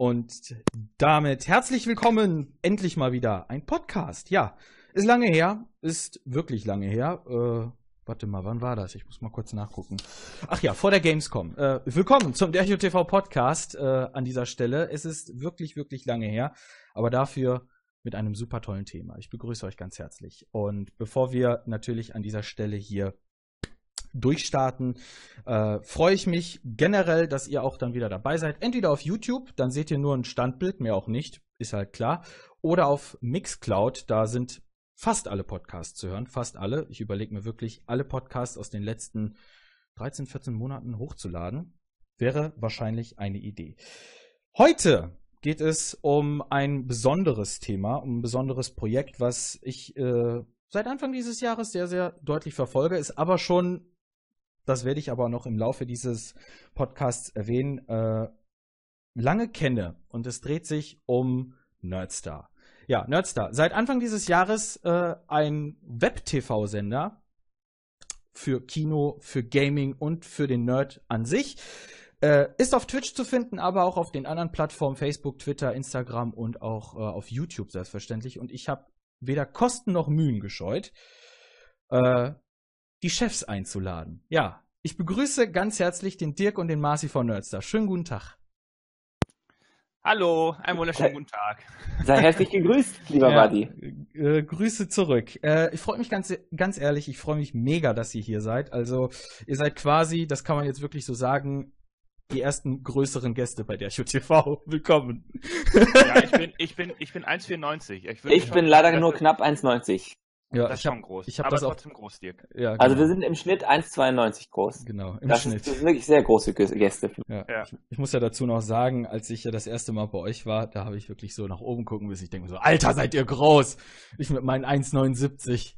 Und damit herzlich willkommen, endlich mal wieder ein Podcast. Ja, ist lange her, ist wirklich lange her. Äh, warte mal, wann war das? Ich muss mal kurz nachgucken. Ach ja, vor der Gamescom. Äh, willkommen zum Dercho TV Podcast äh, an dieser Stelle. Es ist wirklich, wirklich lange her, aber dafür mit einem super tollen Thema. Ich begrüße euch ganz herzlich. Und bevor wir natürlich an dieser Stelle hier durchstarten, äh, freue ich mich generell, dass ihr auch dann wieder dabei seid. Entweder auf YouTube, dann seht ihr nur ein Standbild, mehr auch nicht, ist halt klar. Oder auf Mixcloud, da sind fast alle Podcasts zu hören, fast alle. Ich überlege mir wirklich, alle Podcasts aus den letzten 13, 14 Monaten hochzuladen. Wäre wahrscheinlich eine Idee. Heute geht es um ein besonderes Thema, um ein besonderes Projekt, was ich äh, seit Anfang dieses Jahres sehr, sehr deutlich verfolge, ist aber schon das werde ich aber noch im Laufe dieses Podcasts erwähnen, äh, lange kenne. Und es dreht sich um Nerdstar. Ja, Nerdstar. Seit Anfang dieses Jahres äh, ein Web-TV-Sender für Kino, für Gaming und für den Nerd an sich. Äh, ist auf Twitch zu finden, aber auch auf den anderen Plattformen Facebook, Twitter, Instagram und auch äh, auf YouTube selbstverständlich. Und ich habe weder Kosten noch Mühen gescheut, äh, die Chefs einzuladen. Ja, ich begrüße ganz herzlich den Dirk und den Marci von Nerdstar. Schönen guten Tag. Hallo, einen wunderschönen guten Tag. Sei herzlich gegrüßt, lieber ja, Buddy. Äh, Grüße zurück. Äh, ich freue mich ganz, ganz ehrlich, ich freue mich mega, dass ihr hier seid. Also, ihr seid quasi, das kann man jetzt wirklich so sagen, die ersten größeren Gäste bei der Show TV. Willkommen. Ja, ich bin, ich bin, ich bin 1,94. Ich, ich bin leider nur knapp 1,90. Ja, das ist schon groß. Ich habe das auch, trotzdem groß, Dirk. Ja, genau. Also wir sind im Schnitt 1,92 groß. Genau, im das Schnitt. Ist, das sind wirklich sehr große Gäste. Ja. ja. Ich, ich, muss ja dazu noch sagen, als ich ja das erste Mal bei euch war, da habe ich wirklich so nach oben gucken müssen. Ich denke mir so, Alter, seid ihr groß! Ich mit meinen 1,79.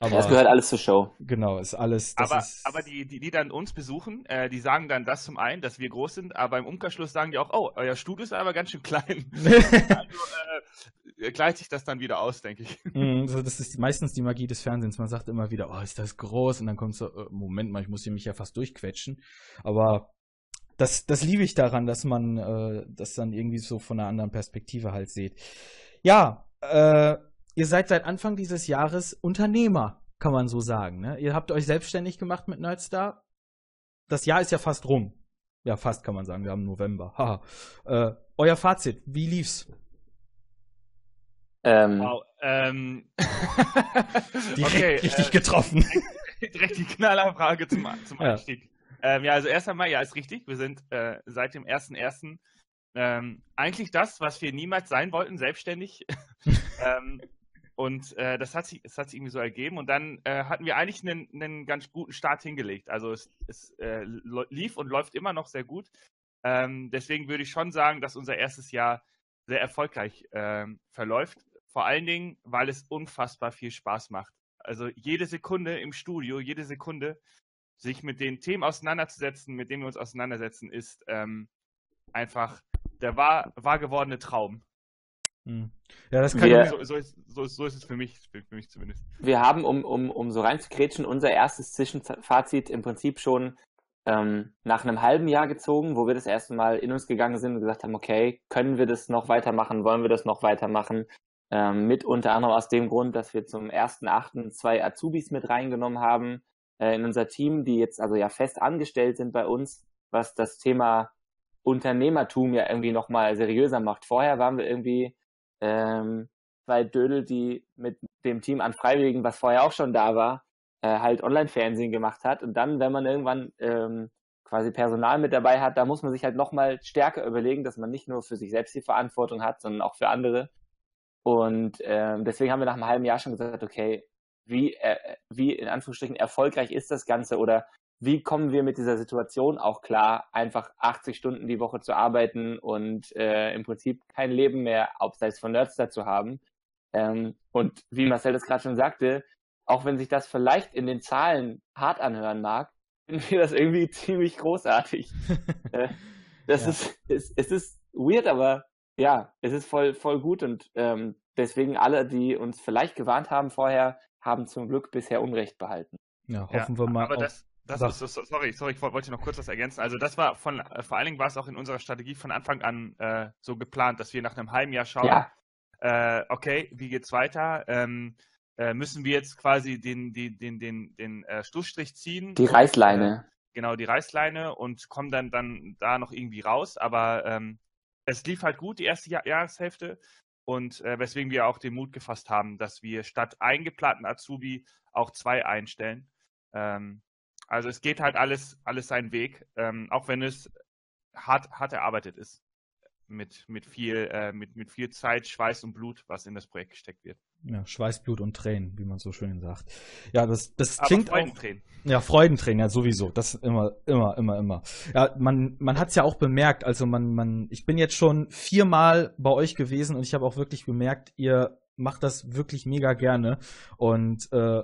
Aber das gehört alles zur Show. Genau, ist alles. aber ist aber die, die, die dann uns besuchen, äh, die sagen dann das zum einen, dass wir groß sind, aber im Umkehrschluss sagen die auch, oh, euer Studio ist aber ganz schön klein. also äh, gleicht sich das dann wieder aus, denke ich. Mm, das ist meistens die Magie des Fernsehens. Man sagt immer wieder, oh, ist das groß? Und dann kommt so, äh, Moment mal, ich muss hier mich ja fast durchquetschen. Aber das, das liebe ich daran, dass man äh, das dann irgendwie so von einer anderen Perspektive halt sieht. Ja, äh, ihr seid seit Anfang dieses Jahres Unternehmer, kann man so sagen. Ne? Ihr habt euch selbstständig gemacht mit Nerdstar. Das Jahr ist ja fast rum. Ja, fast kann man sagen. Wir haben November. Haha. Äh, euer Fazit, wie lief's? Ähm. Wow, ähm. direkt okay, richtig äh, getroffen. Direkt, die Knallerfrage zum, zum Einstieg. Ja. Ähm, ja, also erst einmal, ja, ist richtig. Wir sind äh, seit dem 1.1. Ähm, eigentlich das, was wir niemals sein wollten, selbstständig. ähm, und äh, das hat sich, es hat sich irgendwie so ergeben. Und dann äh, hatten wir eigentlich einen, einen ganz guten Start hingelegt. Also es, es äh, lief und läuft immer noch sehr gut. Ähm, deswegen würde ich schon sagen, dass unser erstes Jahr sehr erfolgreich ähm, verläuft. Vor allen Dingen, weil es unfassbar viel Spaß macht. Also jede Sekunde im Studio, jede Sekunde sich mit den Themen auseinanderzusetzen, mit denen wir uns auseinandersetzen, ist ähm, einfach der wahr, wahr gewordene Traum. Hm. Ja, das kann wir, so, so, ist, so, so, ist es für mich, für mich zumindest. Wir haben, um, um, um so reinzukretschen, unser erstes Zwischenfazit im Prinzip schon ähm, nach einem halben Jahr gezogen, wo wir das erste Mal in uns gegangen sind und gesagt haben, okay, können wir das noch weitermachen, wollen wir das noch weitermachen? Ähm, mit unter anderem aus dem Grund, dass wir zum ersten Achten zwei Azubis mit reingenommen haben äh, in unser Team, die jetzt also ja fest angestellt sind bei uns, was das Thema Unternehmertum ja irgendwie nochmal seriöser macht. Vorher waren wir irgendwie ähm, zwei Dödel, die mit dem Team an Freiwilligen, was vorher auch schon da war, äh, halt Online-Fernsehen gemacht hat. Und dann, wenn man irgendwann ähm, quasi Personal mit dabei hat, da muss man sich halt nochmal stärker überlegen, dass man nicht nur für sich selbst die Verantwortung hat, sondern auch für andere. Und ähm, deswegen haben wir nach einem halben Jahr schon gesagt, okay, wie, äh, wie in Anführungsstrichen erfolgreich ist das Ganze oder wie kommen wir mit dieser Situation auch klar, einfach 80 Stunden die Woche zu arbeiten und äh, im Prinzip kein Leben mehr abseits von Nerdstar zu haben. Ähm, und wie Marcel das gerade schon sagte, auch wenn sich das vielleicht in den Zahlen hart anhören mag, finden wir das irgendwie ziemlich großartig. äh, das ja. ist, es, es ist weird, aber ja, es ist voll, voll gut und ähm, deswegen alle, die uns vielleicht gewarnt haben vorher, haben zum Glück bisher Unrecht behalten. Ja, hoffen ja, wir mal. Aber das, Das so. ist, sorry, sorry, ich wollte noch kurz was ergänzen. Also das war von, äh, vor allen Dingen war es auch in unserer Strategie von Anfang an äh, so geplant, dass wir nach einem halben Jahr schauen, ja. äh, okay, wie geht's weiter? Ähm, äh, müssen wir jetzt quasi den, den, den, den, den äh, Schlussstrich ziehen? Die Reißleine. Und, äh, genau, die Reißleine und kommen dann, dann da noch irgendwie raus. Aber ähm, es lief halt gut, die erste Jahr Jahreshälfte. Und äh, weswegen wir auch den Mut gefasst haben, dass wir statt eingeplanten Azubi auch zwei einstellen. Ähm, also es geht halt alles, alles seinen Weg, ähm, auch wenn es hart, hart erarbeitet ist. Mit, mit, viel, äh, mit, mit viel Zeit, Schweiß und Blut, was in das Projekt gesteckt wird. Ja, Schweiß, Blut und Tränen, wie man so schön sagt. Ja, das, das Aber klingt Freudentränen. auch. Ja, Freudentränen, ja, sowieso. Das immer, immer, immer, immer. Ja, man, man hat es ja auch bemerkt. Also man, man, ich bin jetzt schon viermal bei euch gewesen und ich habe auch wirklich bemerkt, ihr macht das wirklich mega gerne. Und äh,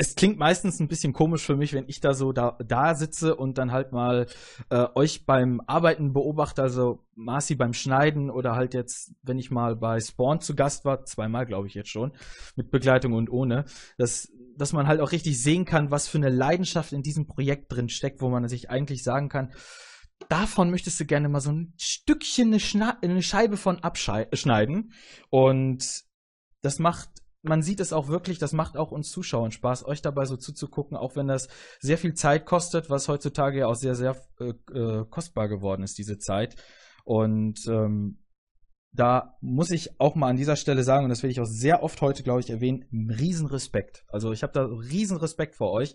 es klingt meistens ein bisschen komisch für mich, wenn ich da so da, da sitze und dann halt mal äh, euch beim Arbeiten beobachte, also Marci beim Schneiden oder halt jetzt, wenn ich mal bei Spawn zu Gast war, zweimal glaube ich jetzt schon, mit Begleitung und ohne, dass, dass man halt auch richtig sehen kann, was für eine Leidenschaft in diesem Projekt drin steckt, wo man sich eigentlich sagen kann, davon möchtest du gerne mal so ein Stückchen eine, Schna eine Scheibe von abschneiden und das macht man sieht es auch wirklich, das macht auch uns Zuschauern Spaß, euch dabei so zuzugucken, auch wenn das sehr viel Zeit kostet, was heutzutage ja auch sehr, sehr äh, äh, kostbar geworden ist, diese Zeit. Und ähm, da muss ich auch mal an dieser Stelle sagen, und das werde ich auch sehr oft heute, glaube ich, erwähnen, Riesenrespekt. Also ich habe da Riesenrespekt vor euch,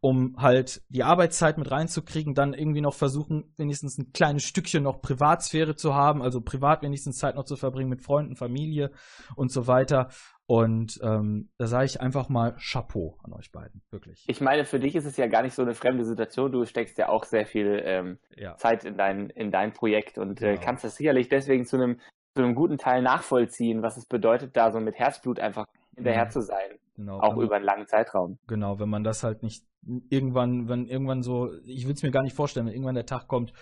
um halt die Arbeitszeit mit reinzukriegen, dann irgendwie noch versuchen, wenigstens ein kleines Stückchen noch Privatsphäre zu haben, also privat wenigstens Zeit noch zu verbringen mit Freunden, Familie und so weiter. Und ähm, da sage ich einfach mal Chapeau an euch beiden, wirklich. Ich meine, für dich ist es ja gar nicht so eine fremde Situation. Du steckst ja auch sehr viel ähm, ja. Zeit in dein, in dein Projekt und äh, genau. äh, kannst das sicherlich deswegen zu einem, zu einem guten Teil nachvollziehen, was es bedeutet, da so mit Herzblut einfach hinterher mhm. zu sein. Genau. Auch über einen langen Zeitraum. Genau, wenn man das halt nicht irgendwann, wenn irgendwann so, ich will es mir gar nicht vorstellen, wenn irgendwann der Tag kommt,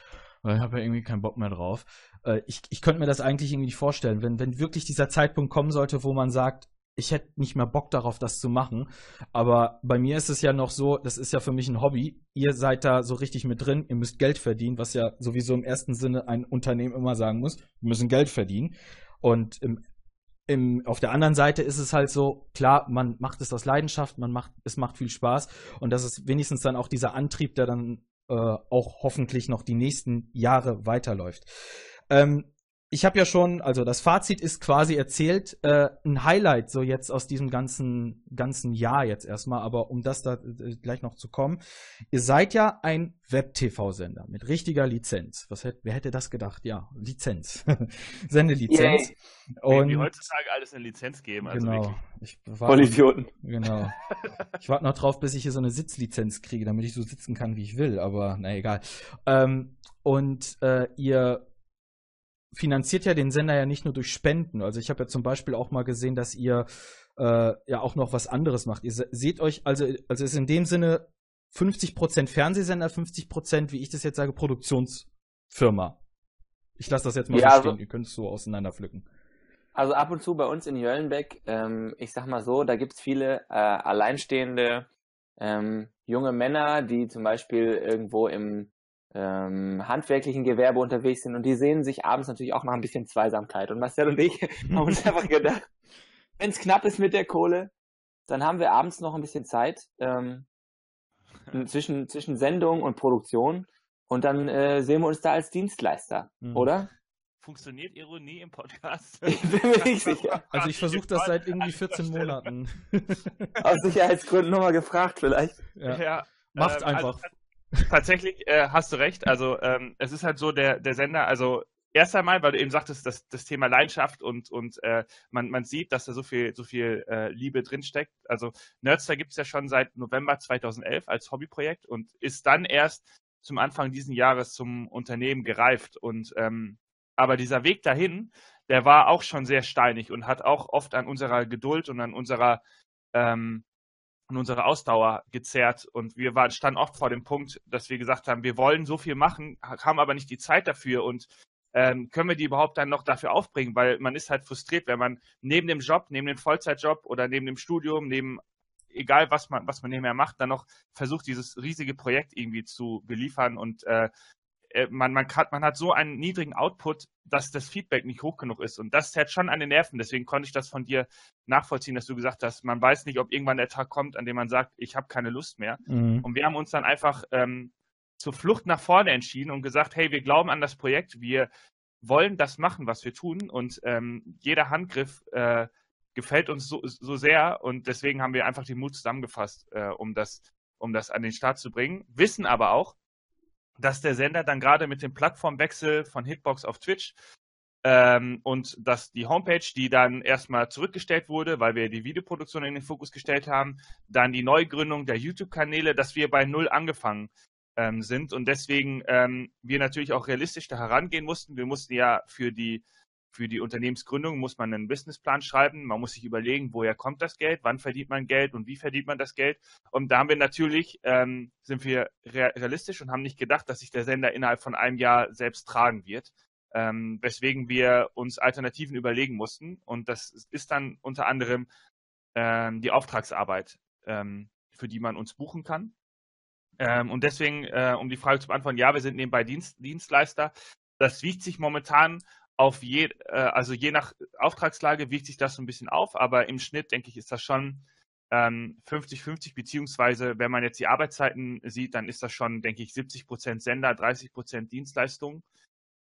ich habe ja irgendwie keinen Bock mehr drauf. Äh, ich, ich könnte mir das eigentlich irgendwie nicht vorstellen, wenn, wenn wirklich dieser Zeitpunkt kommen sollte, wo man sagt, ich hätte nicht mehr Bock darauf, das zu machen. Aber bei mir ist es ja noch so, das ist ja für mich ein Hobby. Ihr seid da so richtig mit drin, ihr müsst Geld verdienen, was ja sowieso im ersten Sinne ein Unternehmen immer sagen muss. Wir müssen Geld verdienen. Und im, im, auf der anderen Seite ist es halt so, klar, man macht es aus Leidenschaft, man macht, es macht viel Spaß. Und das ist wenigstens dann auch dieser Antrieb, der dann äh, auch hoffentlich noch die nächsten Jahre weiterläuft. Ähm, ich habe ja schon, also das Fazit ist quasi erzählt, äh, ein Highlight so jetzt aus diesem ganzen ganzen Jahr jetzt erstmal, aber um das da äh, gleich noch zu kommen, ihr seid ja ein Web-TV-Sender mit richtiger Lizenz. Was hätte, wer hätte das gedacht? Ja, Lizenz, Sendelizenz. Und wie heutzutage alles eine Lizenz geben. Also genau. Ich Voll Idioten. Genau. Ich warte noch drauf, bis ich hier so eine Sitzlizenz kriege, damit ich so sitzen kann, wie ich will. Aber na egal. Ähm, und äh, ihr finanziert ja den Sender ja nicht nur durch Spenden. Also ich habe ja zum Beispiel auch mal gesehen, dass ihr äh, ja auch noch was anderes macht. Ihr seht euch, also, also ist in dem Sinne 50% Fernsehsender, 50%, wie ich das jetzt sage, Produktionsfirma. Ich lasse das jetzt mal ja, so stehen, also, ihr könnt es so auseinanderpflücken. Also ab und zu bei uns in Jöllenbeck, ähm, ich sag mal so, da gibt es viele äh, alleinstehende ähm, junge Männer, die zum Beispiel irgendwo im ähm, handwerklichen Gewerbe unterwegs sind und die sehen sich abends natürlich auch nach ein bisschen Zweisamkeit. Und Marcel und ich haben uns einfach gedacht, wenn es knapp ist mit der Kohle, dann haben wir abends noch ein bisschen Zeit ähm, zwischen, zwischen Sendung und Produktion und dann äh, sehen wir uns da als Dienstleister, mhm. oder? Funktioniert Ironie im Podcast? Ich bin mir nicht sicher. Also ich versuche das seit irgendwie 14 Monaten. Aus Sicherheitsgründen nochmal gefragt vielleicht. Ja. ja Macht ähm, einfach. Also, Tatsächlich äh, hast du recht. Also ähm, es ist halt so, der, der Sender, also erst einmal, weil du eben sagtest, dass das Thema Leidenschaft und, und äh, man, man sieht, dass da so viel, so viel äh, Liebe drinsteckt. Also Nerdstar gibt es ja schon seit November 2011 als Hobbyprojekt und ist dann erst zum Anfang diesen Jahres zum Unternehmen gereift. Und ähm, aber dieser Weg dahin, der war auch schon sehr steinig und hat auch oft an unserer Geduld und an unserer ähm, und unsere Ausdauer gezerrt. Und wir waren, standen oft vor dem Punkt, dass wir gesagt haben, wir wollen so viel machen, haben aber nicht die Zeit dafür und ähm, können wir die überhaupt dann noch dafür aufbringen? Weil man ist halt frustriert, wenn man neben dem Job, neben dem Vollzeitjob oder neben dem Studium, neben egal was man, was man nebenher macht, dann noch versucht, dieses riesige Projekt irgendwie zu beliefern und äh, man, man, hat, man hat so einen niedrigen Output, dass das Feedback nicht hoch genug ist. Und das zerrt schon an den Nerven. Deswegen konnte ich das von dir nachvollziehen, dass du gesagt hast, man weiß nicht, ob irgendwann der Tag kommt, an dem man sagt, ich habe keine Lust mehr. Mhm. Und wir haben uns dann einfach ähm, zur Flucht nach vorne entschieden und gesagt, hey, wir glauben an das Projekt, wir wollen das machen, was wir tun. Und ähm, jeder Handgriff äh, gefällt uns so, so sehr. Und deswegen haben wir einfach den Mut zusammengefasst, äh, um, das, um das an den Start zu bringen. Wissen aber auch, dass der Sender dann gerade mit dem Plattformwechsel von Hitbox auf Twitch ähm, und dass die Homepage, die dann erstmal zurückgestellt wurde, weil wir die Videoproduktion in den Fokus gestellt haben, dann die Neugründung der YouTube-Kanäle, dass wir bei Null angefangen ähm, sind und deswegen ähm, wir natürlich auch realistisch da herangehen mussten. Wir mussten ja für die für die Unternehmensgründung muss man einen Businessplan schreiben. Man muss sich überlegen, woher kommt das Geld, wann verdient man Geld und wie verdient man das Geld. Und da haben wir natürlich, ähm, sind wir realistisch und haben nicht gedacht, dass sich der Sender innerhalb von einem Jahr selbst tragen wird. Ähm, weswegen wir uns Alternativen überlegen mussten. Und das ist dann unter anderem ähm, die Auftragsarbeit, ähm, für die man uns buchen kann. Ähm, und deswegen, äh, um die Frage zu beantworten, ja, wir sind nebenbei Dienst, Dienstleister. Das wiegt sich momentan auf je, äh, also je nach Auftragslage wiegt sich das so ein bisschen auf, aber im Schnitt, denke ich, ist das schon 50-50, ähm, beziehungsweise wenn man jetzt die Arbeitszeiten sieht, dann ist das schon, denke ich, 70 Prozent Sender, 30 Prozent Dienstleistung.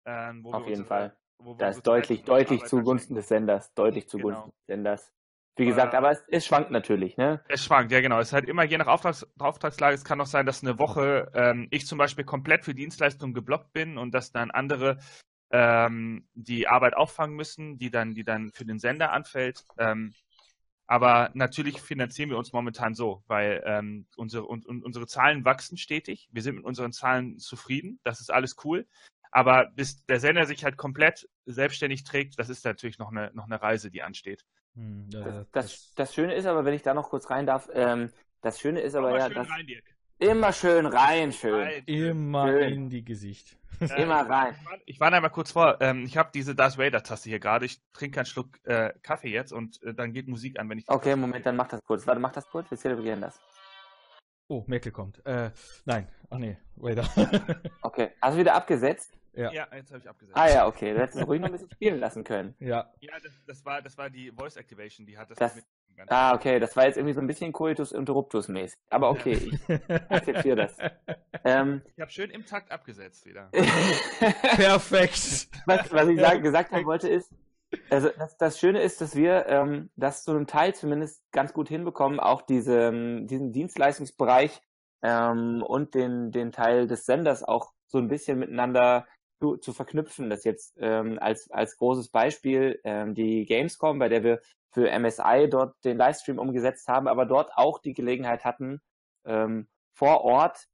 Ähm, auf jeden unsere, Fall. Das ist deutlich, deutlich zugunsten des Senders, deutlich zugunsten genau. des Senders. Wie gesagt, aber es, es, schwankt natürlich, ne? Es schwankt, ja genau. Es ist halt immer je nach Auftrags, Auftragslage. Es kann auch sein, dass eine Woche ähm, ich zum Beispiel komplett für Dienstleistungen geblockt bin und dass dann andere ähm, die Arbeit auffangen müssen, die dann, die dann für den Sender anfällt. Ähm, aber natürlich finanzieren wir uns momentan so, weil ähm, unsere, und, und unsere Zahlen wachsen stetig. Wir sind mit unseren Zahlen zufrieden. Das ist alles cool. Aber bis der Sender sich halt komplett selbstständig trägt, das ist natürlich noch eine, noch eine Reise, die ansteht. Hm, das, das, das, Schöne ist aber, wenn ich da noch kurz rein darf, ähm, das Schöne ist aber ja, dass, rein, immer schön rein, schön. Immer schön. in die Gesicht. Äh, Immer rein. Ich warne einmal kurz vor. Ähm, ich habe diese Darth Vader-Taste hier gerade. Ich trinke einen Schluck äh, Kaffee jetzt und äh, dann geht Musik an, wenn ich. Okay, Moment, dann mach das kurz. Warte, mach das kurz. Wir zelebrieren das. Oh, Merkel kommt. Äh, nein. Ach nee, Vader. okay. Hast du wieder abgesetzt? Ja. ja, jetzt habe ich abgesetzt. Ah ja, okay. Du hättest es ruhig noch ein bisschen spielen lassen können. Ja. Ja, das, das, war, das war die Voice Activation, die hat das, das mit Ah, okay, das war jetzt irgendwie so ein bisschen Coitus Interruptus mäßig. Aber okay, ich akzeptiere das. Ähm, ich habe schön im Takt abgesetzt wieder. Perfekt. Was, was ich sagen, gesagt haben wollte ist, also das, das Schöne ist, dass wir ähm, das zu einem Teil zumindest ganz gut hinbekommen, auch diese, ähm, diesen Dienstleistungsbereich ähm, und den, den Teil des Senders auch so ein bisschen miteinander zu, zu verknüpfen. Das jetzt ähm, als, als großes Beispiel ähm, die Gamescom, bei der wir für MSI dort den Livestream umgesetzt haben, aber dort auch die Gelegenheit hatten, ähm, vor Ort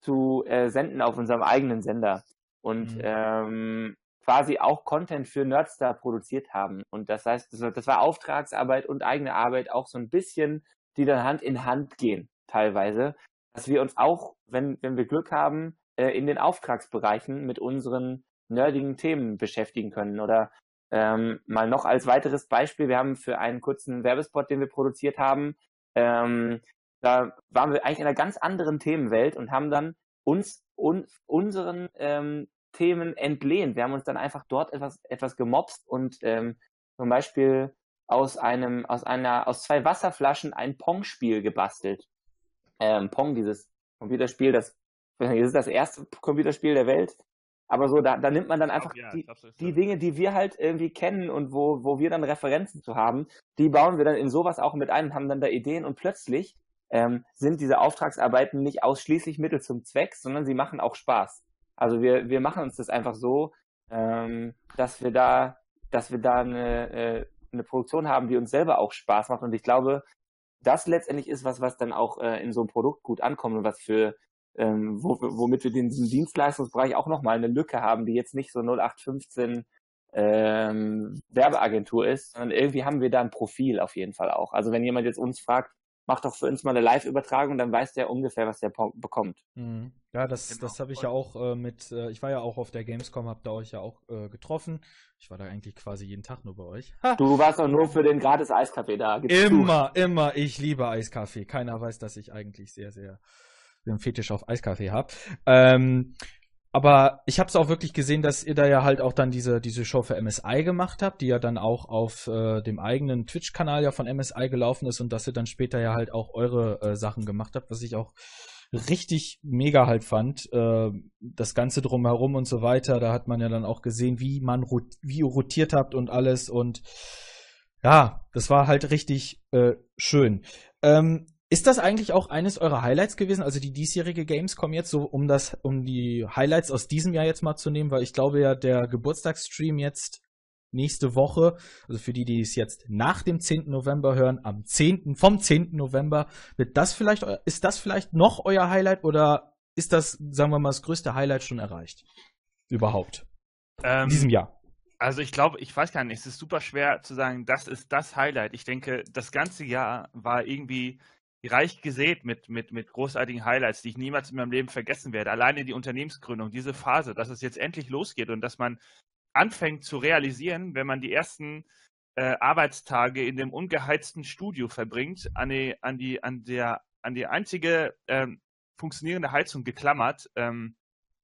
zu äh, senden auf unserem eigenen Sender und mhm. ähm, quasi auch Content für Nerdstar produziert haben. Und das heißt, das war, das war Auftragsarbeit und eigene Arbeit auch so ein bisschen, die dann Hand in Hand gehen, teilweise, dass wir uns auch, wenn, wenn wir Glück haben, in den Auftragsbereichen mit unseren nerdigen Themen beschäftigen können oder ähm, mal noch als weiteres Beispiel, wir haben für einen kurzen Werbespot, den wir produziert haben, ähm, da waren wir eigentlich in einer ganz anderen Themenwelt und haben dann uns un, unseren ähm, Themen entlehnt. Wir haben uns dann einfach dort etwas, etwas gemobst und ähm, zum Beispiel aus einem, aus einer, aus zwei Wasserflaschen ein Pong-Spiel gebastelt. Ähm, Pong, dieses Computerspiel, das, das ist das erste Computerspiel der Welt. Aber so, da, da nimmt man dann einfach ja, die, die Dinge, die wir halt irgendwie kennen und wo, wo wir dann Referenzen zu haben, die bauen wir dann in sowas auch mit ein und haben dann da Ideen und plötzlich ähm, sind diese Auftragsarbeiten nicht ausschließlich Mittel zum Zweck, sondern sie machen auch Spaß. Also wir, wir machen uns das einfach so, ähm, dass wir da, dass wir da eine, äh, eine Produktion haben, die uns selber auch Spaß macht. Und ich glaube, das letztendlich ist was, was dann auch äh, in so einem Produkt gut ankommt und was für ähm, wo, womit wir den Dienstleistungsbereich auch nochmal eine Lücke haben, die jetzt nicht so 0815 ähm, Werbeagentur ist, sondern irgendwie haben wir da ein Profil auf jeden Fall auch. Also wenn jemand jetzt uns fragt, mach doch für uns mal eine Live-Übertragung, dann weiß der ungefähr, was der bekommt. Mhm. Ja, das, genau. das habe ich ja auch äh, mit, äh, ich war ja auch auf der Gamescom, hab da euch ja auch äh, getroffen. Ich war da eigentlich quasi jeden Tag nur bei euch. Ha. Du warst doch nur für den gratis Eiskaffee da. Gibt's immer, du. immer. Ich liebe Eiskaffee. Keiner weiß, dass ich eigentlich sehr, sehr den Fetisch auf Eiskaffee habe. Ähm, aber ich habe es auch wirklich gesehen, dass ihr da ja halt auch dann diese, diese Show für MSI gemacht habt, die ja dann auch auf äh, dem eigenen Twitch-Kanal ja von MSI gelaufen ist und dass ihr dann später ja halt auch eure äh, Sachen gemacht habt, was ich auch richtig mega halt fand. Äh, das Ganze drumherum und so weiter, da hat man ja dann auch gesehen, wie man rot wie ihr rotiert habt und alles und ja, das war halt richtig äh, schön. Ähm, ist das eigentlich auch eines eurer Highlights gewesen, also die diesjährige Gamescom jetzt, so um das, um die Highlights aus diesem Jahr jetzt mal zu nehmen, weil ich glaube ja, der Geburtstagsstream jetzt nächste Woche, also für die, die es jetzt nach dem 10. November hören, am 10., vom 10. November, wird das vielleicht, ist das vielleicht noch euer Highlight oder ist das, sagen wir mal, das größte Highlight schon erreicht? Überhaupt. Ähm, in diesem Jahr. Also ich glaube, ich weiß gar nicht, es ist super schwer zu sagen, das ist das Highlight. Ich denke, das ganze Jahr war irgendwie reich gesät mit, mit, mit großartigen Highlights, die ich niemals in meinem Leben vergessen werde. Alleine die Unternehmensgründung, diese Phase, dass es jetzt endlich losgeht und dass man anfängt zu realisieren, wenn man die ersten äh, Arbeitstage in dem ungeheizten Studio verbringt, an die, an die, an der, an die einzige ähm, funktionierende Heizung geklammert. Ähm,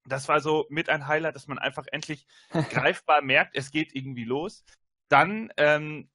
das war so mit ein Highlight, dass man einfach endlich greifbar merkt, es geht irgendwie los. Dann ähm,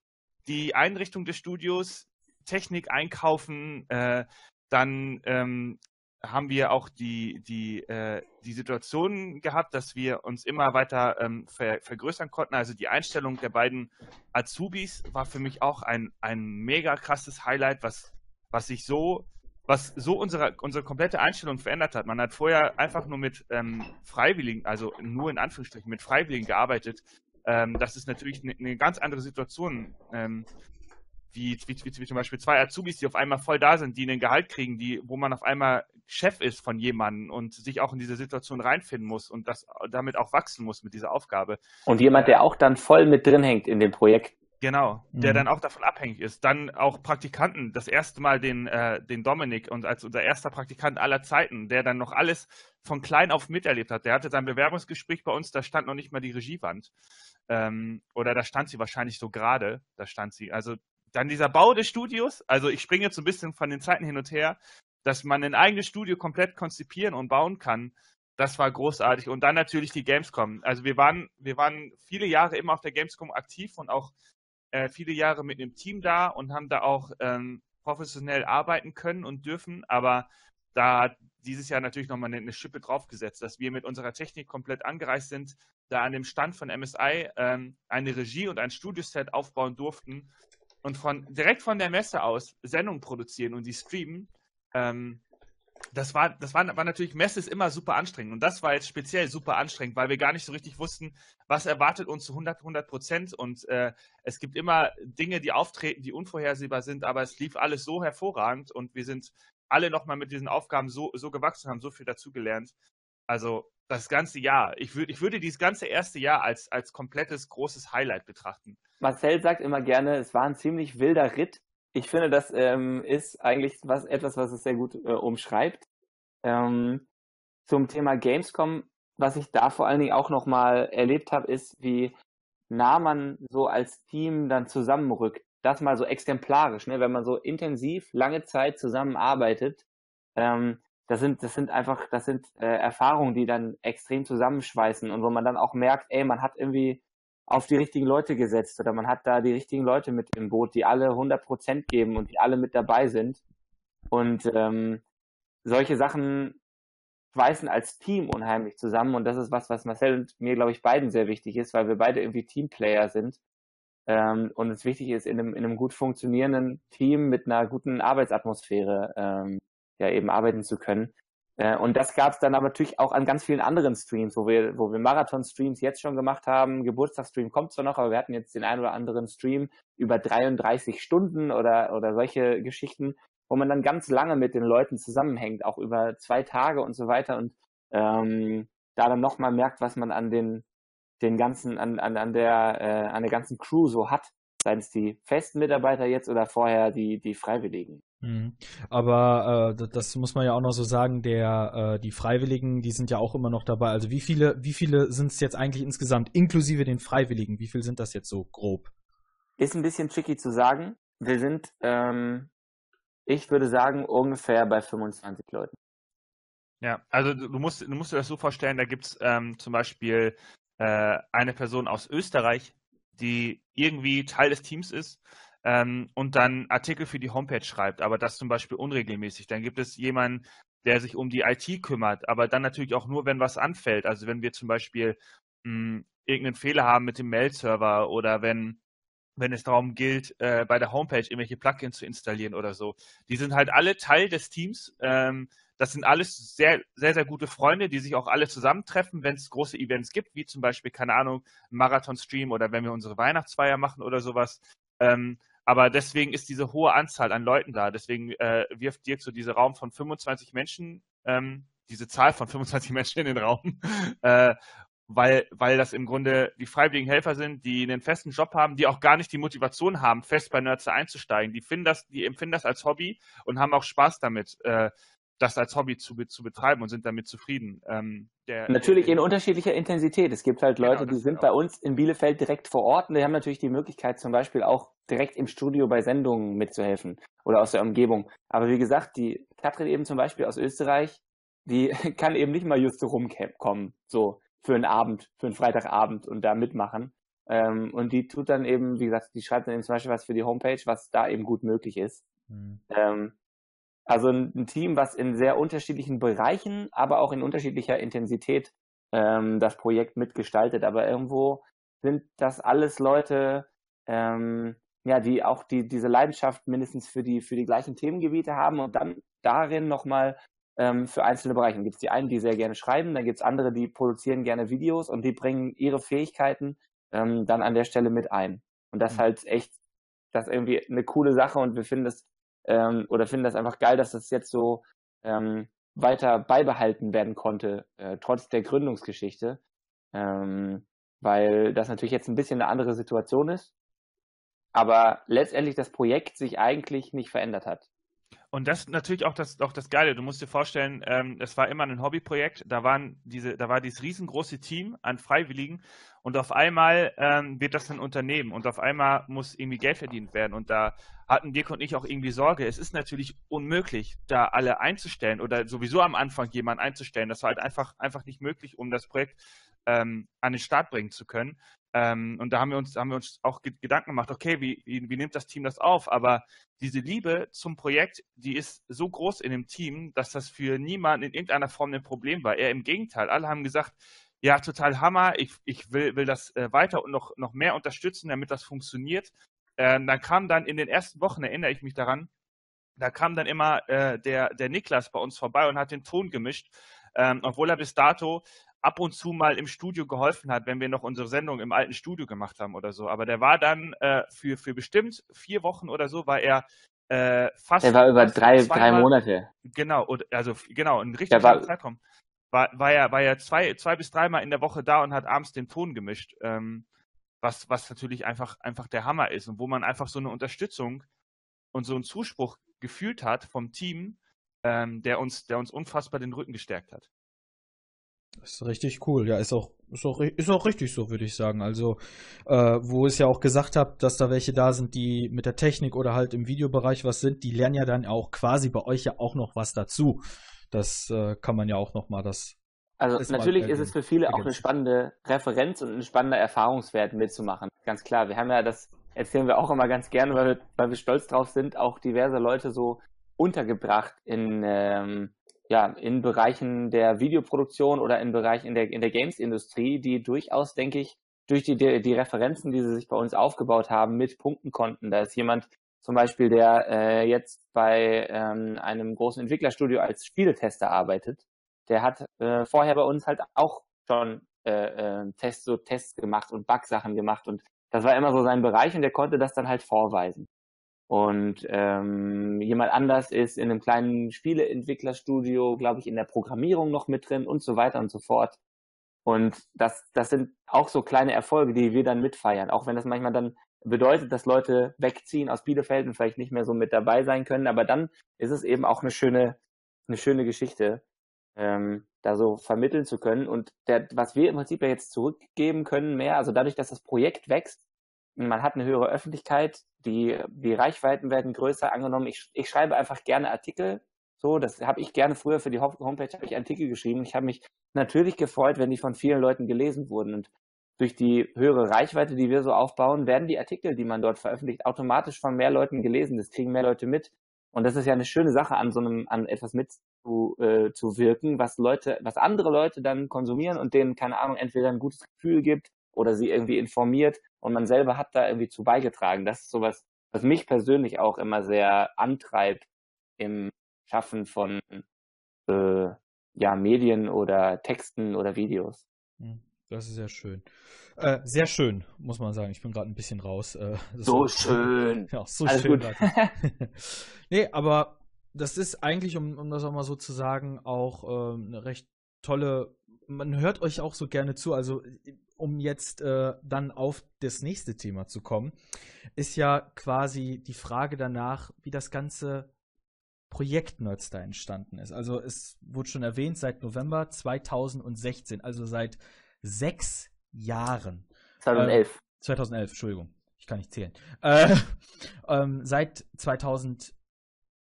die Einrichtung des Studios, Technik einkaufen, äh, dann ähm, haben wir auch die, die, äh, die Situation gehabt, dass wir uns immer weiter ähm, ver vergrößern konnten. Also die Einstellung der beiden Azubis war für mich auch ein, ein mega krasses Highlight, was, was sich so, was so unsere, unsere komplette Einstellung verändert hat. Man hat vorher einfach nur mit ähm, Freiwilligen, also nur in Anführungsstrichen mit Freiwilligen gearbeitet. Ähm, das ist natürlich eine, eine ganz andere Situation. Ähm, wie, wie, wie, wie, zum Beispiel zwei Azubis, die auf einmal voll da sind, die einen Gehalt kriegen, die, wo man auf einmal Chef ist von jemandem und sich auch in diese Situation reinfinden muss und das damit auch wachsen muss mit dieser Aufgabe. Und jemand, der auch dann voll mit drin hängt in dem Projekt. Genau, der mhm. dann auch davon abhängig ist. Dann auch Praktikanten, das erste Mal den, äh, den Dominik und als unser erster Praktikant aller Zeiten, der dann noch alles von klein auf miterlebt hat. Der hatte sein Bewerbungsgespräch bei uns, da stand noch nicht mal die Regiewand. Ähm, oder da stand sie wahrscheinlich so gerade, da stand sie. Also dann dieser Bau des Studios, also ich springe jetzt ein bisschen von den Zeiten hin und her, dass man ein eigenes Studio komplett konzipieren und bauen kann, das war großartig. Und dann natürlich die Gamescom. Also wir waren, wir waren viele Jahre immer auf der Gamescom aktiv und auch äh, viele Jahre mit einem Team da und haben da auch ähm, professionell arbeiten können und dürfen. Aber da hat dieses Jahr natürlich nochmal eine, eine Schippe draufgesetzt, dass wir mit unserer Technik komplett angereist sind, da an dem Stand von MSI ähm, eine Regie und ein Studioset aufbauen durften und von direkt von der Messe aus Sendungen produzieren und die streamen, ähm, das war, das war, war natürlich, Messe ist immer super anstrengend. Und das war jetzt speziell super anstrengend, weil wir gar nicht so richtig wussten, was erwartet uns zu 100, 100 Prozent. Und äh, es gibt immer Dinge, die auftreten, die unvorhersehbar sind, aber es lief alles so hervorragend und wir sind alle nochmal mit diesen Aufgaben so, so gewachsen, haben so viel dazugelernt. Also das ganze Jahr. Ich, würd, ich würde dieses ganze erste Jahr als, als komplettes großes Highlight betrachten. Marcel sagt immer gerne, es war ein ziemlich wilder Ritt. Ich finde, das ähm, ist eigentlich was, etwas, was es sehr gut äh, umschreibt. Ähm, zum Thema Gamescom, was ich da vor allen Dingen auch nochmal erlebt habe, ist, wie nah man so als Team dann zusammenrückt. Das mal so exemplarisch, ne? wenn man so intensiv lange Zeit zusammenarbeitet. Ähm, das sind, das sind einfach, das sind äh, Erfahrungen, die dann extrem zusammenschweißen und wo man dann auch merkt, ey, man hat irgendwie auf die richtigen Leute gesetzt oder man hat da die richtigen Leute mit im Boot, die alle 100 Prozent geben und die alle mit dabei sind. Und ähm, solche Sachen schweißen als Team unheimlich zusammen und das ist was, was Marcel und mir, glaube ich, beiden sehr wichtig ist, weil wir beide irgendwie Teamplayer sind ähm, und es wichtig ist, in einem, in einem gut funktionierenden Team mit einer guten Arbeitsatmosphäre ähm, ja eben arbeiten zu können. Äh, und das gab es dann aber natürlich auch an ganz vielen anderen Streams, wo wir, wo wir Marathon-Streams jetzt schon gemacht haben. Geburtstagsstream kommt zwar noch, aber wir hatten jetzt den einen oder anderen Stream über 33 Stunden oder, oder solche Geschichten, wo man dann ganz lange mit den Leuten zusammenhängt, auch über zwei Tage und so weiter und ähm, da dann nochmal merkt, was man an den, den ganzen, an, an, an der, äh, an der ganzen Crew so hat, seien es die festen Mitarbeiter jetzt oder vorher die, die Freiwilligen. Mhm. Aber äh, das muss man ja auch noch so sagen, der äh, die Freiwilligen, die sind ja auch immer noch dabei. Also wie viele, wie viele sind es jetzt eigentlich insgesamt, inklusive den Freiwilligen? Wie viel sind das jetzt so grob? Ist ein bisschen tricky zu sagen. Wir sind, ähm, ich würde sagen, ungefähr bei 25 Leuten. Ja, also du musst, du musst dir das so vorstellen, da gibt es ähm, zum Beispiel äh, eine Person aus Österreich, die irgendwie Teil des Teams ist ähm, und dann Artikel für die Homepage schreibt, aber das zum Beispiel unregelmäßig. Dann gibt es jemanden, der sich um die IT kümmert, aber dann natürlich auch nur, wenn was anfällt. Also wenn wir zum Beispiel mh, hm, irgendeinen Fehler haben mit dem Mail-Server oder wenn wenn es darum gilt, äh, bei der Homepage irgendwelche Plugins zu installieren oder so. Die sind halt alle Teil des Teams. Ähm, das sind alles sehr, sehr, sehr gute Freunde, die sich auch alle zusammentreffen, wenn es große Events gibt, wie zum Beispiel, keine Ahnung, Marathon-Stream oder wenn wir unsere Weihnachtsfeier machen oder sowas. Ähm, aber deswegen ist diese hohe Anzahl an Leuten da. Deswegen äh, wirft Dirk so diese Raum von 25 Menschen, ähm, diese Zahl von 25 Menschen in den Raum, äh, weil, weil das im Grunde die freiwilligen Helfer sind, die einen festen Job haben, die auch gar nicht die Motivation haben, fest bei Nerds einzusteigen. Die finden das, die empfinden das als Hobby und haben auch Spaß damit, äh, das als Hobby zu, zu betreiben und sind damit zufrieden. Ähm, der, natürlich der, in unterschiedlicher Intensität. Es gibt halt Leute, genau, die sind bei uns in Bielefeld direkt vor Ort und die haben natürlich die Möglichkeit, zum Beispiel auch direkt im Studio bei Sendungen mitzuhelfen oder aus der Umgebung. Aber wie gesagt, die Katrin eben zum Beispiel aus Österreich, die kann eben nicht mal just so rumkommen, so für einen Abend, für einen Freitagabend und da mitmachen. Ähm, und die tut dann eben, wie gesagt, die schreibt dann eben zum Beispiel was für die Homepage, was da eben gut möglich ist. Mhm. Ähm, also ein, Team, was in sehr unterschiedlichen Bereichen, aber auch in unterschiedlicher Intensität ähm, das Projekt mitgestaltet. Aber irgendwo sind das alles Leute, ähm, ja, die auch die, diese Leidenschaft mindestens für die, für die gleichen Themengebiete haben und dann darin nochmal ähm, für einzelne Bereiche. Gibt es die einen, die sehr gerne schreiben, dann gibt es andere, die produzieren gerne Videos und die bringen ihre Fähigkeiten ähm, dann an der Stelle mit ein. Und das mhm. halt echt, das ist irgendwie eine coole Sache und wir finden das ähm, oder finden das einfach geil, dass das jetzt so ähm, weiter beibehalten werden konnte, äh, trotz der Gründungsgeschichte. Ähm, weil das natürlich jetzt ein bisschen eine andere Situation ist, aber letztendlich das Projekt sich eigentlich nicht verändert hat. Und das ist natürlich auch das, auch das Geile. Du musst dir vorstellen, ähm, es war immer ein Hobbyprojekt. Da waren diese, da war dieses riesengroße Team an Freiwilligen und auf einmal ähm, wird das ein Unternehmen und auf einmal muss irgendwie Geld verdient werden. Und da hatten Dirk und ich auch irgendwie Sorge. Es ist natürlich unmöglich, da alle einzustellen oder sowieso am Anfang jemanden einzustellen. Das war halt einfach, einfach nicht möglich, um das Projekt ähm, an den Start bringen zu können. Ähm, und da haben wir uns, haben wir uns auch Gedanken gemacht, okay, wie, wie, wie nimmt das Team das auf? Aber diese Liebe zum Projekt, die ist so groß in dem Team, dass das für niemanden in irgendeiner Form ein Problem war. Eher im Gegenteil. Alle haben gesagt, ja, total Hammer, ich, ich will, will das äh, weiter und noch, noch mehr unterstützen, damit das funktioniert. Ähm, dann kam dann in den ersten Wochen, erinnere ich mich daran, da kam dann immer äh, der, der Niklas bei uns vorbei und hat den Ton gemischt, ähm, obwohl er bis dato ab und zu mal im Studio geholfen hat, wenn wir noch unsere Sendung im alten Studio gemacht haben oder so. Aber der war dann äh, für, für bestimmt vier Wochen oder so, war er äh, fast. Der war über drei, drei Monate. Genau, und, also genau, ein richtig langer Zeitraum. War, war er, war er zwei, zwei bis dreimal in der Woche da und hat abends den Ton gemischt. Ähm, was, was natürlich einfach, einfach der Hammer ist und wo man einfach so eine Unterstützung und so einen Zuspruch gefühlt hat vom Team, ähm, der uns, der uns unfassbar den Rücken gestärkt hat. Das ist richtig cool. Ja, ist auch, ist auch, ist auch richtig so, würde ich sagen. Also, äh, wo es ja auch gesagt habt, dass da welche da sind, die mit der Technik oder halt im Videobereich was sind, die lernen ja dann auch quasi bei euch ja auch noch was dazu. Das äh, kann man ja auch noch mal das. Also natürlich ist es für viele auch eine spannende Referenz und ein spannender Erfahrungswert mitzumachen. Ganz klar. Wir haben ja das erzählen wir auch immer ganz gerne, weil wir, weil wir stolz drauf sind, auch diverse Leute so untergebracht in ähm, ja, in Bereichen der Videoproduktion oder in Bereichen in der, in der Games-Industrie, die durchaus, denke ich, durch die, die Referenzen, die sie sich bei uns aufgebaut haben, mit punkten konnten. Da ist jemand zum Beispiel, der äh, jetzt bei ähm, einem großen Entwicklerstudio als Spieletester arbeitet. Der hat äh, vorher bei uns halt auch schon äh, äh, Tests, so Tests gemacht und Bugsachen gemacht und das war immer so sein Bereich und der konnte das dann halt vorweisen. Und ähm, jemand anders ist in einem kleinen Spieleentwicklerstudio, glaube ich, in der Programmierung noch mit drin und so weiter und so fort. Und das, das sind auch so kleine Erfolge, die wir dann mitfeiern, auch wenn das manchmal dann bedeutet, dass Leute wegziehen aus Bielefeld und vielleicht nicht mehr so mit dabei sein können. Aber dann ist es eben auch eine schöne, eine schöne Geschichte, ähm, da so vermitteln zu können. Und der, was wir im Prinzip ja jetzt zurückgeben können mehr, also dadurch, dass das Projekt wächst, man hat eine höhere Öffentlichkeit, die, die Reichweiten werden größer angenommen. Ich, ich schreibe einfach gerne Artikel. So, das habe ich gerne früher für die Homepage habe ich Artikel geschrieben. Ich habe mich natürlich gefreut, wenn die von vielen Leuten gelesen wurden. Und durch die höhere Reichweite, die wir so aufbauen, werden die Artikel, die man dort veröffentlicht, automatisch von mehr Leuten gelesen. Das kriegen mehr Leute mit. Und das ist ja eine schöne Sache, an so einem, an etwas mitzuwirken, zu, äh, was Leute, was andere Leute dann konsumieren und denen, keine Ahnung, entweder ein gutes Gefühl gibt oder sie irgendwie informiert und man selber hat da irgendwie zu beigetragen. Das ist sowas, was mich persönlich auch immer sehr antreibt im Schaffen von äh, ja, Medien oder Texten oder Videos. Hm, das ist sehr schön. Äh, sehr schön, muss man sagen. Ich bin gerade ein bisschen raus. Äh, so schön. Ja, so Alles schön. nee, aber das ist eigentlich, um, um das auch mal so zu sagen, auch äh, eine recht tolle. Man hört euch auch so gerne zu. Also um jetzt äh, dann auf das nächste Thema zu kommen, ist ja quasi die Frage danach, wie das ganze Projekt Nerds da entstanden ist. Also es wurde schon erwähnt, seit November 2016, also seit sechs Jahren. 2011. Äh, 2011, Entschuldigung, ich kann nicht zählen. Äh, ähm, seit 2011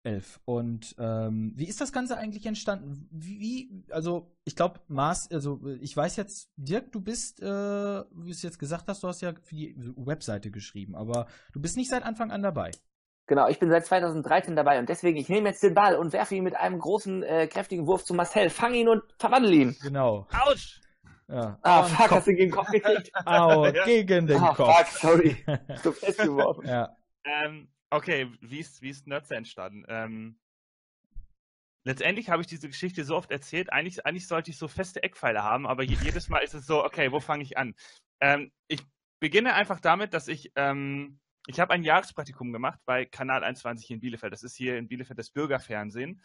elf. Und ähm, wie ist das Ganze eigentlich entstanden? Wie, also ich glaube, Mars, also ich weiß jetzt, Dirk, du bist, äh, wie du es jetzt gesagt hast, du hast ja für die Webseite geschrieben, aber du bist nicht seit Anfang an dabei. Genau, ich bin seit 2013 dabei und deswegen, ich nehme jetzt den Ball und werfe ihn mit einem großen, äh, kräftigen Wurf zu Marcel. Fang ihn und verwandle ihn. Genau. Autsch! Ja. Ah, fuck, hast du gegen den Kopf gekriegt? Au, gegen den ah, Kopf. fuck, sorry. Du festgeworfen. ja. Ähm, Okay, wie ist, wie ist Nerds entstanden? Ähm, letztendlich habe ich diese Geschichte so oft erzählt, eigentlich, eigentlich sollte ich so feste Eckpfeile haben, aber jedes Mal ist es so, okay, wo fange ich an? Ähm, ich beginne einfach damit, dass ich, ähm, ich habe ein Jahrespraktikum gemacht bei Kanal 21 in Bielefeld. Das ist hier in Bielefeld das Bürgerfernsehen.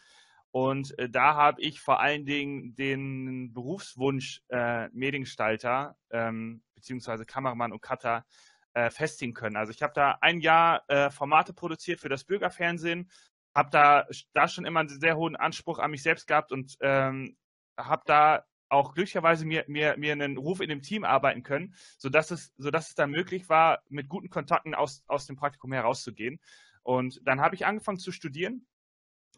Und äh, da habe ich vor allen Dingen den Berufswunsch äh, Mediengestalter ähm, beziehungsweise Kameramann und Cutter äh, festigen können. Also ich habe da ein Jahr äh, Formate produziert für das Bürgerfernsehen, habe da, da schon immer einen sehr hohen Anspruch an mich selbst gehabt und ähm, habe da auch glücklicherweise mir, mir, mir einen Ruf in dem Team arbeiten können, sodass es, sodass es dann möglich war, mit guten Kontakten aus, aus dem Praktikum herauszugehen. Und dann habe ich angefangen zu studieren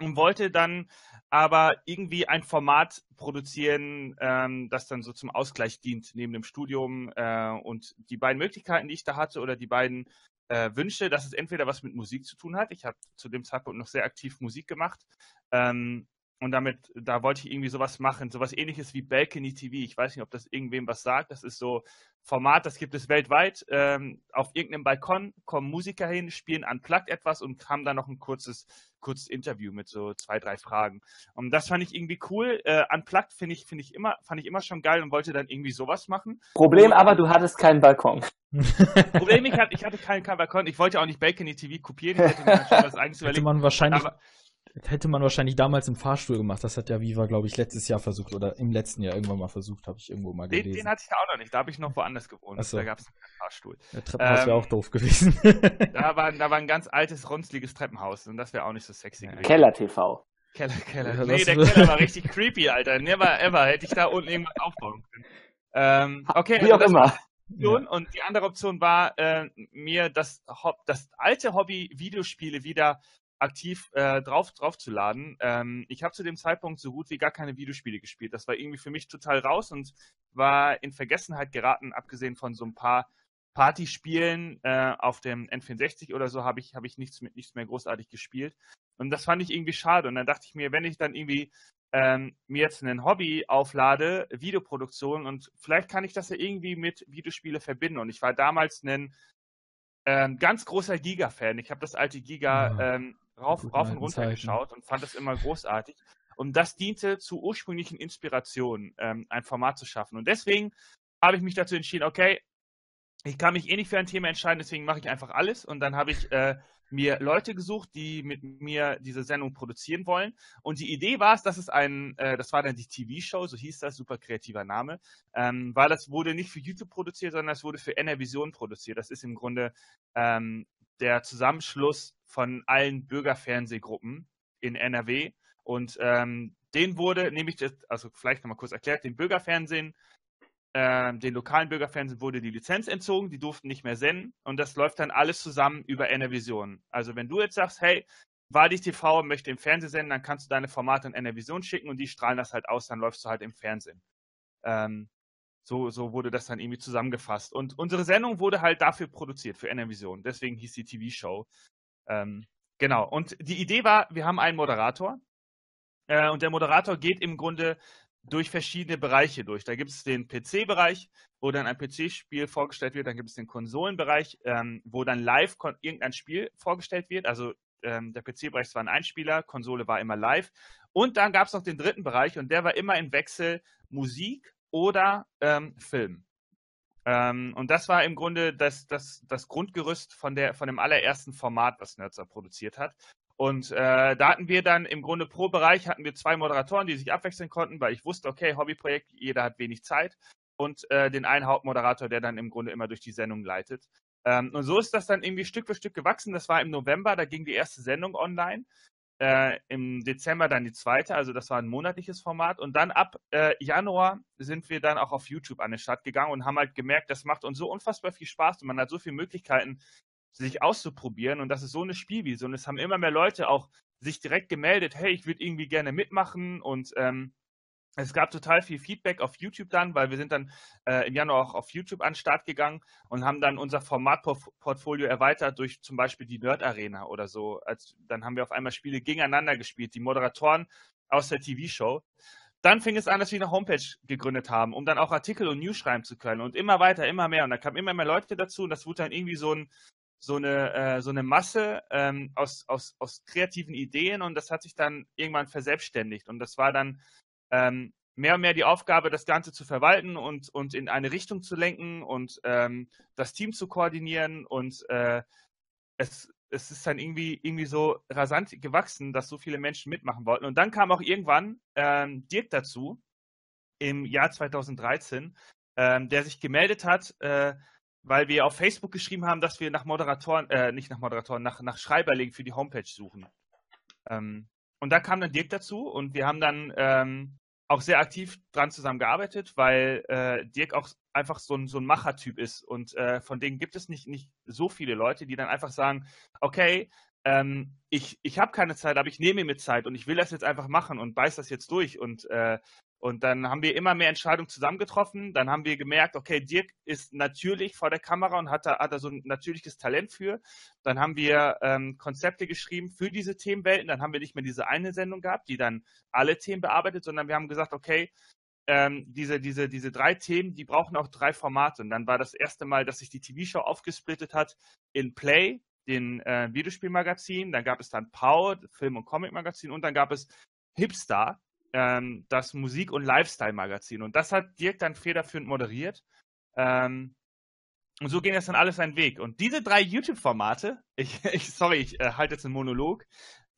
und wollte dann aber irgendwie ein Format produzieren, ähm, das dann so zum Ausgleich dient neben dem Studium. Äh, und die beiden Möglichkeiten, die ich da hatte, oder die beiden äh, Wünsche, dass es entweder was mit Musik zu tun hat. Ich habe zu dem Zeitpunkt noch sehr aktiv Musik gemacht. Ähm, und damit, da wollte ich irgendwie sowas machen, sowas ähnliches wie Balcony TV. Ich weiß nicht, ob das irgendwem was sagt. Das ist so Format, das gibt es weltweit. Ähm, auf irgendeinem Balkon kommen Musiker hin, spielen unplugged etwas und haben dann noch ein kurzes, kurzes Interview mit so zwei, drei Fragen. Und das fand ich irgendwie cool. Äh, unplugged finde ich, finde ich immer, fand ich immer schon geil und wollte dann irgendwie sowas machen. Problem aber, du hattest keinen Balkon. Problem, ich hatte, ich hatte keinen, keinen Balkon. Ich wollte auch nicht Balcony TV kopieren. Ich hätte mir schon was eigenes überlegt. Hätte man wahrscheinlich, aber, das hätte man wahrscheinlich damals im Fahrstuhl gemacht. Das hat ja Viva, glaube ich, letztes Jahr versucht oder im letzten Jahr irgendwann mal versucht, habe ich irgendwo mal gelesen. Den, den hatte ich da auch noch nicht. Da habe ich noch woanders gewohnt. So. Da gab es keinen Fahrstuhl. Der Treppenhaus ähm, wäre auch doof gewesen. da, war, da war ein ganz altes, runzliges Treppenhaus und das wäre auch nicht so sexy gewesen. Keller TV. Keller, Keller. Ja, nee, der Keller war richtig creepy, Alter. Never ever hätte ich da unten irgendwas aufbauen können. Ähm, okay, Wie also auch immer. Option. Und die andere Option war, äh, mir das, das alte Hobby Videospiele wieder aktiv äh, drauf, draufzuladen. Ähm, ich habe zu dem Zeitpunkt so gut wie gar keine Videospiele gespielt. Das war irgendwie für mich total raus und war in Vergessenheit geraten, abgesehen von so ein paar Partyspielen äh, auf dem N64 oder so habe ich, hab ich nichts, mit, nichts mehr großartig gespielt. Und das fand ich irgendwie schade. Und dann dachte ich mir, wenn ich dann irgendwie ähm, mir jetzt ein Hobby auflade, Videoproduktion, und vielleicht kann ich das ja irgendwie mit Videospiele verbinden. Und ich war damals ein ähm, ganz großer Giga-Fan. Ich habe das alte Giga ja. ähm, rauf, rauf und runter Zeiten. geschaut und fand das immer großartig. Und das diente zur ursprünglichen Inspiration, ähm, ein Format zu schaffen. Und deswegen habe ich mich dazu entschieden, okay, ich kann mich eh nicht für ein Thema entscheiden, deswegen mache ich einfach alles. Und dann habe ich äh, mir Leute gesucht, die mit mir diese Sendung produzieren wollen. Und die Idee war es, dass es ein, äh, das war dann die TV-Show, so hieß das, super kreativer Name, ähm, weil das wurde nicht für YouTube produziert, sondern es wurde für NRVision produziert. Das ist im Grunde ähm, der Zusammenschluss von allen Bürgerfernsehgruppen in NRW. Und ähm, den wurde nämlich, also vielleicht nochmal kurz erklärt, den Bürgerfernsehen äh, den lokalen Bürgerfernsehen wurde die Lizenz entzogen, die durften nicht mehr senden und das läuft dann alles zusammen über Enervision. Also wenn du jetzt sagst, hey, Wadi TV möchte im Fernsehen senden, dann kannst du deine Formate in Enervision schicken und die strahlen das halt aus, dann läufst du halt im Fernsehen. Ähm, so, so wurde das dann irgendwie zusammengefasst. Und unsere Sendung wurde halt dafür produziert, für Enervision. Deswegen hieß die TV-Show. Ähm, genau. Und die Idee war, wir haben einen Moderator. Äh, und der Moderator geht im Grunde durch verschiedene Bereiche durch. Da gibt es den PC-Bereich, wo dann ein PC-Spiel vorgestellt wird. Dann gibt es den Konsolenbereich, ähm, wo dann live irgendein Spiel vorgestellt wird. Also ähm, der PC-Bereich war ein Einspieler, Konsole war immer live. Und dann gab es noch den dritten Bereich und der war immer im Wechsel Musik oder ähm, Film. Ähm, und das war im Grunde das, das, das Grundgerüst von, der, von dem allerersten Format, was Nerzer produziert hat. Und äh, da hatten wir dann im Grunde pro Bereich hatten wir zwei Moderatoren, die sich abwechseln konnten, weil ich wusste, okay, Hobbyprojekt, jeder hat wenig Zeit und äh, den einen Hauptmoderator, der dann im Grunde immer durch die Sendung leitet. Ähm, und so ist das dann irgendwie Stück für Stück gewachsen. Das war im November, da ging die erste Sendung online. Äh, Im Dezember dann die zweite, also das war ein monatliches Format. Und dann ab äh, Januar sind wir dann auch auf YouTube an den Start gegangen und haben halt gemerkt, das macht uns so unfassbar viel Spaß und man hat so viele Möglichkeiten, sich auszuprobieren. Und das ist so eine Spielwiese. Und es haben immer mehr Leute auch sich direkt gemeldet, hey, ich würde irgendwie gerne mitmachen. Und ähm, es gab total viel Feedback auf YouTube dann, weil wir sind dann äh, im Januar auch auf YouTube an den Start gegangen und haben dann unser Formatportfolio erweitert durch zum Beispiel die Nerd Arena oder so. Als, dann haben wir auf einmal Spiele gegeneinander gespielt, die Moderatoren aus der TV-Show. Dann fing es an, dass wir eine Homepage gegründet haben, um dann auch Artikel und News schreiben zu können und immer weiter, immer mehr. Und da kamen immer mehr Leute dazu und das wurde dann irgendwie so ein, so eine, äh, so eine Masse ähm, aus, aus, aus kreativen Ideen und das hat sich dann irgendwann verselbstständigt. Und das war dann ähm, mehr und mehr die Aufgabe, das Ganze zu verwalten und, und in eine Richtung zu lenken und ähm, das Team zu koordinieren. Und äh, es, es ist dann irgendwie, irgendwie so rasant gewachsen, dass so viele Menschen mitmachen wollten. Und dann kam auch irgendwann ähm, Dirk dazu im Jahr 2013, ähm, der sich gemeldet hat, äh, weil wir auf Facebook geschrieben haben, dass wir nach Moderatoren, äh, nicht nach Moderatoren, nach, nach Schreiberlingen für die Homepage suchen. Ähm, und da kam dann Dirk dazu und wir haben dann ähm, auch sehr aktiv dran zusammengearbeitet, weil äh, Dirk auch einfach so ein, so ein Machertyp ist. Und äh, von denen gibt es nicht, nicht so viele Leute, die dann einfach sagen, okay, ähm, ich, ich habe keine Zeit, aber ich nehme mir Zeit und ich will das jetzt einfach machen und beiß das jetzt durch. Und äh, und dann haben wir immer mehr Entscheidungen zusammengetroffen. Dann haben wir gemerkt, okay, Dirk ist natürlich vor der Kamera und hat da, hat da so ein natürliches Talent für. Dann haben wir ähm, Konzepte geschrieben für diese Themenwelten. Dann haben wir nicht mehr diese eine Sendung gehabt, die dann alle Themen bearbeitet, sondern wir haben gesagt, okay, ähm, diese, diese, diese drei Themen, die brauchen auch drei Formate. Und dann war das erste Mal, dass sich die TV-Show aufgesplittet hat in Play, den äh, Videospielmagazin, dann gab es dann Power, Film- und Comic-Magazin und dann gab es Hipstar, ähm, das Musik- und Lifestyle-Magazin. Und das hat Dirk dann federführend moderiert. Ähm, und so ging das dann alles seinen Weg. Und diese drei YouTube-Formate, ich, ich, sorry, ich äh, halte jetzt einen Monolog,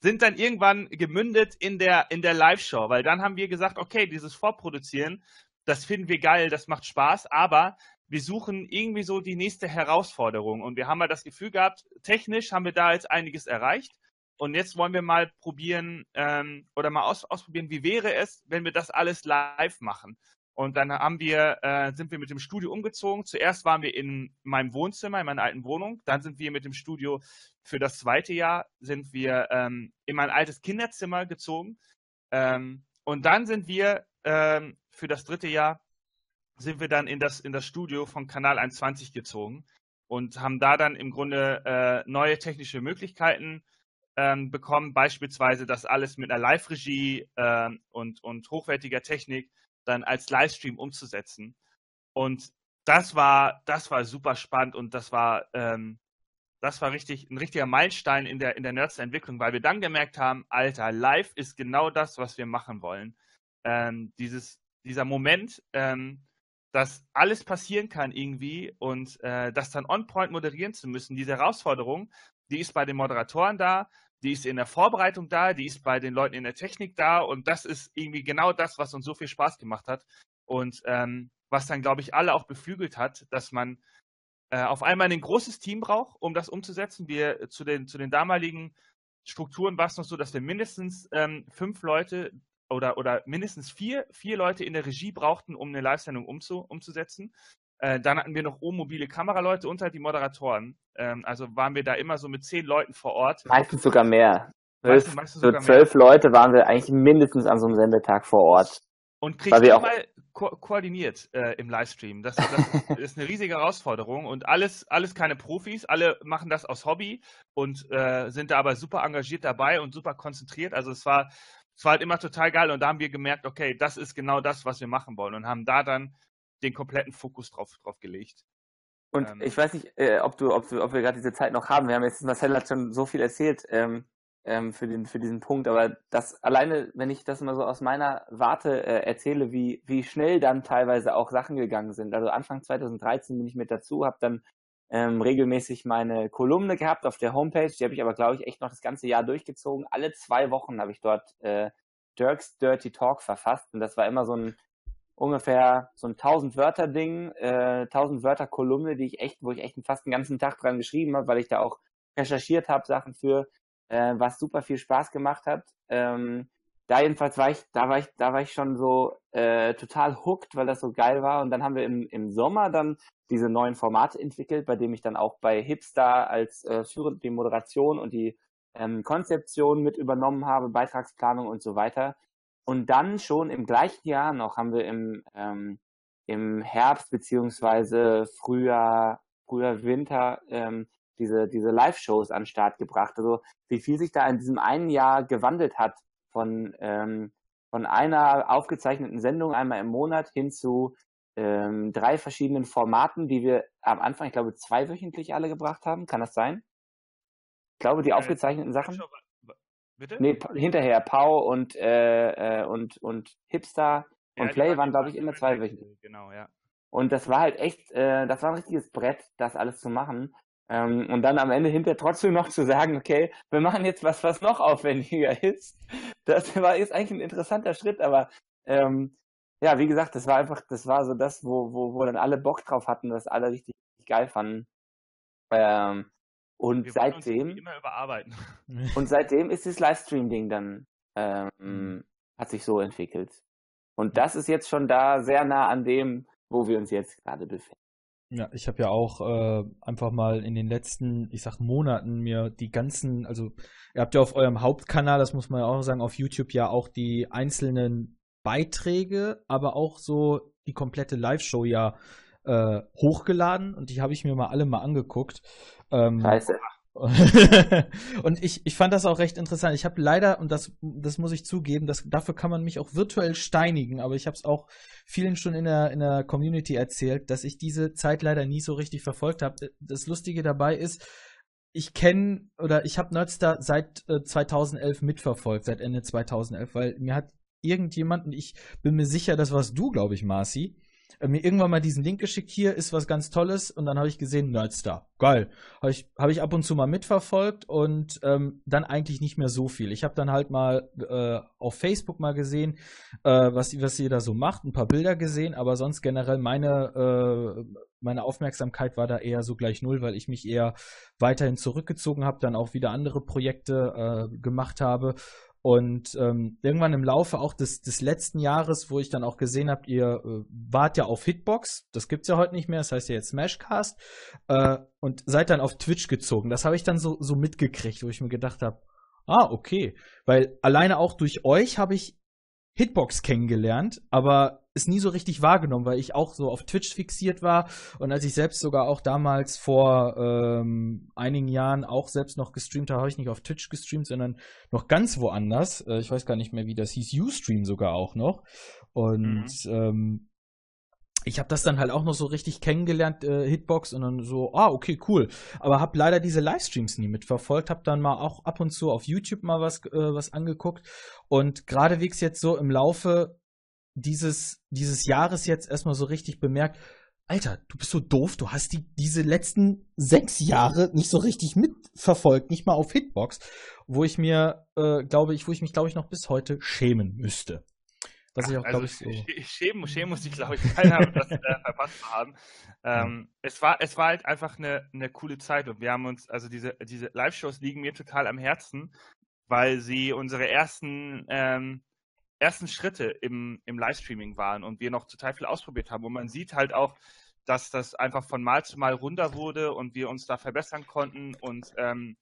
sind dann irgendwann gemündet in der, in der Live-Show, weil dann haben wir gesagt, okay, dieses Vorproduzieren, das finden wir geil, das macht Spaß, aber wir suchen irgendwie so die nächste Herausforderung. Und wir haben halt das Gefühl gehabt, technisch haben wir da jetzt einiges erreicht. Und jetzt wollen wir mal probieren ähm, oder mal aus, ausprobieren, wie wäre es, wenn wir das alles live machen. Und dann haben wir, äh, sind wir mit dem Studio umgezogen. Zuerst waren wir in meinem Wohnzimmer, in meiner alten Wohnung. Dann sind wir mit dem Studio für das zweite Jahr sind wir ähm, in mein altes Kinderzimmer gezogen. Ähm, und dann sind wir ähm, für das dritte Jahr sind wir dann in das, in das Studio von Kanal 21 gezogen und haben da dann im Grunde äh, neue technische Möglichkeiten ähm, bekommen, beispielsweise das alles mit einer Live-Regie ähm, und, und hochwertiger Technik dann als Livestream umzusetzen. Und das war, das war super spannend und das war, ähm, das war richtig, ein richtiger Meilenstein in der, in der Nerds-Entwicklung, weil wir dann gemerkt haben, Alter, live ist genau das, was wir machen wollen. Ähm, dieses, dieser Moment, ähm, dass alles passieren kann irgendwie und äh, das dann on-point moderieren zu müssen, diese Herausforderung, die ist bei den Moderatoren da, die ist in der Vorbereitung da, die ist bei den Leuten in der Technik da und das ist irgendwie genau das, was uns so viel Spaß gemacht hat und ähm, was dann, glaube ich, alle auch beflügelt hat, dass man äh, auf einmal ein großes Team braucht, um das umzusetzen. Wir äh, zu den, zu den damaligen Strukturen war es noch so, dass wir mindestens ähm, fünf Leute oder, oder mindestens vier, vier Leute in der Regie brauchten, um eine Live-Sendung umzu, umzusetzen. Äh, dann hatten wir noch mobile Kameraleute und halt die Moderatoren. Ähm, also waren wir da immer so mit zehn Leuten vor Ort. Meistens sogar mehr. Meistens, meistens sogar so zwölf. Leute waren wir eigentlich mindestens an so einem Sendetag vor Ort. Und kriegt mal ko koordiniert äh, im Livestream. Das, das ist eine riesige Herausforderung und alles, alles keine Profis, alle machen das aus Hobby und äh, sind da aber super engagiert dabei und super konzentriert. Also es war, es war halt immer total geil und da haben wir gemerkt, okay, das ist genau das, was wir machen wollen und haben da dann den kompletten Fokus drauf, drauf gelegt. Und ähm, ich weiß nicht, äh, ob du, ob du, ob wir gerade diese Zeit noch haben. Wir haben jetzt Marcel hat schon so viel erzählt ähm, ähm, für den, für diesen Punkt, aber das alleine, wenn ich das mal so aus meiner Warte äh, erzähle, wie wie schnell dann teilweise auch Sachen gegangen sind. Also Anfang 2013 bin ich mit dazu, habe dann ähm, regelmäßig meine Kolumne gehabt auf der Homepage. Die habe ich aber, glaube ich, echt noch das ganze Jahr durchgezogen. Alle zwei Wochen habe ich dort äh, Dirks Dirty Talk verfasst und das war immer so ein ungefähr so ein 1000 Wörter Ding, äh, 1000 Wörter Kolumne, die ich echt, wo ich echt fast den ganzen Tag dran geschrieben habe, weil ich da auch recherchiert habe, Sachen für, äh, was super viel Spaß gemacht hat. Ähm, da jedenfalls war ich, da war ich, da war ich schon so äh, total hooked, weil das so geil war. Und dann haben wir im, im Sommer dann diese neuen Formate entwickelt, bei dem ich dann auch bei Hipster als äh, führend die Moderation und die ähm, Konzeption mit übernommen habe, Beitragsplanung und so weiter. Und dann schon im gleichen Jahr noch haben wir im, ähm, im Herbst beziehungsweise Frühjahr, Frühjahr, Winter ähm, diese, diese Live-Shows an den Start gebracht. Also wie viel sich da in diesem einen Jahr gewandelt hat von, ähm, von einer aufgezeichneten Sendung einmal im Monat hin zu ähm, drei verschiedenen Formaten, die wir am Anfang, ich glaube, zweiwöchentlich alle gebracht haben. Kann das sein? Ich glaube, die äh, aufgezeichneten Sachen. Bitte? Nee, hinterher Pau und, äh, äh, und, und Hipster und ja, Play waren, glaube ich, immer zwei Wöchentlich. Genau, ja. Und das war halt echt, äh, das war ein richtiges Brett, das alles zu machen. Ähm, und dann am Ende hinterher trotzdem noch zu sagen, okay, wir machen jetzt was, was noch aufwendiger ist. Das war jetzt eigentlich ein interessanter Schritt, aber ähm, ja, wie gesagt, das war einfach, das war so das, wo, wo, wo dann alle Bock drauf hatten, das alle richtig geil fanden. Ähm, und seitdem. immer überarbeiten. Und seitdem ist das Livestream-Ding dann, ähm, mhm. hat sich so entwickelt. Und das ist jetzt schon da sehr nah an dem, wo wir uns jetzt gerade befinden. Ja, ich habe ja auch äh, einfach mal in den letzten, ich sag Monaten mir die ganzen, also ihr habt ja auf eurem Hauptkanal, das muss man ja auch sagen, auf YouTube ja auch die einzelnen Beiträge, aber auch so die komplette Live-Show ja äh, hochgeladen und die habe ich mir mal alle mal angeguckt. Ähm, Scheiße. und ich, ich fand das auch recht interessant. Ich habe leider, und das, das muss ich zugeben, das, dafür kann man mich auch virtuell steinigen, aber ich habe es auch vielen schon in der, in der Community erzählt, dass ich diese Zeit leider nie so richtig verfolgt habe. Das Lustige dabei ist, ich kenne oder ich habe Nerdstar seit äh, 2011 mitverfolgt, seit Ende 2011, weil mir hat irgendjemand, und ich bin mir sicher, das warst du, glaube ich, Marci, mir irgendwann mal diesen Link geschickt, hier ist was ganz Tolles und dann habe ich gesehen, Nerdstar. Geil. Habe ich, hab ich ab und zu mal mitverfolgt und ähm, dann eigentlich nicht mehr so viel. Ich habe dann halt mal äh, auf Facebook mal gesehen, äh, was, was ihr da so macht, ein paar Bilder gesehen, aber sonst generell meine, äh, meine Aufmerksamkeit war da eher so gleich null, weil ich mich eher weiterhin zurückgezogen habe, dann auch wieder andere Projekte äh, gemacht habe und ähm, irgendwann im Laufe auch des, des letzten Jahres, wo ich dann auch gesehen habe, ihr äh, wart ja auf Hitbox, das gibt's ja heute nicht mehr, das heißt ja jetzt Smashcast, äh, und seid dann auf Twitch gezogen. Das habe ich dann so, so mitgekriegt, wo ich mir gedacht habe, ah, okay. Weil alleine auch durch euch habe ich Hitbox kennengelernt, aber es nie so richtig wahrgenommen, weil ich auch so auf Twitch fixiert war und als ich selbst sogar auch damals vor ähm, einigen Jahren auch selbst noch gestreamt habe, habe ich nicht auf Twitch gestreamt, sondern noch ganz woanders. Äh, ich weiß gar nicht mehr, wie das hieß, Ustream sogar auch noch. Und mhm. ähm, ich habe das dann halt auch noch so richtig kennengelernt, äh, Hitbox, und dann so, ah, okay, cool. Aber habe leider diese Livestreams nie mitverfolgt, habe dann mal auch ab und zu auf YouTube mal was, äh, was angeguckt. Und geradewegs jetzt so im Laufe dieses, dieses Jahres jetzt erstmal so richtig bemerkt, Alter, du bist so doof, du hast die, diese letzten sechs Jahre nicht so richtig mitverfolgt, nicht mal auf Hitbox, wo ich mir, äh, glaube ich, wo ich mich, glaube ich, noch bis heute schämen müsste. Was ich auch, also, glaube ich, so. Schämen, schämen muss ich, glaube ich, keiner das äh, verpasst zu haben. Ähm, es, war, es war halt einfach eine, eine coole Zeit und wir haben uns, also diese, diese Live-Shows liegen mir total am Herzen, weil sie unsere ersten, ähm, ersten Schritte im, im Livestreaming waren und wir noch total viel ausprobiert haben. Und man sieht halt auch, dass das einfach von Mal zu Mal runter wurde und wir uns da verbessern konnten und ähm,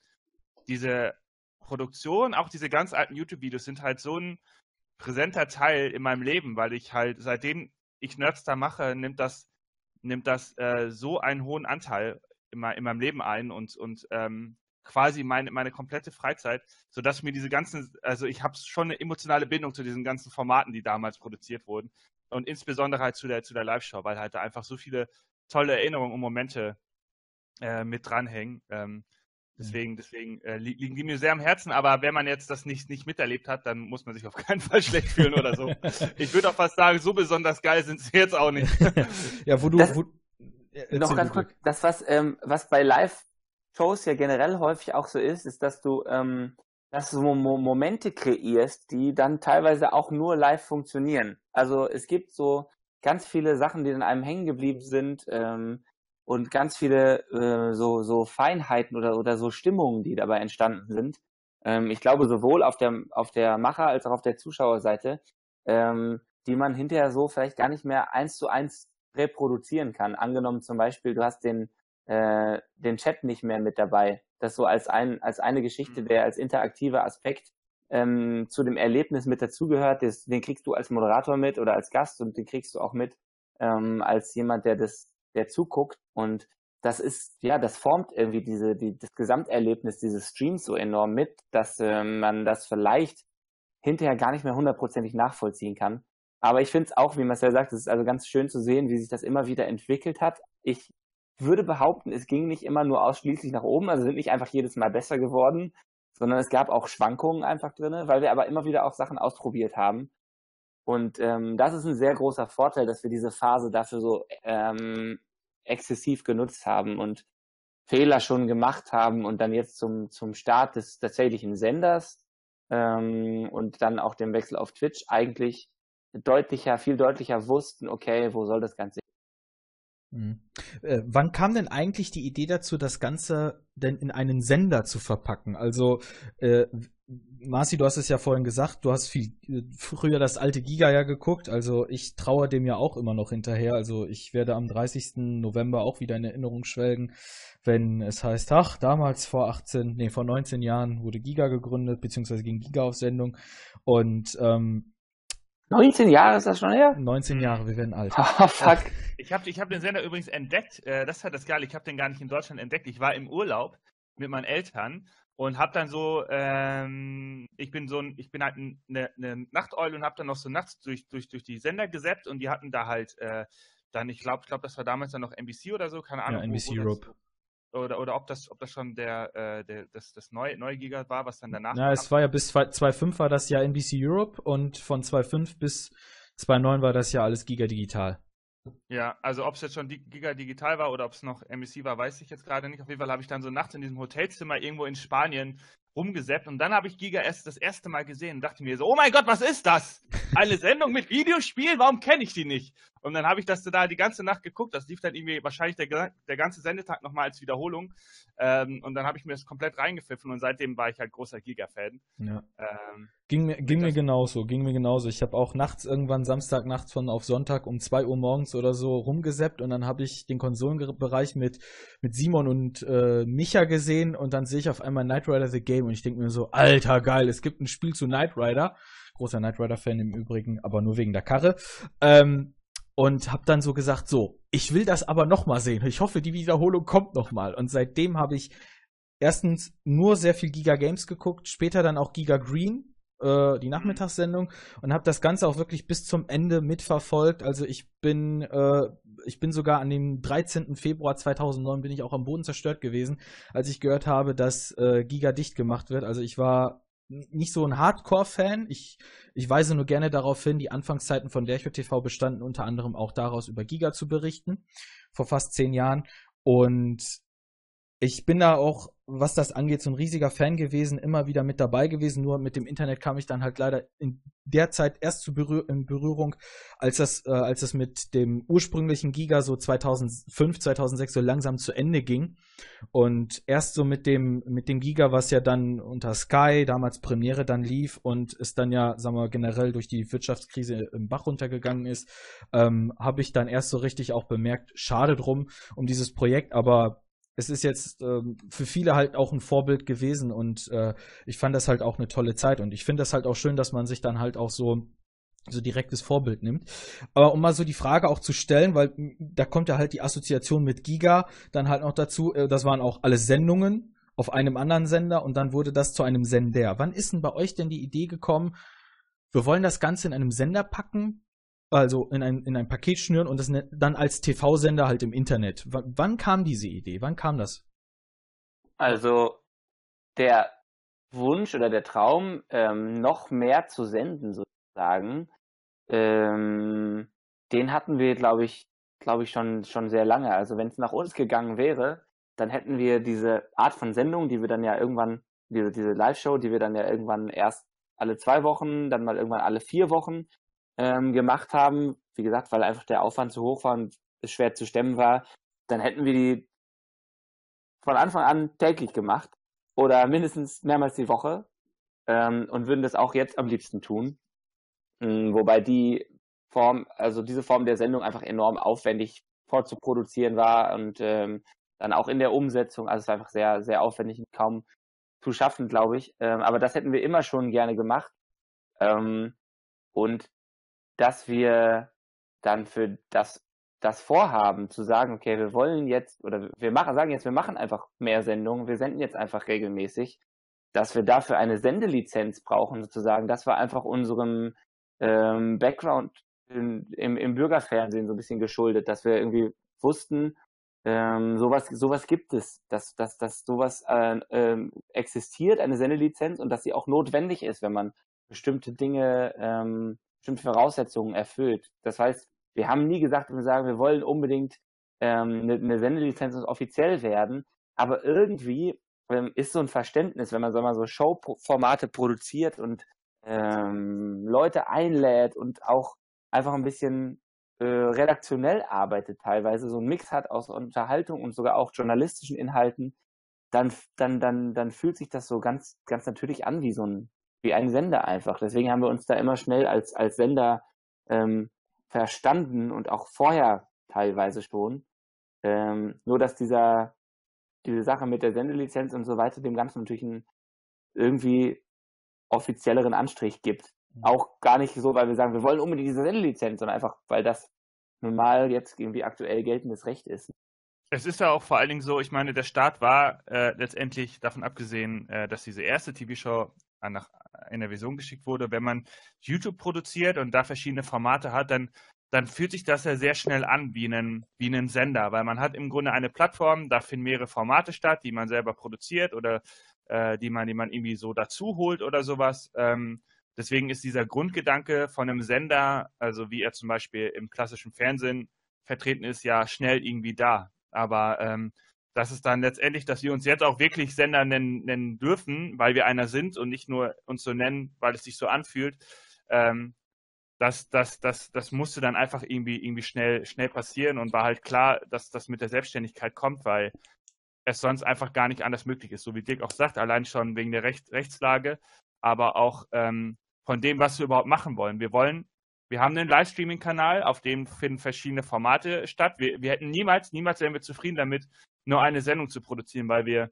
diese Produktion, auch diese ganz alten YouTube-Videos sind halt so ein präsenter Teil in meinem Leben, weil ich halt, seitdem ich Nerds da mache, nimmt das, nimmt das äh, so einen hohen Anteil in, in, meinem Leben ein und, und ähm, quasi meine, meine komplette Freizeit, sodass mir diese ganzen, also ich habe schon eine emotionale Bindung zu diesen ganzen Formaten, die damals produziert wurden und insbesondere halt zu der, zu der Live-Show, weil halt da einfach so viele tolle Erinnerungen und Momente äh, mit dranhängen. Ähm, Deswegen, deswegen äh, liegen die mir sehr am Herzen, aber wenn man jetzt das nicht, nicht miterlebt hat, dann muss man sich auf keinen Fall schlecht fühlen oder so. ich würde auch fast sagen, so besonders geil sind sie jetzt auch nicht. ja, wo du. Das, wo, noch ganz kurz, das, was, ähm, was bei Live-Shows ja generell häufig auch so ist, ist, dass du, ähm, dass du Mo Momente kreierst, die dann teilweise auch nur live funktionieren. Also es gibt so ganz viele Sachen, die in einem hängen geblieben sind. Ähm, und ganz viele äh, so, so Feinheiten oder, oder so Stimmungen, die dabei entstanden sind. Ähm, ich glaube, sowohl auf der, auf der Macher- als auch auf der Zuschauerseite, ähm, die man hinterher so vielleicht gar nicht mehr eins zu eins reproduzieren kann. Angenommen zum Beispiel, du hast den, äh, den Chat nicht mehr mit dabei. Das so als, ein, als eine Geschichte, mhm. der als interaktiver Aspekt ähm, zu dem Erlebnis mit dazugehört. Den kriegst du als Moderator mit oder als Gast und den kriegst du auch mit ähm, als jemand, der das der zuguckt. Und das ist, ja, das formt irgendwie diese, die, das Gesamterlebnis dieses Streams so enorm mit, dass äh, man das vielleicht hinterher gar nicht mehr hundertprozentig nachvollziehen kann. Aber ich finde es auch, wie Marcel sagt, es ist also ganz schön zu sehen, wie sich das immer wieder entwickelt hat. Ich würde behaupten, es ging nicht immer nur ausschließlich nach oben, also sind nicht einfach jedes Mal besser geworden, sondern es gab auch Schwankungen einfach drinne, weil wir aber immer wieder auch Sachen ausprobiert haben. Und ähm, das ist ein sehr großer Vorteil, dass wir diese Phase dafür so ähm, exzessiv genutzt haben und Fehler schon gemacht haben und dann jetzt zum, zum Start des tatsächlichen Senders ähm, und dann auch dem Wechsel auf Twitch eigentlich deutlicher, viel deutlicher wussten, okay, wo soll das Ganze Mhm. Äh, wann kam denn eigentlich die Idee dazu, das Ganze denn in einen Sender zu verpacken? Also, äh, Marci, du hast es ja vorhin gesagt, du hast viel äh, früher das alte Giga ja geguckt, also ich traue dem ja auch immer noch hinterher. Also ich werde am 30. November auch wieder in Erinnerung schwelgen, wenn es heißt, ach, damals vor 18, nee, vor 19 Jahren wurde Giga gegründet, beziehungsweise ging Giga auf Sendung. Und ähm, 19 Jahre ist das schon her? 19 Jahre, wir werden alt. Oh, fuck. Ich habe ich hab den Sender übrigens entdeckt. Äh, das ist halt das Geile. Ich habe den gar nicht in Deutschland entdeckt. Ich war im Urlaub mit meinen Eltern und habe dann so, ähm, ich bin so ein, ich bin halt eine, eine Nachteule und habe dann noch so nachts durch, durch, durch die Sender gesäppt und die hatten da halt äh, dann, ich glaube, ich glaube, das war damals dann noch NBC oder so, keine Ahnung. Ja, NBC wo, wo Europe. Oder, oder ob das, ob das schon der, äh, der das, das neue, neue Giga war, was dann danach. Ja, es war ja bis 2.5 war das ja NBC Europe und von 2.5 bis 2.9 war das ja alles Giga Digital. Ja, also ob es jetzt schon Giga Digital war oder ob es noch NBC war, weiß ich jetzt gerade nicht. Auf jeden Fall habe ich dann so nachts in diesem Hotelzimmer irgendwo in Spanien rumgesäppt und dann habe ich Giga erst das erste Mal gesehen und dachte mir so, oh mein Gott, was ist das? Eine Sendung mit Videospielen, warum kenne ich die nicht? Und dann habe ich das da die ganze Nacht geguckt, das lief dann irgendwie wahrscheinlich der, der ganze Sendetag nochmal als Wiederholung ähm, und dann habe ich mir das komplett reingepfiffen und seitdem war ich halt großer Giga-Fan. Ja. Ähm, ging mir, ging mir genauso, ging mir genauso. Ich habe auch nachts irgendwann Samstag nachts von auf Sonntag um 2 Uhr morgens oder so rumgesäppt und dann habe ich den Konsolenbereich mit, mit Simon und äh, Micha gesehen und dann sehe ich auf einmal Knight Rider The Game und ich denke mir so, alter geil, es gibt ein Spiel zu Knight Rider. Großer Knight Rider-Fan im Übrigen, aber nur wegen der Karre. Ähm, und habe dann so gesagt, so, ich will das aber noch mal sehen. Ich hoffe, die Wiederholung kommt noch mal. Und seitdem habe ich erstens nur sehr viel Giga Games geguckt, später dann auch Giga Green, äh, die Nachmittagssendung und habe das Ganze auch wirklich bis zum Ende mitverfolgt. Also ich bin äh, ich bin sogar an dem 13. Februar 2009 bin ich auch am Boden zerstört gewesen, als ich gehört habe, dass äh, Giga dicht gemacht wird. Also ich war nicht so ein Hardcore-Fan. Ich, ich weise nur gerne darauf hin, die Anfangszeiten von Dercho TV bestanden unter anderem auch daraus, über Giga zu berichten, vor fast zehn Jahren. Und ich bin da auch, was das angeht, so ein riesiger Fan gewesen, immer wieder mit dabei gewesen. Nur mit dem Internet kam ich dann halt leider in der Zeit erst zu Berühr in Berührung, als das, äh, als es mit dem ursprünglichen Giga so 2005, 2006 so langsam zu Ende ging. Und erst so mit dem, mit dem Giga, was ja dann unter Sky, damals Premiere, dann lief und es dann ja, sagen wir, generell durch die Wirtschaftskrise im Bach runtergegangen ist, ähm, habe ich dann erst so richtig auch bemerkt, schade drum um dieses Projekt, aber es ist jetzt ähm, für viele halt auch ein Vorbild gewesen und äh, ich fand das halt auch eine tolle Zeit und ich finde das halt auch schön, dass man sich dann halt auch so so direktes Vorbild nimmt. Aber um mal so die Frage auch zu stellen, weil da kommt ja halt die Assoziation mit Giga dann halt noch dazu, äh, das waren auch alles Sendungen auf einem anderen Sender und dann wurde das zu einem Sender. Wann ist denn bei euch denn die Idee gekommen, wir wollen das Ganze in einem Sender packen? Also in ein, in ein Paket schnüren und das ne, dann als TV-Sender halt im Internet. W wann kam diese Idee? Wann kam das? Also der Wunsch oder der Traum, ähm, noch mehr zu senden sozusagen, ähm, den hatten wir, glaube ich, glaube ich schon schon sehr lange. Also wenn es nach uns gegangen wäre, dann hätten wir diese Art von Sendung, die wir dann ja irgendwann diese diese Live-Show, die wir dann ja irgendwann erst alle zwei Wochen, dann mal irgendwann alle vier Wochen ähm, gemacht haben, wie gesagt, weil einfach der Aufwand zu hoch war und es schwer zu stemmen war, dann hätten wir die von Anfang an täglich gemacht oder mindestens mehrmals die Woche ähm, und würden das auch jetzt am liebsten tun. Ähm, wobei die Form, also diese Form der Sendung einfach enorm aufwendig vorzuproduzieren war und ähm, dann auch in der Umsetzung, also es war einfach sehr, sehr aufwendig und kaum zu schaffen, glaube ich. Ähm, aber das hätten wir immer schon gerne gemacht. Ähm, und dass wir dann für das, das Vorhaben zu sagen, okay, wir wollen jetzt, oder wir machen, sagen jetzt, wir machen einfach mehr Sendungen, wir senden jetzt einfach regelmäßig, dass wir dafür eine Sendelizenz brauchen, sozusagen. Das war einfach unserem ähm, Background in, im, im Bürgerfernsehen so ein bisschen geschuldet, dass wir irgendwie wussten, ähm, sowas, sowas gibt es, dass, dass, dass sowas äh, äh, existiert, eine Sendelizenz und dass sie auch notwendig ist, wenn man bestimmte Dinge ähm, bestimmte Voraussetzungen erfüllt. Das heißt, wir haben nie gesagt, wir sagen, wir wollen unbedingt ähm, eine, eine Sendelizenz offiziell werden, aber irgendwie ähm, ist so ein Verständnis, wenn man, wir mal, so Showformate produziert und ähm, Leute einlädt und auch einfach ein bisschen äh, redaktionell arbeitet teilweise, so ein Mix hat aus Unterhaltung und sogar auch journalistischen Inhalten, dann, dann, dann, dann fühlt sich das so ganz, ganz natürlich an wie so ein, wie ein Sender einfach. Deswegen haben wir uns da immer schnell als, als Sender ähm, verstanden und auch vorher teilweise schon. Ähm, nur dass dieser, diese Sache mit der Sendelizenz und so weiter dem Ganzen natürlich einen irgendwie offizielleren Anstrich gibt. Mhm. Auch gar nicht so, weil wir sagen, wir wollen unbedingt diese Sendelizenz, sondern einfach, weil das nun mal jetzt irgendwie aktuell geltendes Recht ist. Es ist ja auch vor allen Dingen so, ich meine, der Start war äh, letztendlich davon abgesehen, äh, dass diese erste TV-Show nach in der Vision geschickt wurde, wenn man YouTube produziert und da verschiedene Formate hat, dann, dann fühlt sich das ja sehr schnell an wie ein, wie ein Sender, weil man hat im Grunde eine Plattform, da finden mehrere Formate statt, die man selber produziert oder äh, die, man, die man irgendwie so dazu holt oder sowas. Ähm, deswegen ist dieser Grundgedanke von einem Sender, also wie er zum Beispiel im klassischen Fernsehen vertreten ist, ja schnell irgendwie da. Aber ähm, das ist dann letztendlich, dass wir uns jetzt auch wirklich Sender nennen, nennen dürfen, weil wir einer sind und nicht nur uns so nennen, weil es sich so anfühlt. Ähm, das, das, das, das musste dann einfach irgendwie, irgendwie schnell, schnell passieren und war halt klar, dass das mit der Selbstständigkeit kommt, weil es sonst einfach gar nicht anders möglich ist. So wie Dirk auch sagt, allein schon wegen der Recht, Rechtslage, aber auch ähm, von dem, was wir überhaupt machen wollen. Wir wollen, wir haben einen Livestreaming-Kanal, auf dem finden verschiedene Formate statt. Wir, wir hätten niemals, niemals wären wir zufrieden damit, nur eine Sendung zu produzieren, weil wir,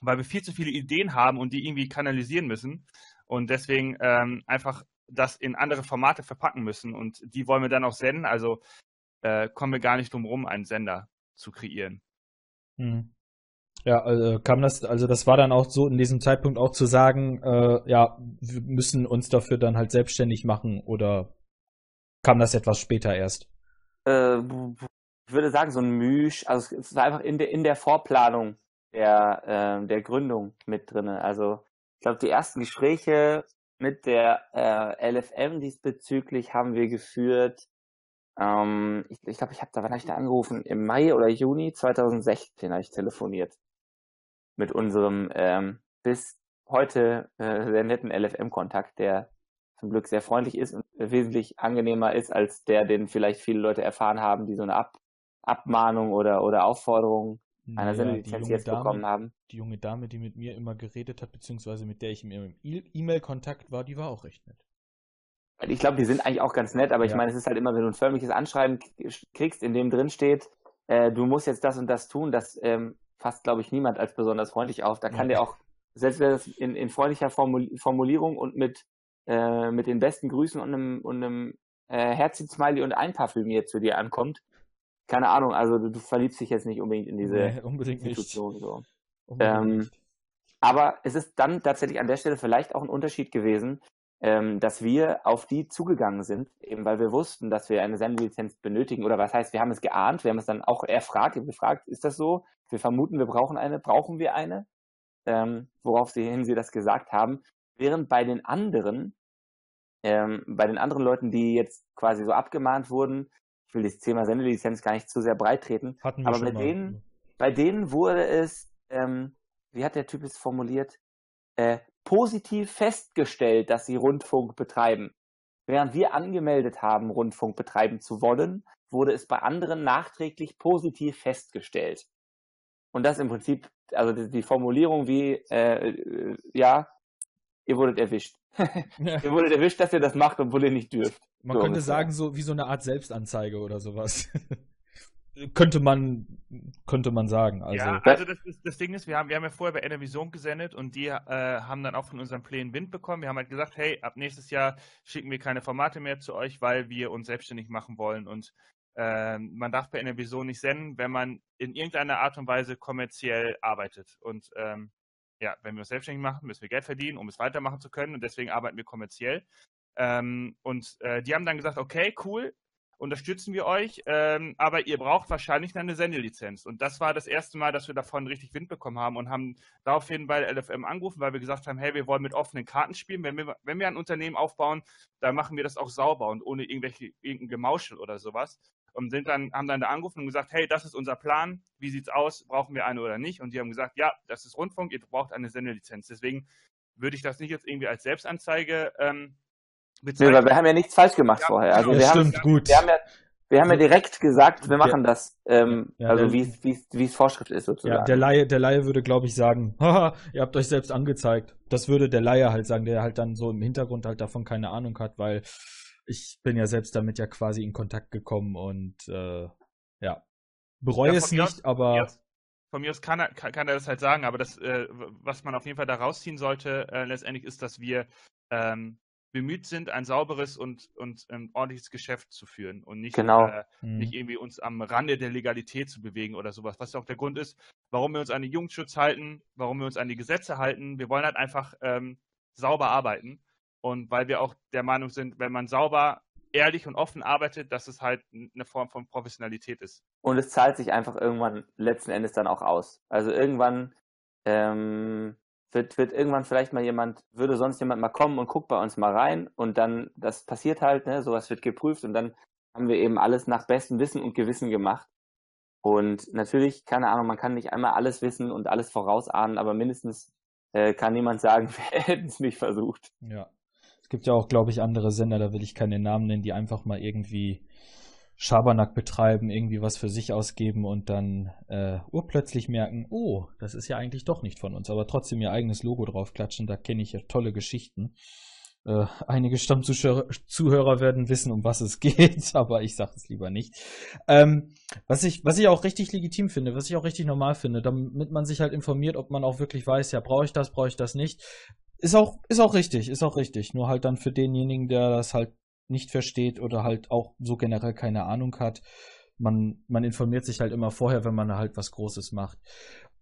weil wir viel zu viele Ideen haben und die irgendwie kanalisieren müssen und deswegen ähm, einfach das in andere Formate verpacken müssen und die wollen wir dann auch senden. Also äh, kommen wir gar nicht drum rum, einen Sender zu kreieren. Hm. Ja, also kam das, also das war dann auch so in diesem Zeitpunkt auch zu sagen, äh, ja, wir müssen uns dafür dann halt selbstständig machen oder kam das etwas später erst? Äh, ich würde sagen, so ein Misch, also es war einfach in der, in der Vorplanung der, äh, der Gründung mit drin. Also ich glaube, die ersten Gespräche mit der äh, LFM diesbezüglich haben wir geführt. Ähm, ich glaube, ich, glaub, ich habe da, wann habe ich da angerufen? Im Mai oder Juni 2016 habe ich telefoniert mit unserem ähm, bis heute äh, sehr netten LFM-Kontakt, der zum Glück sehr freundlich ist und wesentlich angenehmer ist als der, den vielleicht viele Leute erfahren haben, die so eine Ab Abmahnung oder, oder Aufforderung einer ja, Sendelizenz jetzt Dame, bekommen haben. Die junge Dame, die mit mir immer geredet hat, beziehungsweise mit der ich im E-Mail-Kontakt war, die war auch recht nett. Ich glaube, die sind eigentlich auch ganz nett, aber ja. ich meine, es ist halt immer, wenn du ein förmliches Anschreiben kriegst, in dem drin steht, äh, du musst jetzt das und das tun, das ähm, fasst, glaube ich, niemand als besonders freundlich auf. Da kann ja. der auch, selbst wenn das in, in freundlicher Formulierung und mit, äh, mit den besten Grüßen und einem, und einem äh, Herzchen-Smiley und Einparfümiert zu dir ankommt, keine Ahnung, also du, du, verliebst dich jetzt nicht unbedingt in diese nee, unbedingt Institution. Nicht. So. Unbedingt ähm, nicht. Aber es ist dann tatsächlich an der Stelle vielleicht auch ein Unterschied gewesen, ähm, dass wir auf die zugegangen sind, eben weil wir wussten, dass wir eine Sendelizenz benötigen. Oder was heißt, wir haben es geahnt, wir haben es dann auch erfragt, gefragt, ist das so? Wir vermuten, wir brauchen eine, brauchen wir eine? Ähm, worauf sie hin sie das gesagt haben. Während bei den anderen, ähm, bei den anderen Leuten, die jetzt quasi so abgemahnt wurden, ich will das Thema Sendelizenz gar nicht zu sehr breit treten, Hatten wir aber schon bei mal. denen, bei denen wurde es, ähm, wie hat der Typ es formuliert, äh, positiv festgestellt, dass sie Rundfunk betreiben. Während wir angemeldet haben, Rundfunk betreiben zu wollen, wurde es bei anderen nachträglich positiv festgestellt. Und das im Prinzip, also die Formulierung wie, äh, ja, ihr wurdet erwischt. ihr wurdet erwischt, dass ihr das macht, obwohl ihr nicht dürft. Man so, könnte sagen, so wie so eine Art Selbstanzeige oder sowas. könnte man könnte man sagen. Also, ja, also das, das, das, Ding ist, wir haben, wir haben ja vorher bei Enervision gesendet und die äh, haben dann auch von unseren Plänen Wind bekommen. Wir haben halt gesagt, hey, ab nächstes Jahr schicken wir keine Formate mehr zu euch, weil wir uns selbstständig machen wollen und äh, man darf bei Enervision nicht senden, wenn man in irgendeiner Art und Weise kommerziell arbeitet. Und ähm, ja, wenn wir uns selbstständig machen, müssen wir Geld verdienen, um es weitermachen zu können und deswegen arbeiten wir kommerziell. Ähm, und äh, die haben dann gesagt, okay, cool, unterstützen wir euch, ähm, aber ihr braucht wahrscheinlich eine Sendelizenz. Und das war das erste Mal, dass wir davon richtig Wind bekommen haben und haben daraufhin bei LFM angerufen, weil wir gesagt haben, hey, wir wollen mit offenen Karten spielen. Wenn wir, wenn wir ein Unternehmen aufbauen, dann machen wir das auch sauber und ohne irgendwelche, irgendein Gemauschel oder sowas. Und sind dann, haben dann da angerufen und gesagt, hey, das ist unser Plan, wie sieht's aus, brauchen wir eine oder nicht? Und die haben gesagt, ja, das ist Rundfunk, ihr braucht eine Sendelizenz. Deswegen würde ich das nicht jetzt irgendwie als Selbstanzeige ähm, bezeichnen. Nee, weil wir haben ja nichts falsch gemacht ja, vorher. Also wir stimmt, haben, gut. Wir haben ja, wir haben ja direkt gesagt, wir machen ja. das, ähm, ja, also wie es Vorschrift ist sozusagen. Ja, der Laie, der Laie würde, glaube ich, sagen, haha, ihr habt euch selbst angezeigt. Das würde der Laie halt sagen, der halt dann so im Hintergrund halt davon keine Ahnung hat, weil ich bin ja selbst damit ja quasi in Kontakt gekommen und äh, ja, bereue es nicht, aus, aber. Von mir aus kann er, kann, kann er das halt sagen, aber das, äh, was man auf jeden Fall da rausziehen sollte, äh, letztendlich ist, dass wir ähm, bemüht sind, ein sauberes und, und ein ordentliches Geschäft zu führen und nicht, genau. äh, mhm. nicht irgendwie uns am Rande der Legalität zu bewegen oder sowas. Was auch der Grund ist, warum wir uns an den Jugendschutz halten, warum wir uns an die Gesetze halten. Wir wollen halt einfach ähm, sauber arbeiten und weil wir auch der Meinung sind, wenn man sauber, ehrlich und offen arbeitet, dass es halt eine Form von Professionalität ist. Und es zahlt sich einfach irgendwann letzten Endes dann auch aus. Also irgendwann ähm, wird, wird irgendwann vielleicht mal jemand, würde sonst jemand mal kommen und guckt bei uns mal rein und dann, das passiert halt, ne, sowas wird geprüft und dann haben wir eben alles nach bestem Wissen und Gewissen gemacht. Und natürlich, keine Ahnung, man kann nicht einmal alles wissen und alles vorausahnen, aber mindestens äh, kann niemand sagen, wir hätten es nicht versucht. Ja. Es gibt ja auch, glaube ich, andere Sender, da will ich keine Namen nennen, die einfach mal irgendwie Schabernack betreiben, irgendwie was für sich ausgeben und dann äh, urplötzlich merken, oh, das ist ja eigentlich doch nicht von uns, aber trotzdem ihr eigenes Logo draufklatschen, da kenne ich ja tolle Geschichten. Äh, einige Stammzuhörer werden wissen, um was es geht, aber ich sage es lieber nicht. Ähm, was ich, was ich auch richtig legitim finde, was ich auch richtig normal finde, damit man sich halt informiert, ob man auch wirklich weiß, ja, brauche ich das, brauche ich das nicht. Ist auch, ist auch richtig, ist auch richtig. Nur halt dann für denjenigen, der das halt nicht versteht oder halt auch so generell keine Ahnung hat. Man, man informiert sich halt immer vorher, wenn man halt was Großes macht.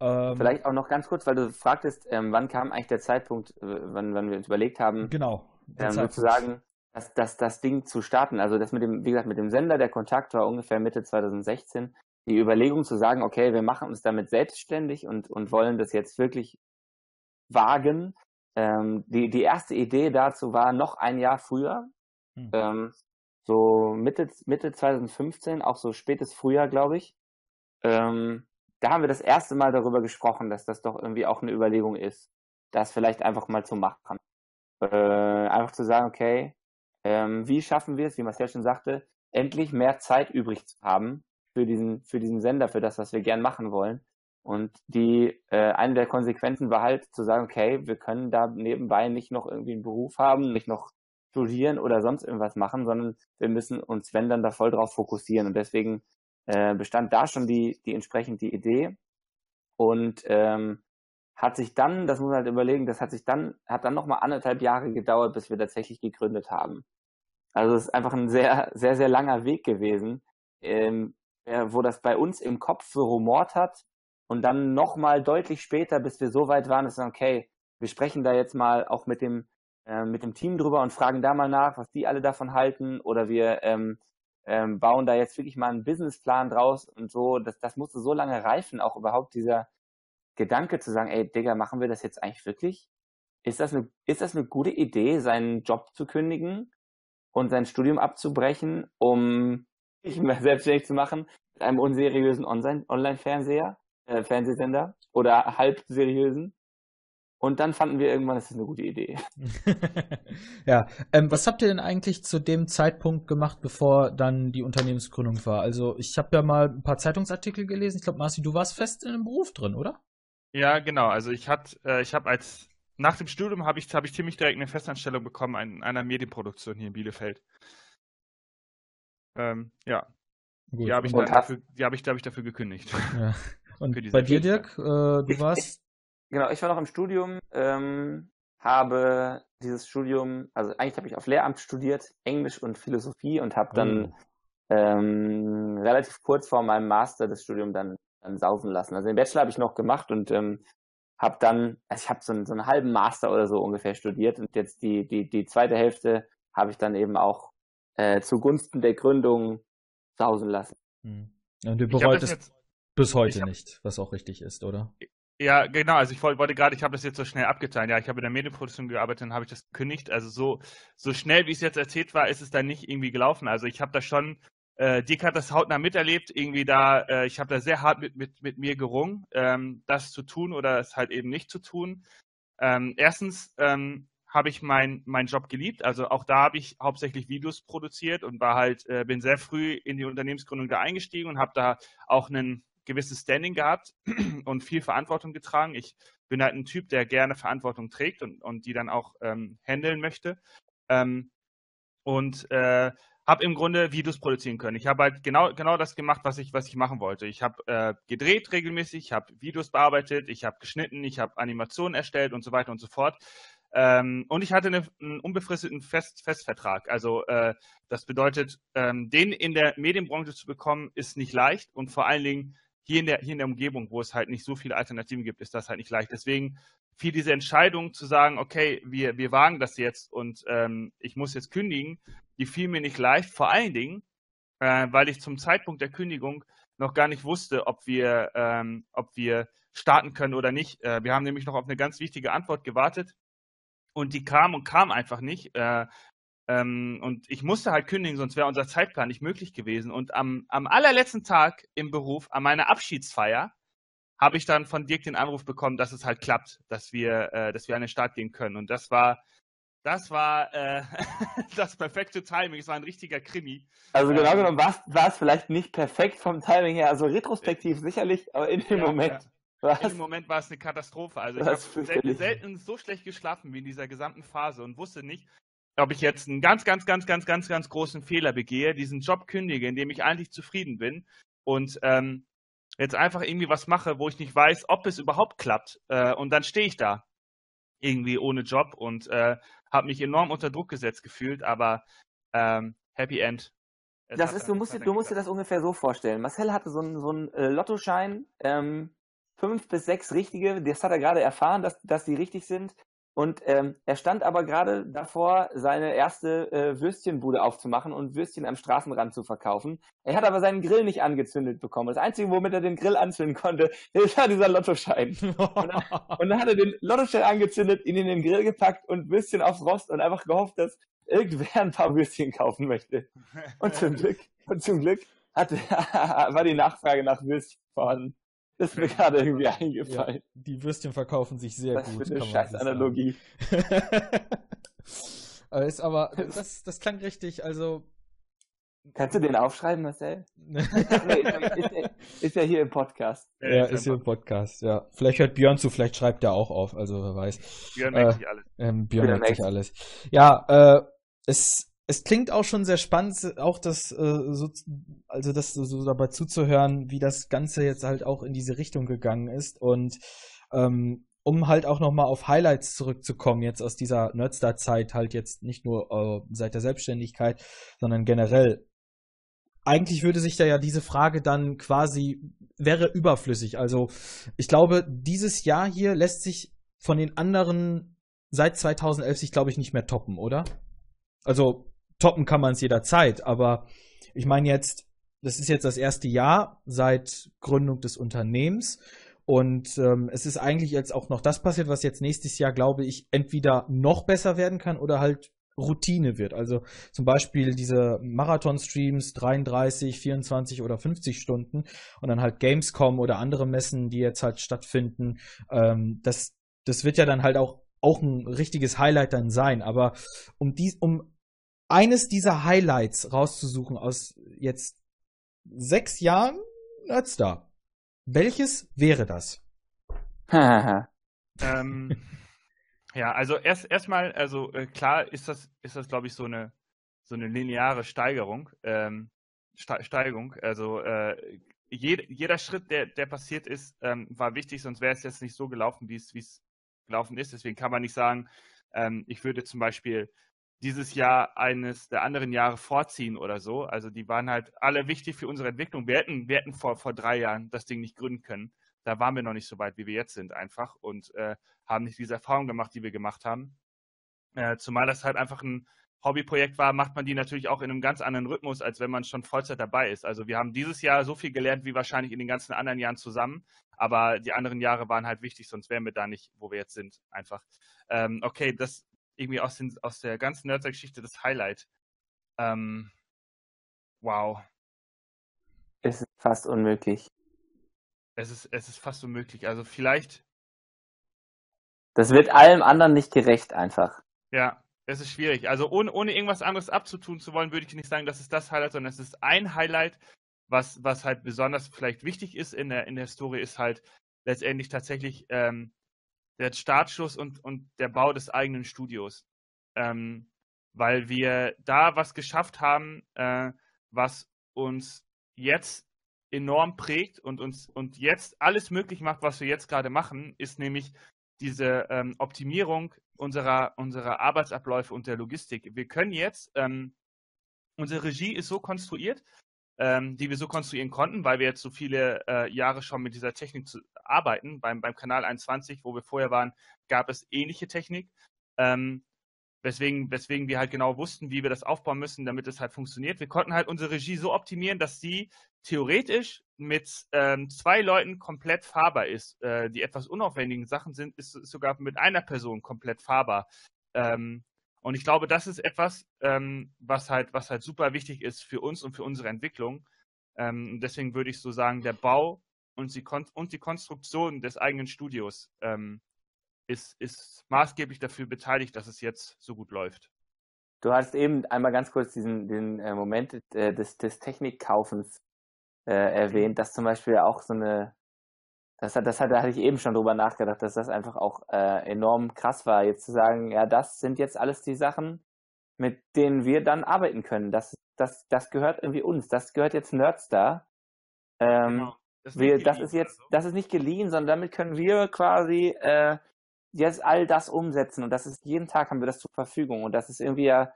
Ähm, Vielleicht auch noch ganz kurz, weil du fragtest, ähm, wann kam eigentlich der Zeitpunkt, äh, wann, wann wir uns überlegt haben, genau, ähm, sozusagen das, das, das Ding zu starten. Also das mit dem, wie gesagt, mit dem Sender, der Kontakt war ungefähr Mitte 2016. Die Überlegung zu sagen, okay, wir machen uns damit selbstständig und, und wollen das jetzt wirklich wagen, ähm, die, die erste Idee dazu war noch ein Jahr früher, hm. ähm, so Mitte, Mitte 2015, auch so spätes Frühjahr, glaube ich. Ähm, da haben wir das erste Mal darüber gesprochen, dass das doch irgendwie auch eine Überlegung ist, das vielleicht einfach mal zu machen. Äh, einfach zu sagen, okay, ähm, wie schaffen wir es, wie Marcel schon sagte, endlich mehr Zeit übrig zu haben für diesen, für diesen Sender, für das, was wir gern machen wollen. Und die, äh, eine der Konsequenzen war halt zu sagen, okay, wir können da nebenbei nicht noch irgendwie einen Beruf haben, nicht noch studieren oder sonst irgendwas machen, sondern wir müssen uns, wenn dann, da voll drauf fokussieren. Und deswegen äh, bestand da schon die, die entsprechende Idee. Und ähm, hat sich dann, das muss man halt überlegen, das hat sich dann, hat dann nochmal anderthalb Jahre gedauert, bis wir tatsächlich gegründet haben. Also es ist einfach ein sehr, sehr, sehr langer Weg gewesen, ähm, wo das bei uns im Kopf so rumort hat und dann nochmal deutlich später, bis wir so weit waren, dass wir sagen, okay, wir sprechen da jetzt mal auch mit dem, äh, mit dem Team drüber und fragen da mal nach, was die alle davon halten oder wir ähm, ähm, bauen da jetzt wirklich mal einen Businessplan draus und so. Das, das musste so lange reifen, auch überhaupt dieser Gedanke zu sagen, ey, Digga, machen wir das jetzt eigentlich wirklich? Ist das eine, ist das eine gute Idee, seinen Job zu kündigen und sein Studium abzubrechen, um sich selbstständig zu machen mit einem unseriösen Online-Fernseher, äh, Fernsehsender oder halb seriösen? Und dann fanden wir irgendwann, das ist eine gute Idee. ja, ähm, was habt ihr denn eigentlich zu dem Zeitpunkt gemacht, bevor dann die Unternehmensgründung war? Also ich habe ja mal ein paar Zeitungsartikel gelesen. Ich glaube, Marci, du warst fest in einem Beruf drin, oder? Ja, genau. Also ich hat, äh, ich habe als nach dem Studium habe ich, hab ich ziemlich direkt eine Festanstellung bekommen in einer Medienproduktion hier in Bielefeld. Ähm, ja. Gut. Die habe ich, dafür, die hab ich, hab ich dafür gekündigt. Ja. Und bei dir, Dirk, äh, du warst Genau, ich war noch im Studium, ähm, habe dieses Studium, also eigentlich habe ich auf Lehramt studiert, Englisch und Philosophie und habe dann mhm. ähm, relativ kurz vor meinem Master das Studium dann, dann sausen lassen. Also den Bachelor habe ich noch gemacht und ähm, habe dann, also ich habe so, so einen halben Master oder so ungefähr studiert und jetzt die, die, die zweite Hälfte habe ich dann eben auch äh, zugunsten der Gründung sausen lassen. Mhm. Und du bereutest bis heute hab, nicht, was auch richtig ist, oder? Ja, genau. Also ich wollte, wollte gerade, ich habe das jetzt so schnell abgetan. Ja, ich habe in der Medienproduktion gearbeitet und habe ich das gekündigt. Also so, so schnell, wie es jetzt erzählt war, ist es dann nicht irgendwie gelaufen. Also ich habe da schon, äh, Dick hat das hautnah miterlebt, irgendwie da, äh, ich habe da sehr hart mit, mit, mit mir gerungen, ähm, das zu tun oder es halt eben nicht zu tun. Ähm, erstens ähm, habe ich meinen mein Job geliebt. Also auch da habe ich hauptsächlich Videos produziert und war halt, äh, bin sehr früh in die Unternehmensgründung da eingestiegen und habe da auch einen gewisses Standing gehabt und viel Verantwortung getragen. Ich bin halt ein Typ, der gerne Verantwortung trägt und, und die dann auch ähm, handeln möchte. Ähm, und äh, habe im Grunde Videos produzieren können. Ich habe halt genau, genau das gemacht, was ich, was ich machen wollte. Ich habe äh, gedreht regelmäßig, ich habe Videos bearbeitet, ich habe geschnitten, ich habe Animationen erstellt und so weiter und so fort. Ähm, und ich hatte eine, einen unbefristeten Fest, Festvertrag. Also äh, das bedeutet, ähm, den in der Medienbranche zu bekommen, ist nicht leicht und vor allen Dingen hier in der, hier in der Umgebung, wo es halt nicht so viele Alternativen gibt, ist das halt nicht leicht. Deswegen fiel diese Entscheidung zu sagen, okay, wir, wir wagen das jetzt und ähm, ich muss jetzt kündigen, die fiel mir nicht leicht, vor allen Dingen, äh, weil ich zum Zeitpunkt der Kündigung noch gar nicht wusste, ob wir, ähm, ob wir starten können oder nicht. Äh, wir haben nämlich noch auf eine ganz wichtige Antwort gewartet und die kam und kam einfach nicht. Äh, ähm, und ich musste halt kündigen, sonst wäre unser Zeitplan nicht möglich gewesen. Und am, am allerletzten Tag im Beruf, an meiner Abschiedsfeier, habe ich dann von Dirk den Anruf bekommen, dass es halt klappt, dass wir, äh, dass wir an den Start gehen können. Und das war, das war äh, das perfekte Timing. Es war ein richtiger Krimi. Also genau ähm, genommen war es vielleicht nicht perfekt vom Timing her, also retrospektiv sicherlich, aber in dem ja, Moment. Ja. In dem Moment war es eine Katastrophe. Also ich habe selten, selten so schlecht geschlafen wie in dieser gesamten Phase und wusste nicht, ob ich jetzt einen ganz, ganz, ganz, ganz, ganz, ganz großen Fehler begehe, diesen Job kündige, in dem ich eigentlich zufrieden bin und ähm, jetzt einfach irgendwie was mache, wo ich nicht weiß, ob es überhaupt klappt. Äh, und dann stehe ich da irgendwie ohne Job und äh, habe mich enorm unter Druck gesetzt gefühlt, aber ähm, Happy End. Es das ist, du musst, du musst dir das ungefähr so vorstellen. Marcel hatte so einen, so einen äh, Lottoschein, ähm, fünf bis sechs richtige, das hat er gerade erfahren, dass, dass die richtig sind Und ähm, er stand aber gerade davor, seine erste äh, Würstchenbude aufzumachen und Würstchen am Straßenrand zu verkaufen. Er hat aber seinen Grill nicht angezündet bekommen. Das Einzige, womit er den Grill anzünden konnte, war dieser Lottoschein. und, dann, und dann hat er den Lottoschein angezündet, ihn in den Grill gepackt und Würstchen aufs Rost und einfach gehofft, dass irgendwer ein paar Würstchen kaufen möchte. Und zum Glück, und zum Glück hatte, war die Nachfrage nach Würstchen vorhanden. Das ist mir gerade irgendwie eingefallen. Ja, die Würstchen verkaufen sich sehr das gut. Das ist eine scheiß Analogie. ist aber, das, das klang richtig, also. Kannst du den aufschreiben, Marcel? nee, ist, ist er hier im Podcast? Ja, ist hier im Podcast, ja. Vielleicht hört Björn zu, vielleicht schreibt er auch auf, also wer weiß. Björn merkt äh, sich alles. Ähm, Björn merkt sich alles. Ja, äh, es es klingt auch schon sehr spannend, auch das, äh, so, also das so dabei zuzuhören, wie das Ganze jetzt halt auch in diese Richtung gegangen ist und ähm, um halt auch nochmal auf Highlights zurückzukommen, jetzt aus dieser Nerdstar-Zeit, halt jetzt nicht nur äh, seit der Selbstständigkeit, sondern generell. Eigentlich würde sich da ja diese Frage dann quasi, wäre überflüssig. Also ich glaube, dieses Jahr hier lässt sich von den anderen seit 2011 sich, glaube ich, nicht mehr toppen, oder? Also toppen kann man es jederzeit, aber ich meine jetzt, das ist jetzt das erste Jahr seit Gründung des Unternehmens und ähm, es ist eigentlich jetzt auch noch das passiert, was jetzt nächstes Jahr, glaube ich, entweder noch besser werden kann oder halt Routine wird. Also zum Beispiel diese Marathon-Streams 33, 24 oder 50 Stunden und dann halt Gamescom oder andere Messen, die jetzt halt stattfinden. Ähm, das, das wird ja dann halt auch, auch ein richtiges Highlight dann sein. Aber um, dies, um eines dieser Highlights rauszusuchen aus jetzt sechs Jahren Nerdstar. Welches wäre das? ähm, ja, also erst erstmal, also äh, klar ist das, ist das, glaube ich, so eine so eine lineare Steigerung, ähm, Ste Steigerung. Also äh, jed jeder Schritt, der, der passiert ist, ähm, war wichtig, sonst wäre es jetzt nicht so gelaufen, wie es wie es gelaufen ist. Deswegen kann man nicht sagen, ähm, ich würde zum Beispiel dieses Jahr eines der anderen Jahre vorziehen oder so. Also die waren halt alle wichtig für unsere Entwicklung. Wir hätten, wir hätten vor, vor drei Jahren das Ding nicht gründen können. Da waren wir noch nicht so weit, wie wir jetzt sind einfach und äh, haben nicht diese Erfahrung gemacht, die wir gemacht haben. Äh, zumal das halt einfach ein Hobbyprojekt war, macht man die natürlich auch in einem ganz anderen Rhythmus, als wenn man schon Vollzeit dabei ist. Also wir haben dieses Jahr so viel gelernt wie wahrscheinlich in den ganzen anderen Jahren zusammen, aber die anderen Jahre waren halt wichtig, sonst wären wir da nicht, wo wir jetzt sind, einfach. Ähm, okay, das irgendwie aus, den, aus der ganzen Nerdsack-Geschichte das Highlight. Ähm, wow. Es ist fast unmöglich. Es ist, es ist fast unmöglich. Also vielleicht. Das wird allem anderen nicht gerecht einfach. Ja, es ist schwierig. Also ohne, ohne irgendwas anderes abzutun zu wollen, würde ich nicht sagen, das ist das Highlight, sondern es ist ein Highlight, was, was halt besonders vielleicht wichtig ist in der, in der Story, ist halt letztendlich tatsächlich ähm, der Startschuss und, und der Bau des eigenen Studios. Ähm, weil wir da was geschafft haben, äh, was uns jetzt enorm prägt und uns und jetzt alles möglich macht, was wir jetzt gerade machen, ist nämlich diese ähm, Optimierung unserer, unserer Arbeitsabläufe und der Logistik. Wir können jetzt, ähm, unsere Regie ist so konstruiert, ähm, die wir so konstruieren konnten, weil wir jetzt so viele äh, Jahre schon mit dieser Technik zu, arbeiten. Beim, beim Kanal 21, wo wir vorher waren, gab es ähnliche Technik. Ähm, weswegen, weswegen wir halt genau wussten, wie wir das aufbauen müssen, damit es halt funktioniert. Wir konnten halt unsere Regie so optimieren, dass sie theoretisch mit ähm, zwei Leuten komplett fahrbar ist. Äh, die etwas unaufwendigen Sachen sind, ist, sogar mit einer Person komplett fahrbar. Ähm, und ich glaube, das ist etwas, ähm, was halt, was halt super wichtig ist für uns und für unsere Entwicklung. Ähm, deswegen würde ich so sagen, der Bau und die, Kon und die Konstruktion des eigenen Studios ähm, ist, ist maßgeblich dafür beteiligt, dass es jetzt so gut läuft. Du hast eben einmal ganz kurz diesen den äh, Moment äh, des, des Technikkaufens äh, erwähnt, mhm. dass zum Beispiel auch so eine das hat, das hat, da hatte ich eben schon drüber nachgedacht, dass das einfach auch äh, enorm krass war, jetzt zu sagen, ja, das sind jetzt alles die Sachen, mit denen wir dann arbeiten können. Das, das, das gehört irgendwie uns. Das gehört jetzt Nerdstar. Ähm, genau. Das, wir, das ist jetzt, das ist nicht geliehen, sondern damit können wir quasi äh, jetzt all das umsetzen. Und das ist jeden Tag haben wir das zur Verfügung. Und das ist irgendwie ja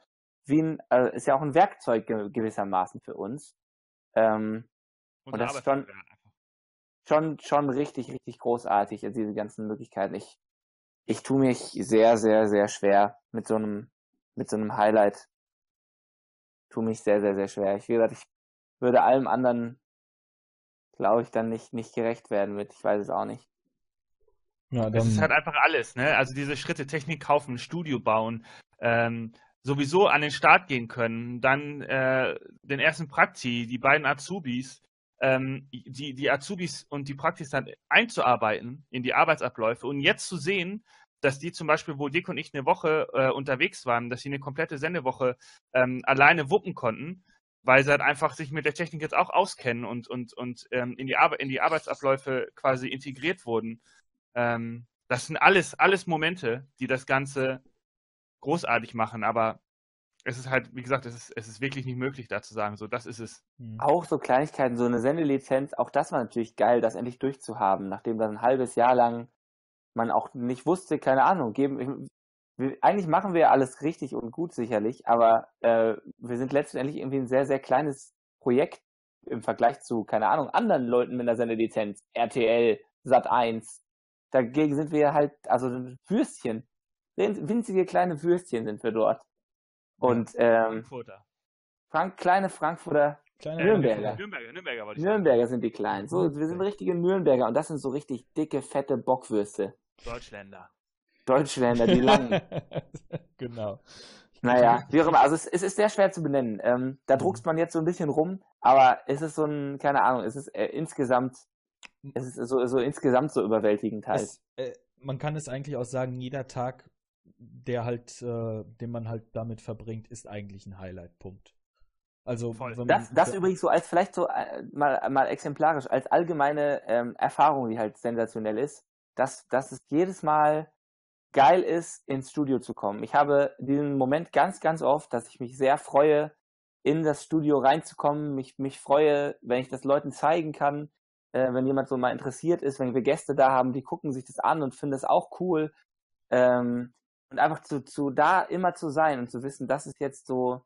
wie ein, äh, ist ja auch ein Werkzeug gewissermaßen für uns. Ähm, und, und das ist schon, schon, schon richtig, richtig großartig, also diese ganzen Möglichkeiten. Ich, ich tue mich sehr, sehr, sehr schwer mit so einem, mit so einem Highlight. Tue mich sehr, sehr, sehr schwer. Ich, wie gesagt, ich würde allem anderen, glaube ich, dann nicht, nicht gerecht werden mit. Ich weiß es auch nicht. Ja, dann... Es ist halt einfach alles, ne? Also diese Schritte, Technik kaufen, Studio bauen, ähm, sowieso an den Start gehen können, dann äh, den ersten Prakti, die beiden Azubis, ähm, die, die Azubis und die Praktis dann einzuarbeiten in die Arbeitsabläufe und jetzt zu sehen, dass die zum Beispiel, wo Dick und ich eine Woche äh, unterwegs waren, dass sie eine komplette Sendewoche ähm, alleine wuppen konnten, weil sie halt einfach sich mit der Technik jetzt auch auskennen und, und, und ähm, in, die in die Arbeitsabläufe quasi integriert wurden. Ähm, das sind alles, alles Momente, die das Ganze großartig machen, aber es ist halt, wie gesagt, es ist, es ist wirklich nicht möglich, da zu sagen, so, das ist es. Mhm. Auch so Kleinigkeiten, so eine Sendelizenz, auch das war natürlich geil, das endlich durchzuhaben, nachdem dann ein halbes Jahr lang man auch nicht wusste, keine Ahnung, geben, wir, eigentlich machen wir alles richtig und gut sicherlich, aber äh, wir sind letztendlich irgendwie ein sehr, sehr kleines Projekt im Vergleich zu, keine Ahnung, anderen Leuten mit einer Sendelizenz, RTL, Sat1. Dagegen sind wir halt, also Würstchen. Winzige kleine Würstchen sind wir dort. Und ähm, Frankfurter. Frank, kleine Frankfurter kleine Nürnberger. Nürnberger, Nürnberger, wollte ich Nürnberger sind die kleinen. So, wir sind richtige Nürnberger und das sind so richtig dicke, fette Bockwürste. Deutschländer. Deutschländer, die langen. genau. Naja, wie auch immer. Also es, es ist sehr schwer zu benennen. Ähm, da druckst man jetzt so ein bisschen rum, aber es ist so ein, keine Ahnung, es ist äh, insgesamt, es ist so, so insgesamt so überwältigend halt. Es, äh, man kann es eigentlich auch sagen, jeder Tag der halt, äh, den man halt damit verbringt, ist eigentlich ein Highlight-Punkt. Also das, das übrigens so als vielleicht so äh, mal, mal exemplarisch, als allgemeine ähm, Erfahrung, die halt sensationell ist, dass, dass es jedes Mal geil ist, ins Studio zu kommen. Ich habe diesen Moment ganz, ganz oft, dass ich mich sehr freue, in das Studio reinzukommen, mich, mich freue, wenn ich das Leuten zeigen kann, äh, wenn jemand so mal interessiert ist, wenn wir Gäste da haben, die gucken sich das an und finden das auch cool. Ähm, und einfach zu, zu da immer zu sein und zu wissen, das ist jetzt so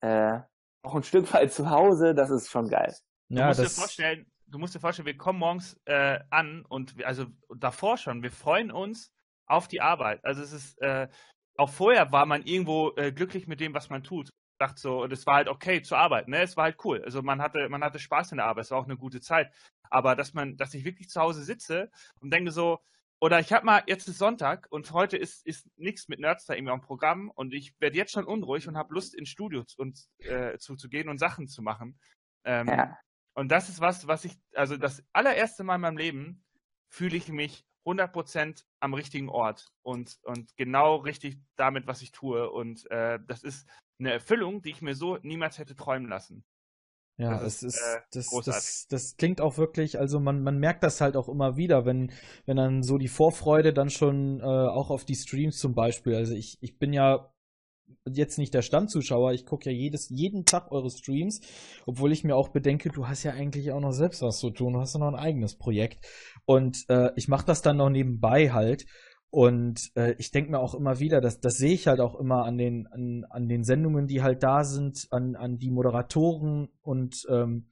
äh, auch ein Stück weit zu Hause, das ist schon geil. Du ja, musst dir vorstellen, du musst dir vorstellen, wir kommen morgens äh, an und wir, also davor schon, wir freuen uns auf die Arbeit. Also es ist äh, auch vorher war man irgendwo äh, glücklich mit dem, was man tut. Dachte so, und es war halt okay zu arbeiten, ne? Es war halt cool. Also man hatte, man hatte Spaß in der Arbeit, es war auch eine gute Zeit. Aber dass man, dass ich wirklich zu Hause sitze und denke so, oder ich habe mal, jetzt ist Sonntag und heute ist, ist nichts mit Nerdstar irgendwie am Programm und ich werde jetzt schon unruhig und habe Lust ins Studio zu, und, äh, zu, zu gehen und Sachen zu machen. Ähm, ja. Und das ist was, was ich, also das allererste Mal in meinem Leben fühle ich mich 100% am richtigen Ort und, und genau richtig damit, was ich tue. Und äh, das ist eine Erfüllung, die ich mir so niemals hätte träumen lassen. Ja, das es ist, äh, das, das, das klingt auch wirklich, also man, man merkt das halt auch immer wieder, wenn, wenn dann so die Vorfreude dann schon äh, auch auf die Streams zum Beispiel. Also ich, ich bin ja jetzt nicht der Stammzuschauer, ich gucke ja jedes, jeden Tag eure Streams, obwohl ich mir auch bedenke, du hast ja eigentlich auch noch selbst was zu tun, du hast ja noch ein eigenes Projekt. Und äh, ich mache das dann noch nebenbei halt. Und äh, ich denke mir auch immer wieder, dass das sehe ich halt auch immer an den, an, an den Sendungen, die halt da sind, an, an die Moderatoren und ähm,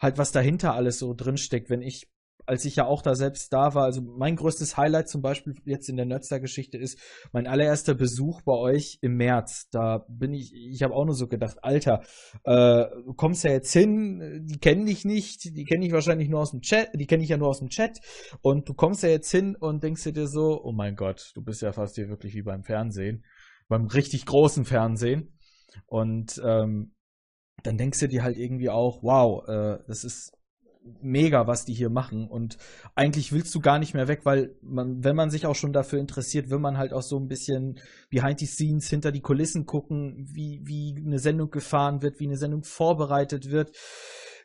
halt was dahinter alles so drinsteckt. Wenn ich als ich ja auch da selbst da war, also mein größtes Highlight zum Beispiel jetzt in der Nerdster-Geschichte ist mein allererster Besuch bei euch im März. Da bin ich, ich habe auch nur so gedacht, Alter, äh, du kommst ja jetzt hin, die kennen dich nicht, die kenne ich wahrscheinlich nur aus dem Chat, die kenne ich ja nur aus dem Chat. Und du kommst ja jetzt hin und denkst dir so, oh mein Gott, du bist ja fast hier wirklich wie beim Fernsehen, beim richtig großen Fernsehen. Und ähm, dann denkst du dir halt irgendwie auch, wow, äh, das ist mega, was die hier machen. Und eigentlich willst du gar nicht mehr weg, weil man, wenn man sich auch schon dafür interessiert, will man halt auch so ein bisschen behind the scenes, hinter die Kulissen gucken, wie, wie eine Sendung gefahren wird, wie eine Sendung vorbereitet wird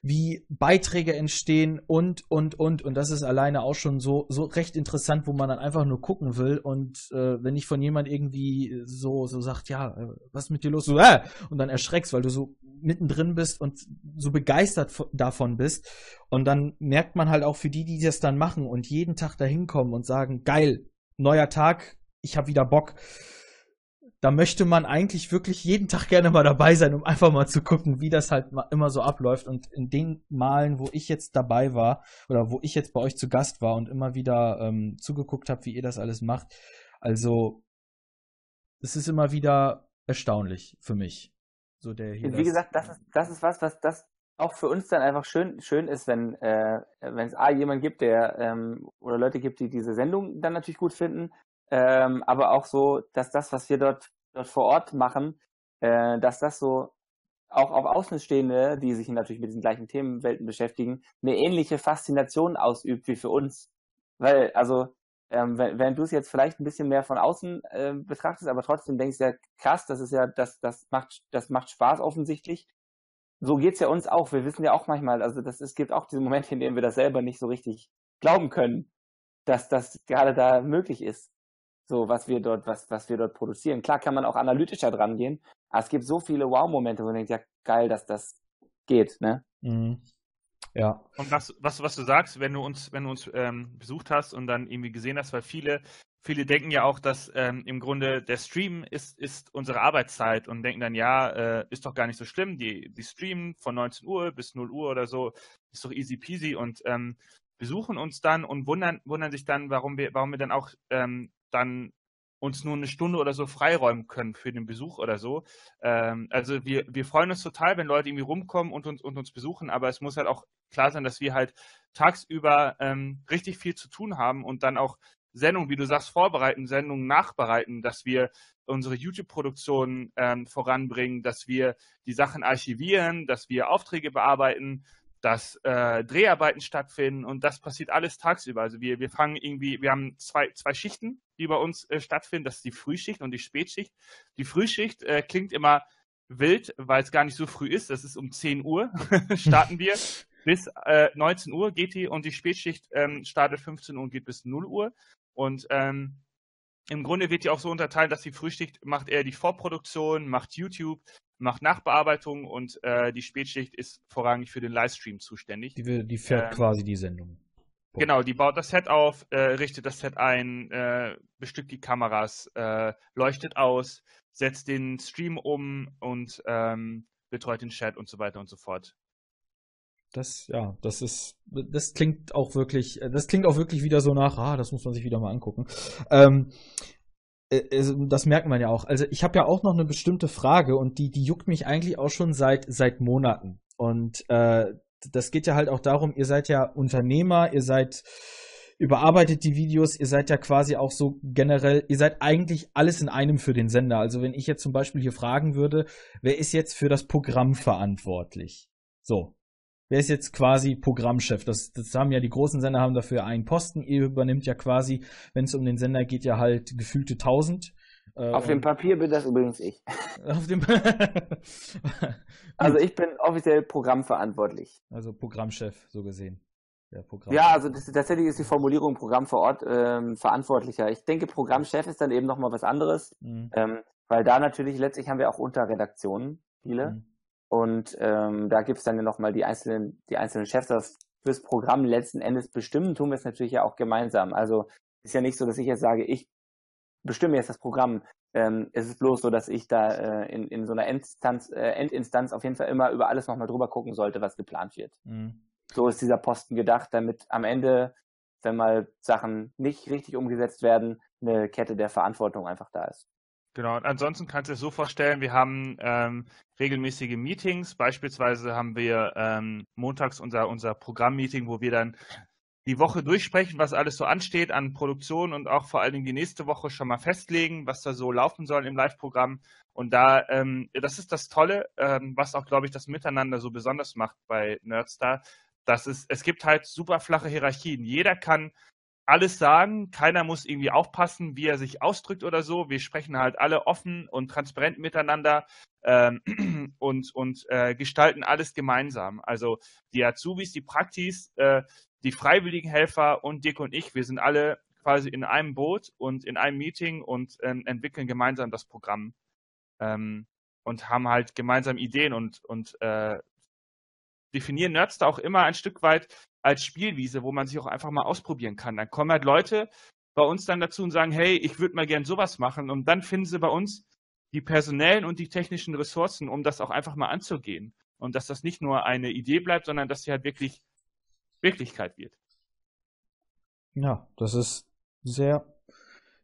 wie Beiträge entstehen und, und, und. Und das ist alleine auch schon so, so recht interessant, wo man dann einfach nur gucken will. Und äh, wenn ich von jemand irgendwie so, so sagt, ja, äh, was ist mit dir los? So, äh, und dann erschreckst, weil du so mittendrin bist und so begeistert davon bist. Und dann merkt man halt auch für die, die das dann machen und jeden Tag dahin kommen und sagen, geil, neuer Tag, ich habe wieder Bock da möchte man eigentlich wirklich jeden Tag gerne mal dabei sein, um einfach mal zu gucken, wie das halt immer so abläuft. Und in den Malen, wo ich jetzt dabei war oder wo ich jetzt bei euch zu Gast war und immer wieder ähm, zugeguckt habe, wie ihr das alles macht, Also, es ist immer wieder erstaunlich für mich. So der hier Wie gesagt, das ist, das ist was, was das auch für uns dann einfach schön, schön ist, wenn äh, wenn es A jemand gibt, der ähm, oder Leute gibt, die diese Sendung dann natürlich gut finden, ähm, aber auch so, dass das, was wir dort dort vor Ort machen, äh, dass das so auch auf Außenstehende, die sich natürlich mit diesen gleichen Themenwelten beschäftigen, eine ähnliche Faszination ausübt wie für uns. Weil, also, ähm, wenn, wenn du es jetzt vielleicht ein bisschen mehr von außen äh, betrachtest, aber trotzdem denkst ja, krass, das ist ja, das, das macht, das macht Spaß offensichtlich. So geht's ja uns auch. Wir wissen ja auch manchmal, also das, es gibt auch diese Momente, in denen wir das selber nicht so richtig glauben können, dass das gerade da möglich ist. So, was wir dort, was, was wir dort produzieren. Klar kann man auch analytischer dran gehen, aber es gibt so viele Wow-Momente, wo man denkt, ja, geil, dass das geht, ne? Mhm. Ja. Und was, was, was du sagst, wenn du uns, wenn du uns ähm, besucht hast und dann irgendwie gesehen hast, weil viele, viele denken ja auch, dass ähm, im Grunde der Stream ist, ist unsere Arbeitszeit und denken dann, ja, äh, ist doch gar nicht so schlimm, die, die streamen von 19 Uhr bis 0 Uhr oder so, ist doch easy peasy und ähm, besuchen uns dann und wundern, wundern sich dann, warum wir, warum wir dann auch ähm, dann uns nur eine Stunde oder so freiräumen können für den Besuch oder so. Ähm, also wir, wir freuen uns total, wenn Leute irgendwie rumkommen und uns, und uns besuchen, aber es muss halt auch klar sein, dass wir halt tagsüber ähm, richtig viel zu tun haben und dann auch Sendungen, wie du sagst, vorbereiten, Sendungen nachbereiten, dass wir unsere YouTube-Produktion ähm, voranbringen, dass wir die Sachen archivieren, dass wir Aufträge bearbeiten, dass äh, Dreharbeiten stattfinden und das passiert alles tagsüber. Also wir, wir fangen irgendwie, wir haben zwei, zwei Schichten, die bei uns äh, stattfinden. Das ist die Frühschicht und die Spätschicht. Die Frühschicht äh, klingt immer wild, weil es gar nicht so früh ist. Das ist um 10 Uhr starten wir. bis äh, 19 Uhr geht die und die Spätschicht ähm, startet 15 Uhr und geht bis 0 Uhr. Und ähm, im Grunde wird die auch so unterteilt, dass die Frühschicht macht eher die Vorproduktion, macht YouTube, macht Nachbearbeitung und äh, die Spätschicht ist vorrangig für den Livestream zuständig. Die, die fährt ähm, quasi die Sendung. Genau, die baut das Set auf, äh, richtet das Set ein, äh, bestückt die Kameras, äh, leuchtet aus, setzt den Stream um und ähm, betreut den Chat und so weiter und so fort. Das, ja, das ist, das klingt auch wirklich, das klingt auch wirklich wieder so nach, ah, das muss man sich wieder mal angucken. Ähm, äh, das merkt man ja auch. Also ich habe ja auch noch eine bestimmte Frage und die, die juckt mich eigentlich auch schon seit, seit Monaten. Und äh, das geht ja halt auch darum, ihr seid ja Unternehmer, ihr seid überarbeitet die Videos, ihr seid ja quasi auch so generell, ihr seid eigentlich alles in einem für den Sender. Also wenn ich jetzt zum Beispiel hier fragen würde, wer ist jetzt für das Programm verantwortlich? So. Wer ist jetzt quasi Programmchef? Das, das haben ja die großen Sender haben dafür einen Posten. Ihr übernimmt ja quasi, wenn es um den Sender geht, ja halt gefühlte 1000. Äh, Auf dem Papier bin das übrigens ich. Auf dem also ich bin offiziell programmverantwortlich. Also Programmchef, so gesehen. Ja, ja also das, tatsächlich ist die Formulierung Programm vor Ort ähm, verantwortlicher. Ich denke, Programmchef ist dann eben nochmal was anderes, mhm. ähm, weil da natürlich letztlich haben wir auch Unterredaktionen, viele. Mhm. Und ähm, da gibt es dann ja nochmal die einzelnen, die einzelnen Chefs. Das fürs Programm letzten Endes bestimmen tun wir es natürlich ja auch gemeinsam. Also ist ja nicht so, dass ich jetzt sage, ich bestimme jetzt das Programm. Ähm, es ist bloß so, dass ich da äh, in, in so einer Endinstanz, äh, Endinstanz auf jeden Fall immer über alles nochmal drüber gucken sollte, was geplant wird. Mhm. So ist dieser Posten gedacht, damit am Ende, wenn mal Sachen nicht richtig umgesetzt werden, eine Kette der Verantwortung einfach da ist. Genau, und ansonsten kannst du es so vorstellen, wir haben ähm, regelmäßige Meetings. Beispielsweise haben wir ähm, montags unser, unser Programmmeeting, wo wir dann die Woche durchsprechen, was alles so ansteht an Produktion und auch vor allen Dingen die nächste Woche schon mal festlegen, was da so laufen soll im Live-Programm. Und da, ähm, das ist das Tolle, ähm, was auch, glaube ich, das Miteinander so besonders macht bei Nerdstar, dass es, es gibt halt super flache Hierarchien. Jeder kann alles sagen, keiner muss irgendwie aufpassen, wie er sich ausdrückt oder so. Wir sprechen halt alle offen und transparent miteinander ähm, und, und äh, gestalten alles gemeinsam. Also die Azubis, die Praktis, äh, die freiwilligen Helfer und Dirk und ich, wir sind alle quasi in einem Boot und in einem Meeting und ähm, entwickeln gemeinsam das Programm ähm, und haben halt gemeinsam Ideen und, und äh, definieren Nerds da auch immer ein Stück weit als Spielwiese, wo man sich auch einfach mal ausprobieren kann. Dann kommen halt Leute bei uns dann dazu und sagen, hey, ich würde mal gern sowas machen und dann finden sie bei uns die personellen und die technischen Ressourcen, um das auch einfach mal anzugehen. Und dass das nicht nur eine Idee bleibt, sondern dass sie halt wirklich Wirklichkeit wird. Ja, das ist sehr,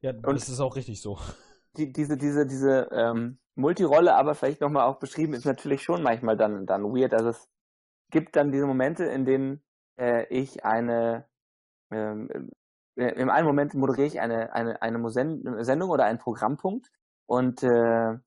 Ja, und das ist auch richtig so. Die, diese, diese, diese ähm, Multirolle, aber vielleicht nochmal auch beschrieben, ist natürlich schon manchmal dann, dann weird. Also es gibt dann diese Momente, in denen äh, ich eine, ähm, äh, im einen Moment moderiere ich eine, eine, eine Sendung oder einen Programmpunkt und äh,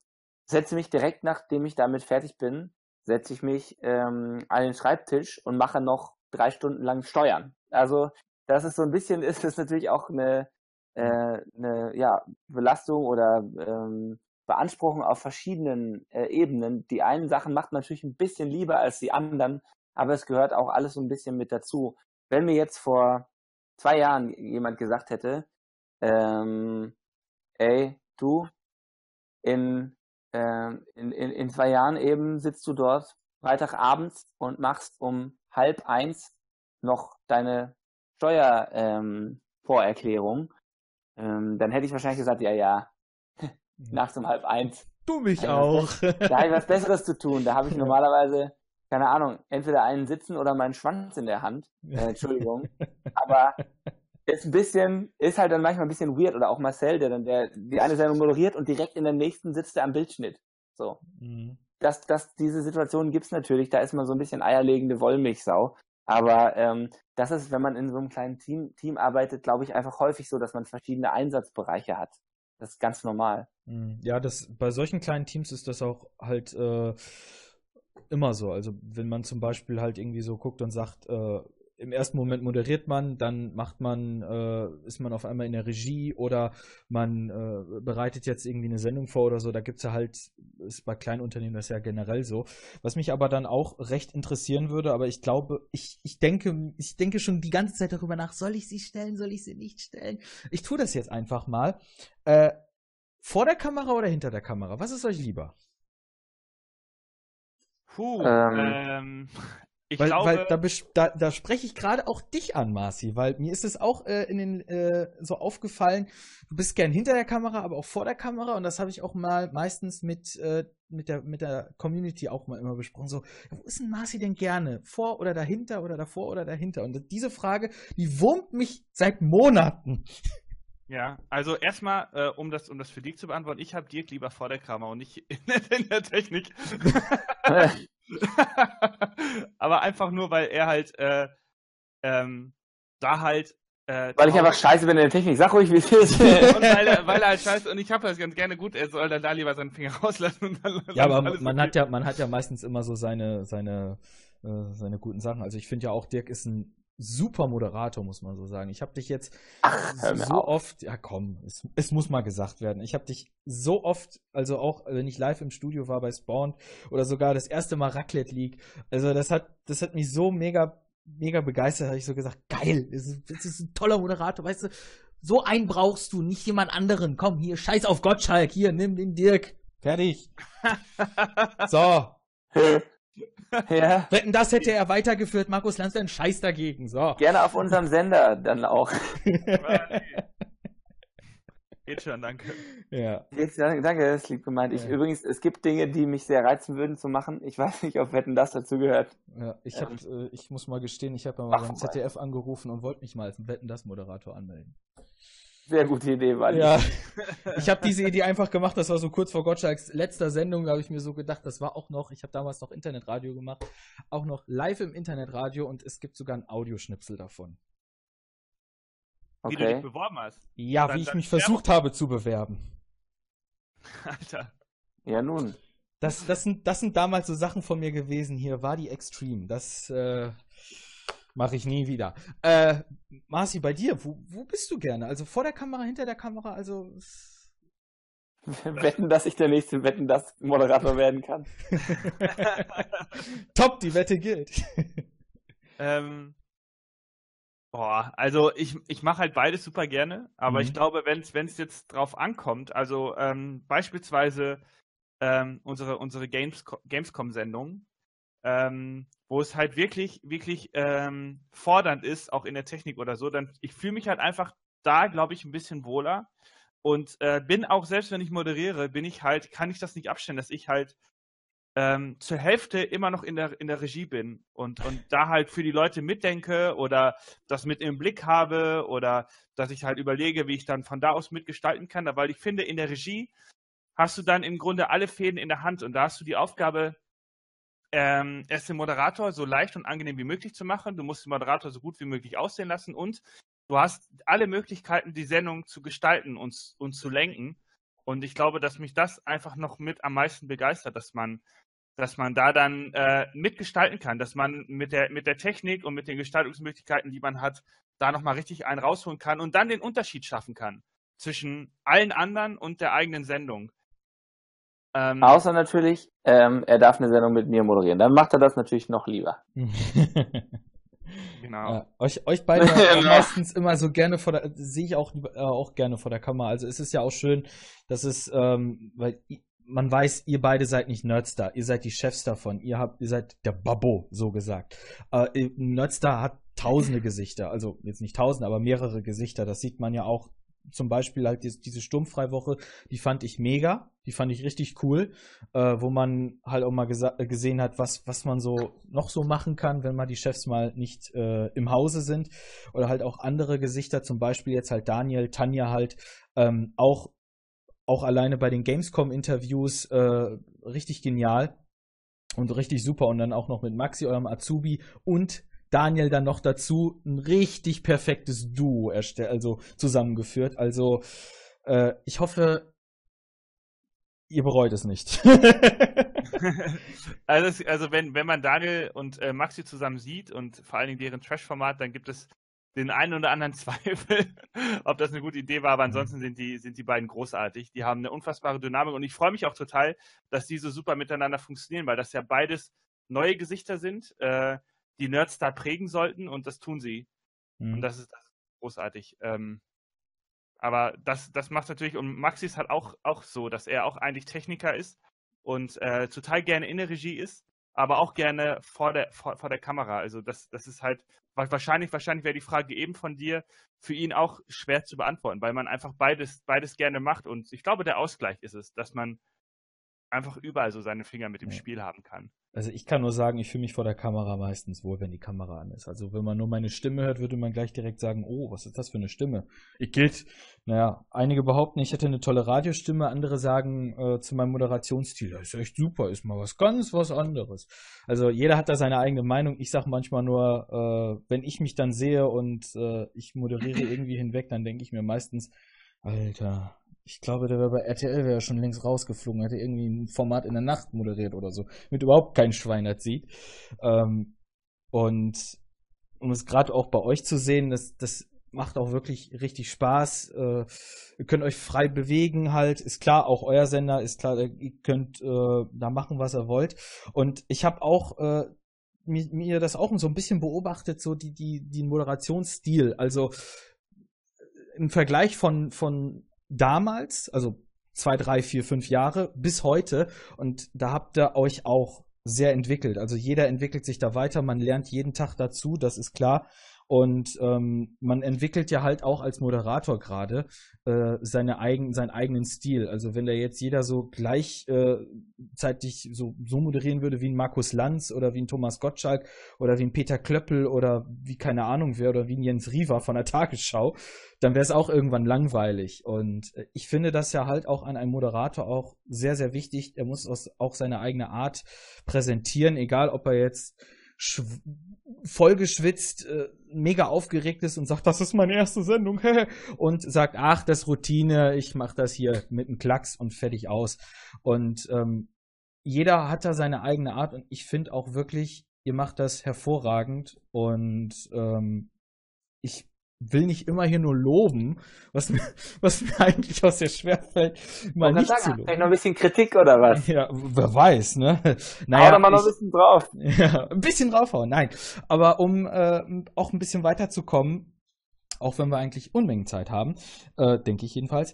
setze mich direkt, nachdem ich damit fertig bin, setze ich mich ähm, an den Schreibtisch und mache noch drei Stunden lang Steuern. Also das ist so ein bisschen, ist das natürlich auch eine, äh, eine ja, Belastung oder ähm, Beanspruchung auf verschiedenen äh, Ebenen. Die einen Sachen macht man natürlich ein bisschen lieber als die anderen, aber es gehört auch alles so ein bisschen mit dazu. Wenn mir jetzt vor zwei Jahren jemand gesagt hätte, ähm, ey, du, in, äh, in, in, in zwei Jahren eben sitzt du dort Freitagabends und machst um halb eins noch deine Steuervorerklärung, ähm, ähm, dann hätte ich wahrscheinlich gesagt, ja, ja, nachts um halb eins. Du mich da auch. da habe ich was Besseres zu tun. Da habe ich normalerweise, keine Ahnung, entweder einen sitzen oder meinen Schwanz in der Hand. Äh, Entschuldigung. Aber ist ein bisschen, ist halt dann manchmal ein bisschen weird. Oder auch Marcel, der dann der, die eine Sendung moderiert und direkt in der nächsten sitzt er am Bildschnitt. So. Mhm. Das, das, diese Situation gibt's natürlich. Da ist man so ein bisschen eierlegende Wollmilchsau. Aber ähm, das ist, wenn man in so einem kleinen Team, Team arbeitet, glaube ich, einfach häufig so, dass man verschiedene Einsatzbereiche hat. Das ist ganz normal. Hm, ja, das bei solchen kleinen Teams ist das auch halt äh, immer so. Also wenn man zum Beispiel halt irgendwie so guckt und sagt, äh, im ersten Moment moderiert man, dann macht man, äh, ist man auf einmal in der Regie oder man äh, bereitet jetzt irgendwie eine Sendung vor oder so. Da gibt's ja halt, ist bei kleinen Unternehmen das ja generell so. Was mich aber dann auch recht interessieren würde, aber ich glaube, ich, ich denke, ich denke schon die ganze Zeit darüber nach, soll ich sie stellen, soll ich sie nicht stellen? Ich tue das jetzt einfach mal. Äh, vor der Kamera oder hinter der Kamera? Was ist euch lieber? Puh, ähm, ähm, ich weil, glaube, weil da, da, da spreche ich gerade auch dich an, Marci, weil mir ist es auch äh, in den äh, so aufgefallen, du bist gern hinter der Kamera, aber auch vor der Kamera und das habe ich auch mal meistens mit äh, mit der mit der Community auch mal immer besprochen. So, ja, wo ist denn Marci denn gerne? Vor oder dahinter oder davor oder dahinter? Und diese Frage, die wurmt mich seit Monaten. Ja, also erstmal, äh, um das um das für dich zu beantworten, ich habe Dirk lieber vor der Kamera und nicht in, in der Technik. Aber einfach nur, weil er halt äh, ähm, da halt. Äh, weil ich einfach scheiße bin in der Technik. Sag ruhig, wie es ist. und weil, er, weil er halt scheiße und ich habe das ganz gerne gut. Er soll dann da lieber seinen Finger rauslassen. ja, aber man okay. hat ja, man hat ja meistens immer so seine, seine, äh, seine guten Sachen. Also ich finde ja auch, Dirk ist ein super Moderator, muss man so sagen. Ich habe dich jetzt Ach, so auf. oft, ja komm, es, es, muss mal gesagt werden. Ich habe dich so oft, also auch wenn ich live im Studio war bei Spawn oder sogar das erste Mal Raclette League, also das hat, das hat mich so mega, mega begeistert, habe ich so gesagt, geil, das ist, das ist ein toller Moderator, weißt du, so einen brauchst du, nicht jemand anderen. Komm, hier, scheiß auf Gottschalk, hier, nimm den Dirk. Fertig. so. Ja. Wetten, das hätte er weitergeführt, Markus Lanz, ein Scheiß dagegen. So. Gerne auf unserem Sender dann auch. Geht schon, danke. Ja. Jetzt, danke, das ist lieb gemeint. Ich, ja. Übrigens, es gibt Dinge, die mich sehr reizen würden zu machen. Ich weiß nicht, ob Wetten das dazu gehört. Ja, ich, hab, ähm. äh, ich muss mal gestehen, ich habe mal beim ZDF angerufen und wollte mich mal als Wetten das Moderator anmelden. Sehr gute Idee, Wally. Ja. Ich habe diese Idee einfach gemacht, das war so kurz vor Gottschalks letzter Sendung, da habe ich mir so gedacht, das war auch noch, ich habe damals noch Internetradio gemacht, auch noch live im Internetradio und es gibt sogar ein Audioschnipsel davon. Okay. Wie du dich beworben hast. Ja, dann, wie ich mich versucht habe zu bewerben. Alter. Ja, nun. Das, das, sind, das sind damals so Sachen von mir gewesen. Hier war die Extreme. Das, äh, Mache ich nie wieder. Äh, Marci, bei dir, wo, wo bist du gerne? Also vor der Kamera, hinter der Kamera, also. Wetten, dass ich der nächste Wetten, dass Moderator werden kann. Top, die Wette gilt. ähm, boah, also ich, ich mache halt beides super gerne, aber mhm. ich glaube, wenn es jetzt drauf ankommt, also ähm, beispielsweise ähm, unsere, unsere Games, Gamescom-Sendung, ähm, wo es halt wirklich, wirklich ähm, fordernd ist, auch in der Technik oder so, dann ich fühle mich halt einfach da, glaube ich, ein bisschen wohler und äh, bin auch selbst, wenn ich moderiere, bin ich halt, kann ich das nicht abstellen, dass ich halt ähm, zur Hälfte immer noch in der, in der Regie bin und, und da halt für die Leute mitdenke oder das mit im Blick habe oder dass ich halt überlege, wie ich dann von da aus mitgestalten kann. Weil ich finde, in der Regie hast du dann im Grunde alle Fäden in der Hand und da hast du die Aufgabe, ähm, es den Moderator so leicht und angenehm wie möglich zu machen. Du musst den Moderator so gut wie möglich aussehen lassen und du hast alle Möglichkeiten, die Sendung zu gestalten und, und zu lenken. Und ich glaube, dass mich das einfach noch mit am meisten begeistert, dass man dass man da dann äh, mitgestalten kann, dass man mit der, mit der Technik und mit den Gestaltungsmöglichkeiten, die man hat, da nochmal richtig einen rausholen kann und dann den Unterschied schaffen kann zwischen allen anderen und der eigenen Sendung. Ähm, Außer natürlich, ähm, er darf eine Sendung mit mir moderieren. Dann macht er das natürlich noch lieber. genau. Ja, euch, euch beide genau. meistens immer so gerne vor der, sehe ich auch, äh, auch gerne vor der Kamera. Also es ist ja auch schön, dass es, ähm, weil man weiß, ihr beide seid nicht Nerdstar, ihr seid die Chefs davon, ihr habt, ihr seid der Babbo, so gesagt. Äh, Nerdstar hat tausende Gesichter, also jetzt nicht tausende, aber mehrere Gesichter. Das sieht man ja auch zum Beispiel halt diese, Sturmfreiwoche, die fand ich mega, die fand ich richtig cool, äh, wo man halt auch mal gesehen hat, was, was man so noch so machen kann, wenn mal die Chefs mal nicht äh, im Hause sind. Oder halt auch andere Gesichter, zum Beispiel jetzt halt Daniel, Tanja halt, ähm, auch auch alleine bei den Gamescom-Interviews äh, richtig genial und richtig super. Und dann auch noch mit Maxi, eurem Azubi und Daniel dann noch dazu ein richtig perfektes Duo erstellt, also zusammengeführt. Also äh, ich hoffe, ihr bereut es nicht. also, also wenn, wenn man Daniel und äh, Maxi zusammen sieht und vor allen Dingen deren Trash-Format, dann gibt es den einen oder anderen Zweifel, ob das eine gute Idee war, aber mhm. ansonsten sind die, sind die beiden großartig. Die haben eine unfassbare Dynamik und ich freue mich auch total, dass die so super miteinander funktionieren, weil das ja beides neue Gesichter sind, äh, die Nerds da prägen sollten und das tun sie. Mhm. Und das ist, das ist großartig. Ähm, aber das, das macht natürlich, und Maxi ist halt auch, auch so, dass er auch eigentlich Techniker ist und äh, total gerne in der Regie ist aber auch gerne vor der, vor, vor der Kamera. Also das, das ist halt, wahrscheinlich, wahrscheinlich wäre die Frage eben von dir für ihn auch schwer zu beantworten, weil man einfach beides, beides gerne macht. Und ich glaube, der Ausgleich ist es, dass man einfach überall so seine Finger mit dem ja. Spiel haben kann. Also ich kann nur sagen, ich fühle mich vor der Kamera meistens wohl, wenn die Kamera an ist. Also wenn man nur meine Stimme hört, würde man gleich direkt sagen, oh, was ist das für eine Stimme? Ich gilt, naja, einige behaupten, ich hätte eine tolle Radiostimme, andere sagen äh, zu meinem Moderationsstil, das ist echt super, ist mal was ganz was anderes. Also jeder hat da seine eigene Meinung. Ich sage manchmal nur, äh, wenn ich mich dann sehe und äh, ich moderiere irgendwie hinweg, dann denke ich mir meistens, Alter, ich glaube, der wäre bei RTL wäre schon längst rausgeflogen, hätte irgendwie ein Format in der Nacht moderiert oder so, mit überhaupt kein Schwein das sieht. Ähm, und um es gerade auch bei euch zu sehen, das, das macht auch wirklich richtig Spaß. Äh, ihr könnt euch frei bewegen halt. Ist klar, auch euer Sender ist klar, ihr könnt äh, da machen, was ihr wollt. Und ich habe auch äh, mir, mir das auch so ein bisschen beobachtet, so die, die, die Moderationsstil. Also im Vergleich von, von damals, also zwei, drei, vier, fünf Jahre bis heute. Und da habt ihr euch auch sehr entwickelt. Also jeder entwickelt sich da weiter, man lernt jeden Tag dazu, das ist klar. Und ähm, man entwickelt ja halt auch als Moderator gerade äh, seine eigen, seinen eigenen Stil. Also wenn da jetzt jeder so gleichzeitig äh, so, so moderieren würde wie ein Markus Lanz oder wie ein Thomas Gottschalk oder wie ein Peter Klöppel oder wie keine Ahnung wer oder wie ein Jens Riva von der Tagesschau, dann wäre es auch irgendwann langweilig. Und äh, ich finde das ja halt auch an einem Moderator auch sehr, sehr wichtig. Er muss auch seine eigene Art präsentieren, egal ob er jetzt vollgeschwitzt, äh, mega aufgeregt ist und sagt, das ist meine erste Sendung, und sagt, ach, das Routine, ich mach das hier mit einem Klacks und fertig aus. Und ähm, jeder hat da seine eigene Art und ich finde auch wirklich, ihr macht das hervorragend und ähm, ich will nicht immer hier nur loben, was mir, was mir eigentlich auch sehr schwer fällt, mal nicht sagen, zu loben. Vielleicht noch ein bisschen Kritik oder was? Ja, wer weiß, ne? Naja, Hau mal noch ein bisschen drauf. Ja, ein bisschen draufhauen, nein. Aber um äh, auch ein bisschen weiterzukommen, auch wenn wir eigentlich Unmengen Zeit haben, äh, denke ich jedenfalls,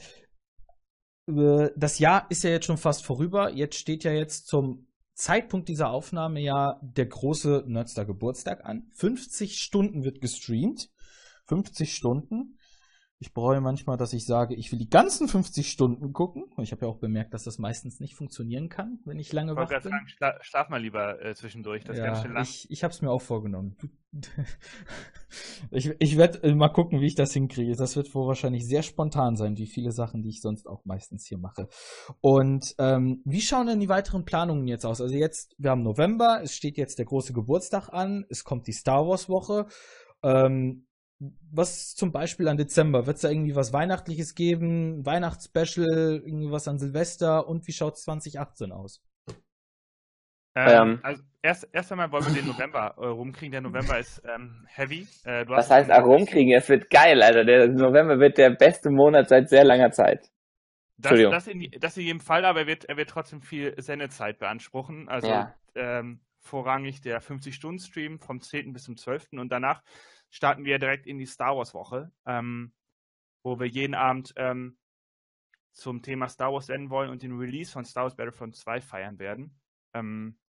äh, das Jahr ist ja jetzt schon fast vorüber. Jetzt steht ja jetzt zum Zeitpunkt dieser Aufnahme ja der große Nerdster Geburtstag an. 50 Stunden wird gestreamt. 50 Stunden. Ich bereue manchmal, dass ich sage, ich will die ganzen 50 Stunden gucken. Ich habe ja auch bemerkt, dass das meistens nicht funktionieren kann, wenn ich lange wach bin. Sagen, schla schlaf mal lieber äh, zwischendurch. Das ja, ganz schön lang. Ich, ich habe es mir auch vorgenommen. ich ich werde äh, mal gucken, wie ich das hinkriege. Das wird wohl wahrscheinlich sehr spontan sein, wie viele Sachen, die ich sonst auch meistens hier mache. Und ähm, wie schauen denn die weiteren Planungen jetzt aus? Also jetzt, wir haben November, es steht jetzt der große Geburtstag an, es kommt die Star Wars Woche. Ähm, was zum Beispiel an Dezember? Wird es da irgendwie was Weihnachtliches geben? Weihnachtsspecial, irgendwie was an Silvester? Und wie schaut es 2018 aus? Ähm, ähm, also erst, erst einmal wollen wir den November äh, rumkriegen. Der November ist ähm, heavy. Äh, was heißt auch rumkriegen? Es wird geil, Alter. Der November wird der beste Monat seit sehr langer Zeit. Das, das, in, das in jedem Fall, aber er wird, er wird trotzdem viel Sendezeit beanspruchen. Also ja. ähm, vorrangig der 50-Stunden-Stream vom 10. bis zum 12. Und danach starten wir direkt in die Star Wars Woche, ähm, wo wir jeden Abend ähm, zum Thema Star Wars senden wollen und den Release von Star Wars Battlefront 2 feiern werden. Ähm,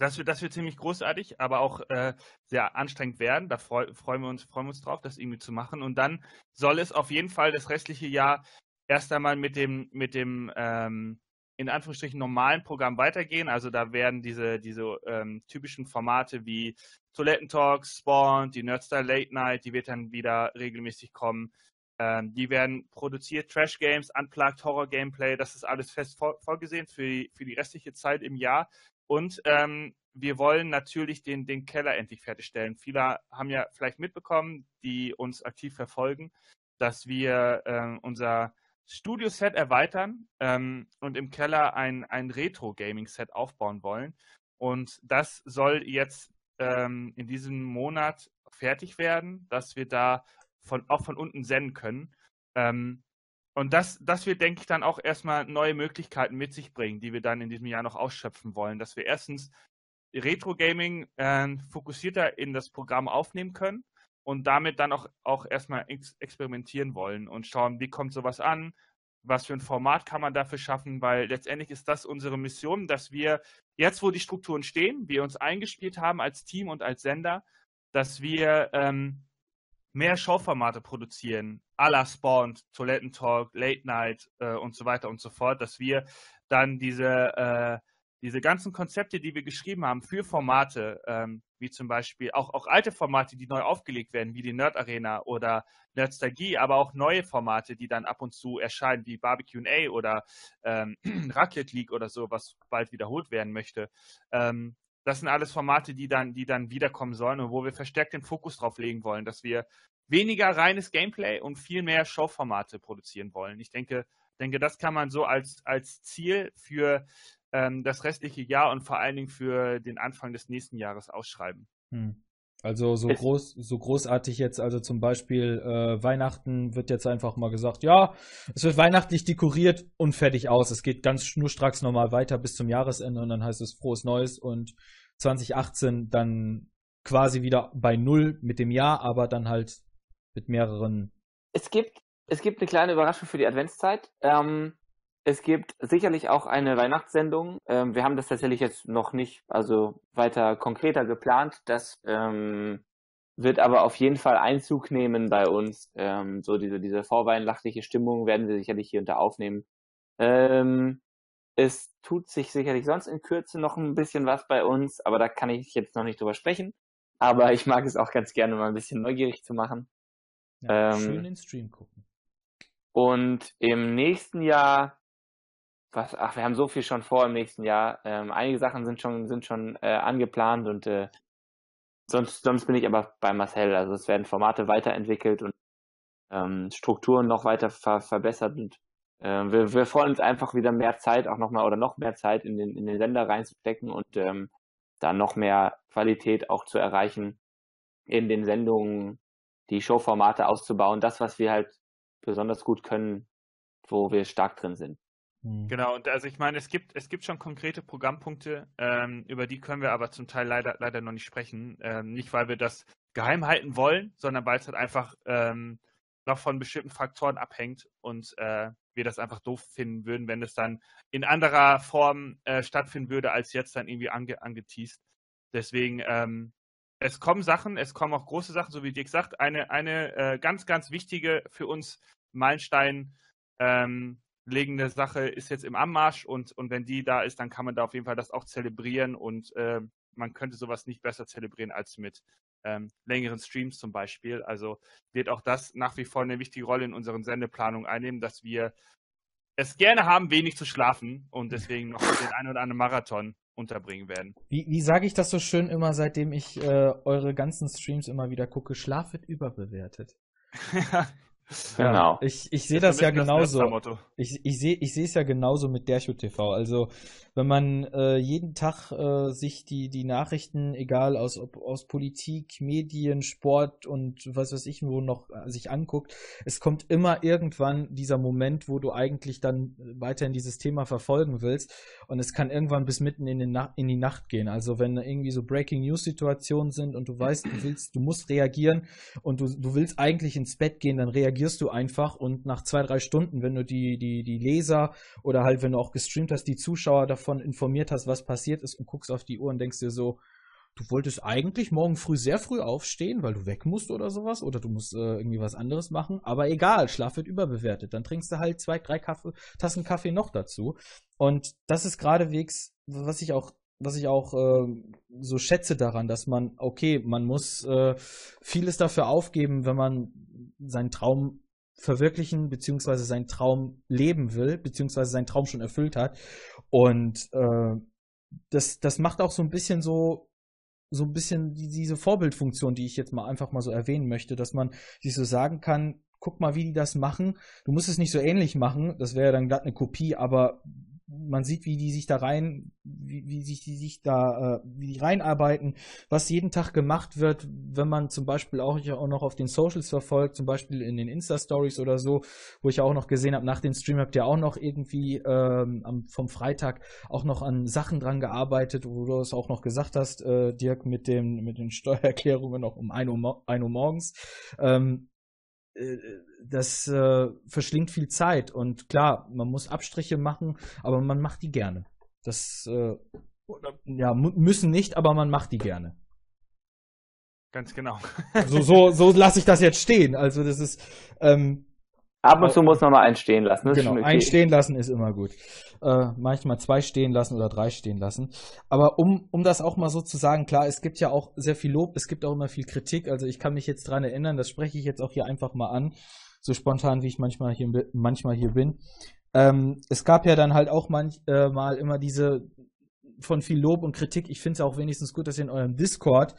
das wird, das wird ziemlich großartig, aber auch äh, sehr anstrengend werden. Da freu, freuen, wir uns, freuen wir uns drauf, das irgendwie zu machen. Und dann soll es auf jeden Fall das restliche Jahr erst einmal mit dem, mit dem ähm, in Anführungsstrichen normalen Programm weitergehen. Also da werden diese, diese ähm, typischen Formate wie Toilettentalks, Spawn, die Nerdstyle Late Night, die wird dann wieder regelmäßig kommen. Ähm, die werden produziert, Trash Games, Unplugged Horror Gameplay, das ist alles fest vor, vorgesehen für die, für die restliche Zeit im Jahr. Und ähm, wir wollen natürlich den, den Keller endlich fertigstellen. Viele haben ja vielleicht mitbekommen, die uns aktiv verfolgen, dass wir äh, unser Studio-Set erweitern ähm, und im Keller ein, ein Retro-Gaming-Set aufbauen wollen. Und das soll jetzt ähm, in diesem Monat fertig werden, dass wir da von, auch von unten senden können. Ähm, und das, das wird, denke ich, dann auch erstmal neue Möglichkeiten mit sich bringen, die wir dann in diesem Jahr noch ausschöpfen wollen. Dass wir erstens Retro-Gaming äh, fokussierter in das Programm aufnehmen können und damit dann auch, auch erstmal ex experimentieren wollen und schauen, wie kommt sowas an, was für ein Format kann man dafür schaffen, weil letztendlich ist das unsere Mission, dass wir jetzt, wo die Strukturen stehen, wir uns eingespielt haben als Team und als Sender, dass wir ähm, mehr Showformate produzieren, à la Spawn, Toilettentalk, Late Night äh, und so weiter und so fort, dass wir dann diese äh, diese ganzen Konzepte, die wir geschrieben haben für Formate, ähm, wie zum Beispiel auch, auch alte Formate, die neu aufgelegt werden, wie die Nerd Arena oder Nerdstalgie, aber auch neue Formate, die dann ab und zu erscheinen, wie Barbecue A oder ähm, Rocket League oder so, was bald wiederholt werden möchte. Ähm, das sind alles Formate, die dann, die dann wiederkommen sollen und wo wir verstärkt den Fokus drauf legen wollen, dass wir weniger reines Gameplay und viel mehr Showformate produzieren wollen. Ich denke, denke, das kann man so als, als Ziel für ähm, das restliche Jahr und vor allen Dingen für den Anfang des nächsten Jahres ausschreiben. Hm. Also so groß, so großartig jetzt, also zum Beispiel äh, Weihnachten wird jetzt einfach mal gesagt, ja, es wird weihnachtlich dekoriert und fertig aus. Es geht ganz schnurstracks normal weiter bis zum Jahresende und dann heißt es frohes Neues und 2018 dann quasi wieder bei Null mit dem Jahr, aber dann halt mit mehreren. Es gibt, es gibt eine kleine Überraschung für die Adventszeit. Ähm, es gibt sicherlich auch eine Weihnachtssendung. Ähm, wir haben das tatsächlich jetzt noch nicht, also weiter konkreter geplant. Das ähm, wird aber auf jeden Fall Einzug nehmen bei uns. Ähm, so diese, diese vorweihnachtliche Stimmung werden wir sicherlich hier unter aufnehmen. Ähm, es tut sich sicherlich sonst in Kürze noch ein bisschen was bei uns, aber da kann ich jetzt noch nicht drüber sprechen. Aber ich mag es auch ganz gerne mal ein bisschen neugierig zu machen. Ja, schön ähm, in Stream gucken. Und im nächsten Jahr was, ach, wir haben so viel schon vor im nächsten Jahr. Ähm, einige Sachen sind schon, sind schon äh, angeplant und äh, sonst, sonst bin ich aber bei Marcel. Also es werden Formate weiterentwickelt und ähm, Strukturen noch weiter ver verbessert und äh, wir, wir freuen uns einfach wieder mehr Zeit, auch nochmal oder noch mehr Zeit in den, in den Sender reinzustecken und ähm, da noch mehr Qualität auch zu erreichen in den Sendungen, die Showformate auszubauen, das, was wir halt besonders gut können, wo wir stark drin sind. Mhm. Genau, und also ich meine, es gibt, es gibt schon konkrete Programmpunkte, ähm, über die können wir aber zum Teil leider, leider noch nicht sprechen. Ähm, nicht, weil wir das geheim halten wollen, sondern weil es halt einfach ähm, noch von bestimmten Faktoren abhängt und äh, wir das einfach doof finden würden, wenn es dann in anderer Form äh, stattfinden würde, als jetzt dann irgendwie ange angeteased. Deswegen, ähm, es kommen Sachen, es kommen auch große Sachen, so wie Dirk sagt. Eine, eine äh, ganz, ganz wichtige für uns Meilenstein ähm, legende Sache ist jetzt im Anmarsch und, und wenn die da ist, dann kann man da auf jeden Fall das auch zelebrieren und äh, man könnte sowas nicht besser zelebrieren als mit ähm, längeren Streams zum Beispiel. Also wird auch das nach wie vor eine wichtige Rolle in unseren Sendeplanungen einnehmen, dass wir es gerne haben, wenig zu schlafen und deswegen noch den einen oder anderen Marathon unterbringen werden. Wie, wie sage ich das so schön immer, seitdem ich äh, eure ganzen Streams immer wieder gucke? Schlaf wird überbewertet. Genau. ich ich sehe das, das ja genauso. Das ich ich sehe ich sehe es ja genauso mit Dercho TV. Also wenn man äh, jeden Tag äh, sich die die Nachrichten, egal aus ob, aus Politik, Medien, Sport und was weiß ich wo noch äh, sich anguckt, es kommt immer irgendwann dieser Moment, wo du eigentlich dann weiterhin dieses Thema verfolgen willst und es kann irgendwann bis mitten in, den in die Nacht gehen. Also wenn irgendwie so Breaking News Situationen sind und du weißt, du willst, du musst reagieren und du du willst eigentlich ins Bett gehen, dann reagierst reagierst du einfach und nach zwei, drei Stunden, wenn du die, die, die Leser oder halt, wenn du auch gestreamt hast, die Zuschauer davon informiert hast, was passiert ist und guckst auf die Uhr und denkst dir so, du wolltest eigentlich morgen früh sehr früh aufstehen, weil du weg musst oder sowas, oder du musst äh, irgendwie was anderes machen, aber egal, Schlaf wird überbewertet. Dann trinkst du halt zwei, drei Kaffee, Tassen Kaffee noch dazu. Und das ist geradewegs, was ich auch was ich auch äh, so schätze daran, dass man, okay, man muss äh, vieles dafür aufgeben, wenn man seinen Traum verwirklichen, beziehungsweise seinen Traum leben will, beziehungsweise seinen Traum schon erfüllt hat. Und äh, das, das macht auch so ein bisschen so, so ein bisschen die, diese Vorbildfunktion, die ich jetzt mal einfach mal so erwähnen möchte, dass man sich so sagen kann, guck mal, wie die das machen. Du musst es nicht so ähnlich machen, das wäre dann glatt eine Kopie, aber man sieht, wie die sich da rein, wie, wie sich die sich da, äh, wie die reinarbeiten, was jeden Tag gemacht wird, wenn man zum Beispiel auch, auch noch auf den Socials verfolgt, zum Beispiel in den Insta-Stories oder so, wo ich auch noch gesehen habe, nach dem Stream habt ihr auch noch irgendwie ähm, am, vom Freitag auch noch an Sachen dran gearbeitet, wo du es auch noch gesagt hast, äh, Dirk, mit dem, mit den Steuererklärungen noch um 1 Uhr, 1 Uhr morgens. Ähm, äh, das äh, verschlingt viel Zeit und klar, man muss Abstriche machen, aber man macht die gerne. Das äh, ja müssen nicht, aber man macht die gerne. Ganz genau. so so so lasse ich das jetzt stehen. Also das ist ähm, Ab und zu muss man mal einen stehen lassen. Das genau, okay. einen stehen lassen ist immer gut. Äh, manchmal zwei stehen lassen oder drei stehen lassen. Aber um, um das auch mal so zu sagen, klar, es gibt ja auch sehr viel Lob, es gibt auch immer viel Kritik. Also ich kann mich jetzt dran erinnern, das spreche ich jetzt auch hier einfach mal an, so spontan wie ich manchmal hier, manchmal hier bin. Ähm, es gab ja dann halt auch manchmal äh, mal immer diese von viel Lob und Kritik. Ich finde es auch wenigstens gut, dass ihr in eurem Discord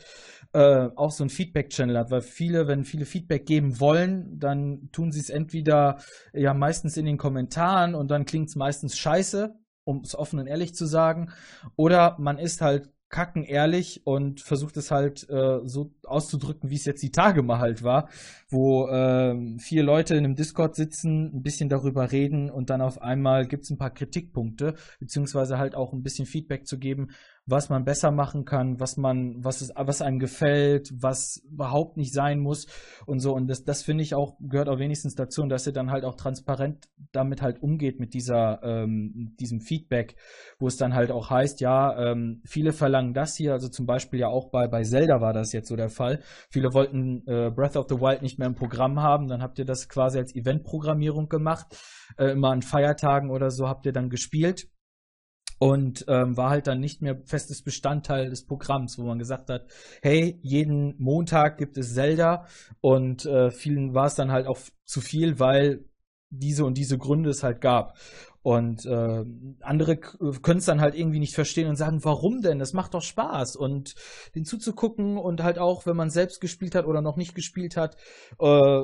äh, auch so ein Feedback-Channel habt, weil viele, wenn viele Feedback geben wollen, dann tun sie es entweder ja meistens in den Kommentaren und dann klingt es meistens scheiße, um es offen und ehrlich zu sagen, oder man ist halt kacken ehrlich und versucht es halt äh, so auszudrücken, wie es jetzt die Tage mal halt war, wo äh, vier Leute in einem Discord sitzen, ein bisschen darüber reden und dann auf einmal gibt es ein paar Kritikpunkte, beziehungsweise halt auch ein bisschen Feedback zu geben, was man besser machen kann, was man, was es, was einem gefällt, was überhaupt nicht sein muss und so. Und das, das finde ich auch, gehört auch wenigstens dazu und dass ihr dann halt auch transparent damit halt umgeht mit dieser, ähm, diesem Feedback, wo es dann halt auch heißt, ja, ähm, viele verlangen das hier, also zum Beispiel ja auch bei, bei Zelda war das jetzt so der Fall. Viele wollten äh, Breath of the Wild nicht mehr im Programm haben, dann habt ihr das quasi als Eventprogrammierung gemacht. Äh, immer an Feiertagen oder so habt ihr dann gespielt und ähm, war halt dann nicht mehr festes Bestandteil des Programms, wo man gesagt hat, hey, jeden Montag gibt es Zelda und äh, vielen war es dann halt auch zu viel, weil diese und diese Gründe es halt gab. Und äh, andere können es dann halt irgendwie nicht verstehen und sagen, warum denn? Das macht doch Spaß. Und den zuzugucken und halt auch, wenn man selbst gespielt hat oder noch nicht gespielt hat, äh,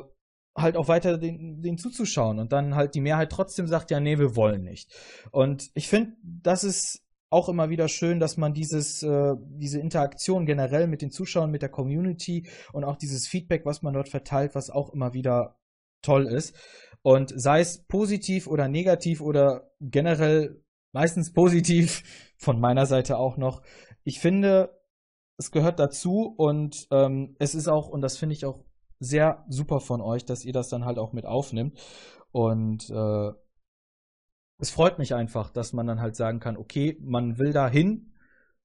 halt auch weiter den, den zuzuschauen und dann halt die Mehrheit trotzdem sagt, ja, nee, wir wollen nicht. Und ich finde, das ist auch immer wieder schön, dass man dieses, äh, diese Interaktion generell mit den Zuschauern, mit der Community und auch dieses Feedback, was man dort verteilt, was auch immer wieder toll ist. Und sei es positiv oder negativ oder generell meistens positiv, von meiner Seite auch noch. Ich finde, es gehört dazu und ähm, es ist auch, und das finde ich auch sehr super von euch, dass ihr das dann halt auch mit aufnimmt. Und äh, es freut mich einfach, dass man dann halt sagen kann, okay, man will da hin,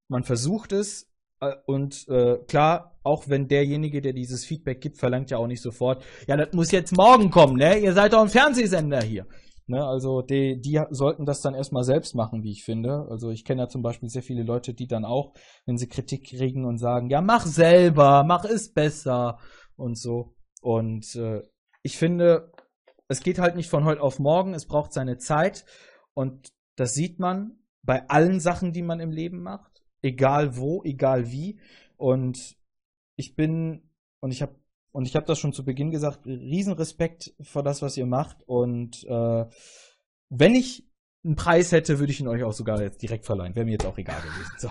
man versucht es äh, und äh, klar, auch wenn derjenige, der dieses Feedback gibt, verlangt ja auch nicht sofort, ja, das muss jetzt morgen kommen, ne? Ihr seid doch ein Fernsehsender hier. Ne, also die, die sollten das dann erstmal selbst machen, wie ich finde. Also ich kenne ja zum Beispiel sehr viele Leute, die dann auch, wenn sie Kritik kriegen und sagen, ja, mach selber, mach es besser und so. Und äh, ich finde, es geht halt nicht von heute auf morgen, es braucht seine Zeit und das sieht man bei allen Sachen, die man im Leben macht, egal wo, egal wie. Und ich bin, und ich habe und ich habe das schon zu Beginn gesagt, Riesenrespekt vor das, was ihr macht. Und äh, wenn ich einen Preis hätte, würde ich ihn euch auch sogar jetzt direkt verleihen. Wäre mir jetzt auch egal gewesen. So.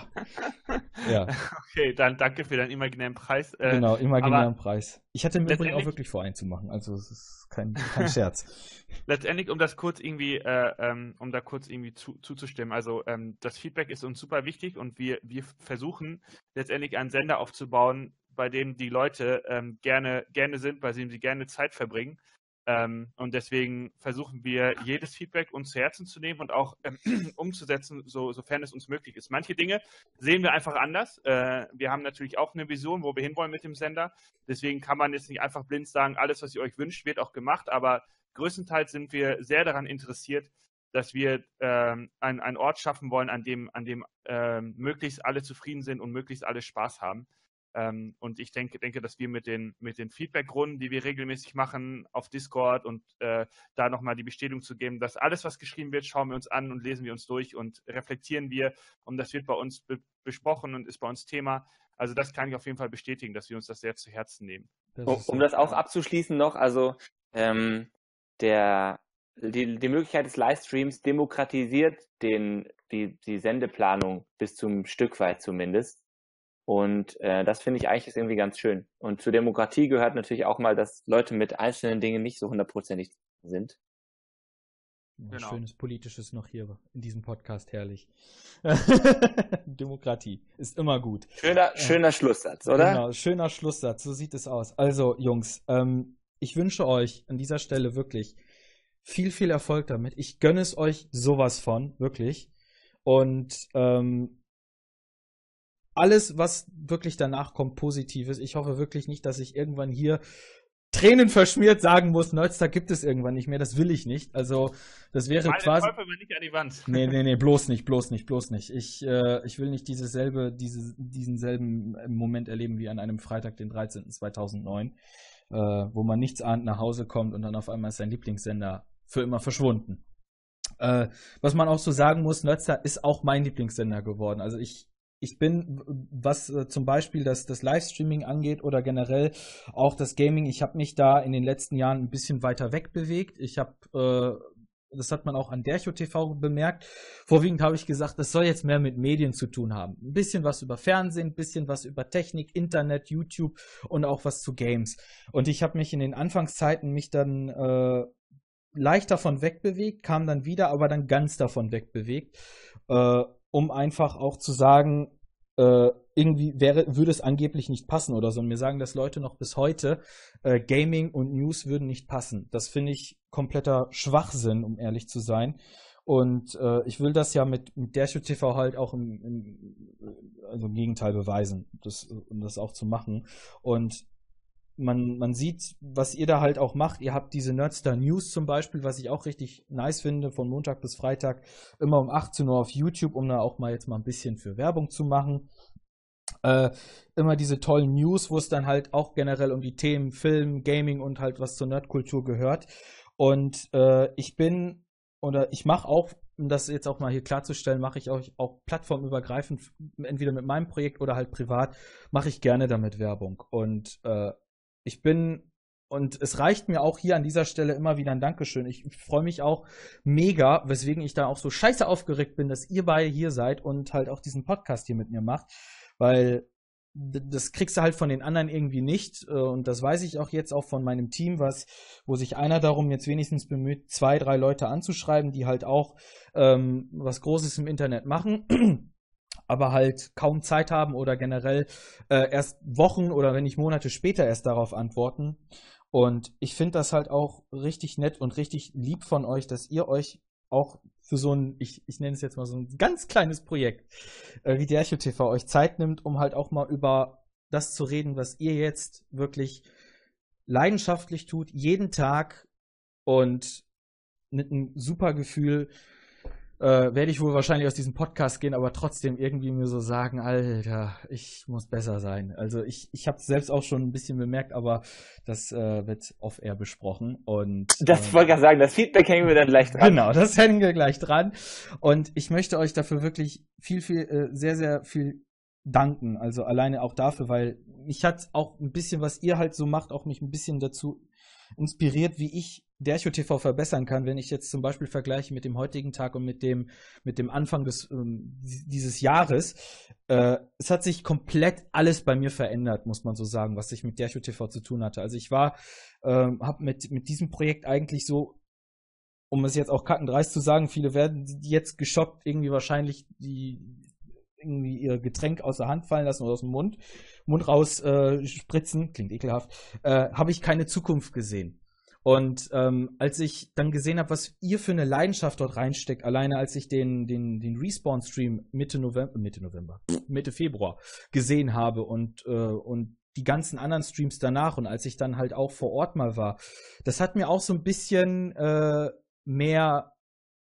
ja. Okay, dann danke für deinen imaginären Preis. Äh, genau, imaginären Preis. Ich hatte mir übrigens auch wirklich vor, einen zu machen. Also es ist kein, kein Scherz. letztendlich, um das kurz irgendwie, äh, ähm, um da kurz irgendwie zu, zuzustimmen. Also ähm, das Feedback ist uns super wichtig und wir, wir versuchen letztendlich einen Sender aufzubauen, bei dem die Leute ähm, gerne, gerne sind, bei dem sie gerne Zeit verbringen. Ähm, und deswegen versuchen wir, jedes Feedback uns zu Herzen zu nehmen und auch ähm, umzusetzen, so, sofern es uns möglich ist. Manche Dinge sehen wir einfach anders. Äh, wir haben natürlich auch eine Vision, wo wir hinwollen mit dem Sender. Deswegen kann man jetzt nicht einfach blind sagen, alles, was ihr euch wünscht, wird auch gemacht. Aber größtenteils sind wir sehr daran interessiert, dass wir ähm, einen Ort schaffen wollen, an dem, an dem ähm, möglichst alle zufrieden sind und möglichst alle Spaß haben. Ähm, und ich denke, denke, dass wir mit den, mit den Feedback-Runden, die wir regelmäßig machen auf Discord und äh, da nochmal die Bestätigung zu geben, dass alles, was geschrieben wird, schauen wir uns an und lesen wir uns durch und reflektieren wir. Und das wird bei uns be besprochen und ist bei uns Thema. Also das kann ich auf jeden Fall bestätigen, dass wir uns das sehr zu Herzen nehmen. Um, um das auch abzuschließen noch, also ähm, der, die, die Möglichkeit des Livestreams demokratisiert den, die, die Sendeplanung bis zum Stück weit zumindest. Und äh, das finde ich eigentlich ist irgendwie ganz schön. Und zur Demokratie gehört natürlich auch mal, dass Leute mit einzelnen Dingen nicht so hundertprozentig sind. Genau. Schönes politisches noch hier in diesem Podcast, herrlich. Demokratie ist immer gut. Schöner, schöner Schlusssatz, oder? Genau, schöner Schlusssatz, so sieht es aus. Also, Jungs, ähm, ich wünsche euch an dieser Stelle wirklich viel, viel Erfolg damit. Ich gönne es euch sowas von, wirklich. Und ähm, alles, was wirklich danach kommt, positiv ist. Ich hoffe wirklich nicht, dass ich irgendwann hier Tränen verschmiert sagen muss, Nerdstar gibt es irgendwann nicht mehr. Das will ich nicht. Also, das wäre Meine quasi. Teufel nicht an die Wand. Nee, nee, nee, bloß nicht, bloß nicht, bloß nicht. Ich, äh, ich will nicht dieses selbe, diese, diesen selben Moment erleben wie an einem Freitag, den 13.2009, äh, wo man nichts ahnt nach Hause kommt und dann auf einmal ist sein Lieblingssender für immer verschwunden. Äh, was man auch so sagen muss, Nerdstar ist auch mein Lieblingssender geworden. Also ich ich bin, was äh, zum Beispiel das, das Livestreaming angeht oder generell auch das Gaming, ich habe mich da in den letzten Jahren ein bisschen weiter wegbewegt. Ich habe, äh, das hat man auch an Dercho TV bemerkt, vorwiegend habe ich gesagt, das soll jetzt mehr mit Medien zu tun haben. Ein bisschen was über Fernsehen, ein bisschen was über Technik, Internet, YouTube und auch was zu Games. Und ich habe mich in den Anfangszeiten mich dann äh, leicht davon wegbewegt, kam dann wieder, aber dann ganz davon wegbewegt. Äh, um einfach auch zu sagen, äh, irgendwie wäre, würde es angeblich nicht passen oder so. Und mir sagen das Leute noch bis heute, äh, Gaming und News würden nicht passen. Das finde ich kompletter Schwachsinn, um ehrlich zu sein. Und äh, ich will das ja mit, mit Dash TV halt auch im, im, also im Gegenteil beweisen, das, um das auch zu machen. Und man, man sieht, was ihr da halt auch macht. Ihr habt diese Nerdstar News zum Beispiel, was ich auch richtig nice finde, von Montag bis Freitag, immer um 18 Uhr auf YouTube, um da auch mal jetzt mal ein bisschen für Werbung zu machen. Äh, immer diese tollen News, wo es dann halt auch generell um die Themen Film, Gaming und halt was zur Nerdkultur gehört. Und äh, ich bin oder ich mache auch, um das jetzt auch mal hier klarzustellen, mache ich auch, auch plattformübergreifend, entweder mit meinem Projekt oder halt privat, mache ich gerne damit Werbung. Und äh, ich bin und es reicht mir auch hier an dieser Stelle immer wieder ein Dankeschön. Ich freue mich auch mega, weswegen ich da auch so scheiße aufgeregt bin, dass ihr beide hier seid und halt auch diesen Podcast hier mit mir macht, weil das kriegst du halt von den anderen irgendwie nicht äh, und das weiß ich auch jetzt auch von meinem Team, was wo sich einer darum jetzt wenigstens bemüht, zwei drei Leute anzuschreiben, die halt auch ähm, was Großes im Internet machen aber halt kaum Zeit haben oder generell äh, erst Wochen oder wenn nicht Monate später erst darauf antworten. Und ich finde das halt auch richtig nett und richtig lieb von euch, dass ihr euch auch für so ein, ich, ich nenne es jetzt mal so ein ganz kleines Projekt, äh, wie der Echo TV euch Zeit nimmt, um halt auch mal über das zu reden, was ihr jetzt wirklich leidenschaftlich tut, jeden Tag und mit einem super Gefühl äh, werde ich wohl wahrscheinlich aus diesem Podcast gehen, aber trotzdem irgendwie mir so sagen, Alter, ich muss besser sein. Also ich, ich habe es selbst auch schon ein bisschen bemerkt, aber das äh, wird off-air besprochen. Und, das äh, wollte ich sagen, das Feedback hängen wir dann gleich dran. Genau, das hängen wir gleich dran. Und ich möchte euch dafür wirklich viel, viel, äh, sehr, sehr viel danken. Also alleine auch dafür, weil mich hat auch ein bisschen, was ihr halt so macht, auch mich ein bisschen dazu inspiriert, wie ich Dercho TV verbessern kann, wenn ich jetzt zum Beispiel vergleiche mit dem heutigen Tag und mit dem, mit dem Anfang des, ähm, dieses Jahres. Äh, es hat sich komplett alles bei mir verändert, muss man so sagen, was ich mit Dercho TV zu tun hatte. Also ich war, äh, habe mit, mit diesem Projekt eigentlich so um es jetzt auch kackendreist zu sagen, viele werden jetzt geschockt irgendwie wahrscheinlich die irgendwie ihr Getränk aus der Hand fallen lassen oder aus dem Mund, Mund raus äh, spritzen, klingt ekelhaft, äh, habe ich keine Zukunft gesehen. Und ähm, als ich dann gesehen habe, was ihr für eine Leidenschaft dort reinsteckt, alleine als ich den, den, den Respawn-Stream Mitte November, Mitte November, Mitte Februar gesehen habe und, äh, und die ganzen anderen Streams danach und als ich dann halt auch vor Ort mal war, das hat mir auch so ein bisschen äh, mehr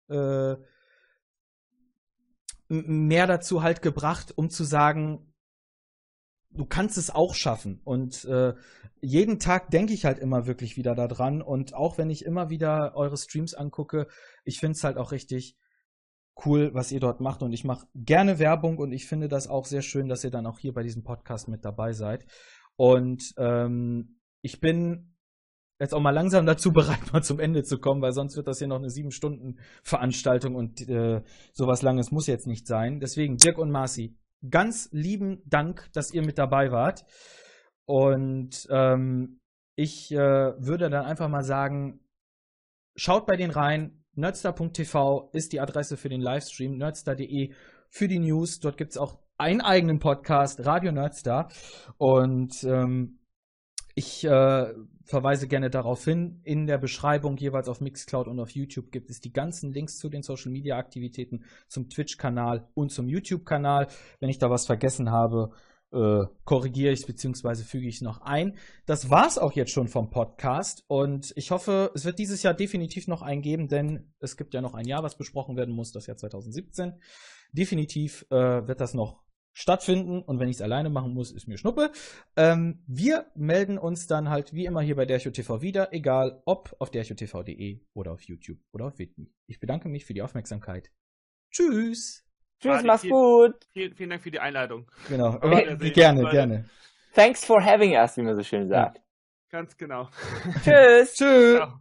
äh, mehr dazu halt gebracht, um zu sagen, du kannst es auch schaffen. Und äh, jeden Tag denke ich halt immer wirklich wieder daran. Und auch wenn ich immer wieder eure Streams angucke, ich finde es halt auch richtig cool, was ihr dort macht. Und ich mache gerne Werbung und ich finde das auch sehr schön, dass ihr dann auch hier bei diesem Podcast mit dabei seid. Und ähm, ich bin jetzt auch mal langsam dazu bereit, mal zum Ende zu kommen, weil sonst wird das hier noch eine sieben Stunden Veranstaltung und äh, sowas Langes muss jetzt nicht sein. Deswegen Dirk und Marci, ganz lieben Dank, dass ihr mit dabei wart. Und ähm, ich äh, würde dann einfach mal sagen, schaut bei den rein. Nerdstar.tv ist die Adresse für den Livestream, nerdstar.de für die News. Dort gibt es auch einen eigenen Podcast, Radio Nerdstar. Und ähm, ich äh, verweise gerne darauf hin. In der Beschreibung jeweils auf Mixcloud und auf YouTube gibt es die ganzen Links zu den Social Media Aktivitäten, zum Twitch-Kanal und zum YouTube-Kanal. Wenn ich da was vergessen habe, äh, korrigiere ich bzw. füge ich noch ein. Das war es auch jetzt schon vom Podcast und ich hoffe, es wird dieses Jahr definitiv noch eingeben, denn es gibt ja noch ein Jahr, was besprochen werden muss, das Jahr 2017. Definitiv äh, wird das noch stattfinden und wenn ich es alleine machen muss, ist mir Schnuppe. Ähm, wir melden uns dann halt wie immer hier bei Dercho TV wieder, egal ob auf derchotv.de oder auf YouTube oder auf Witmi. Ich bedanke mich für die Aufmerksamkeit. Tschüss. Tschüss, mach's gut. Vielen, vielen Dank für die Einladung. Genau, okay. gerne, Leute. gerne. Thanks for having us, wie man so schön sagt. Ja. Ganz genau. Tschüss. Tschüss. Ciao.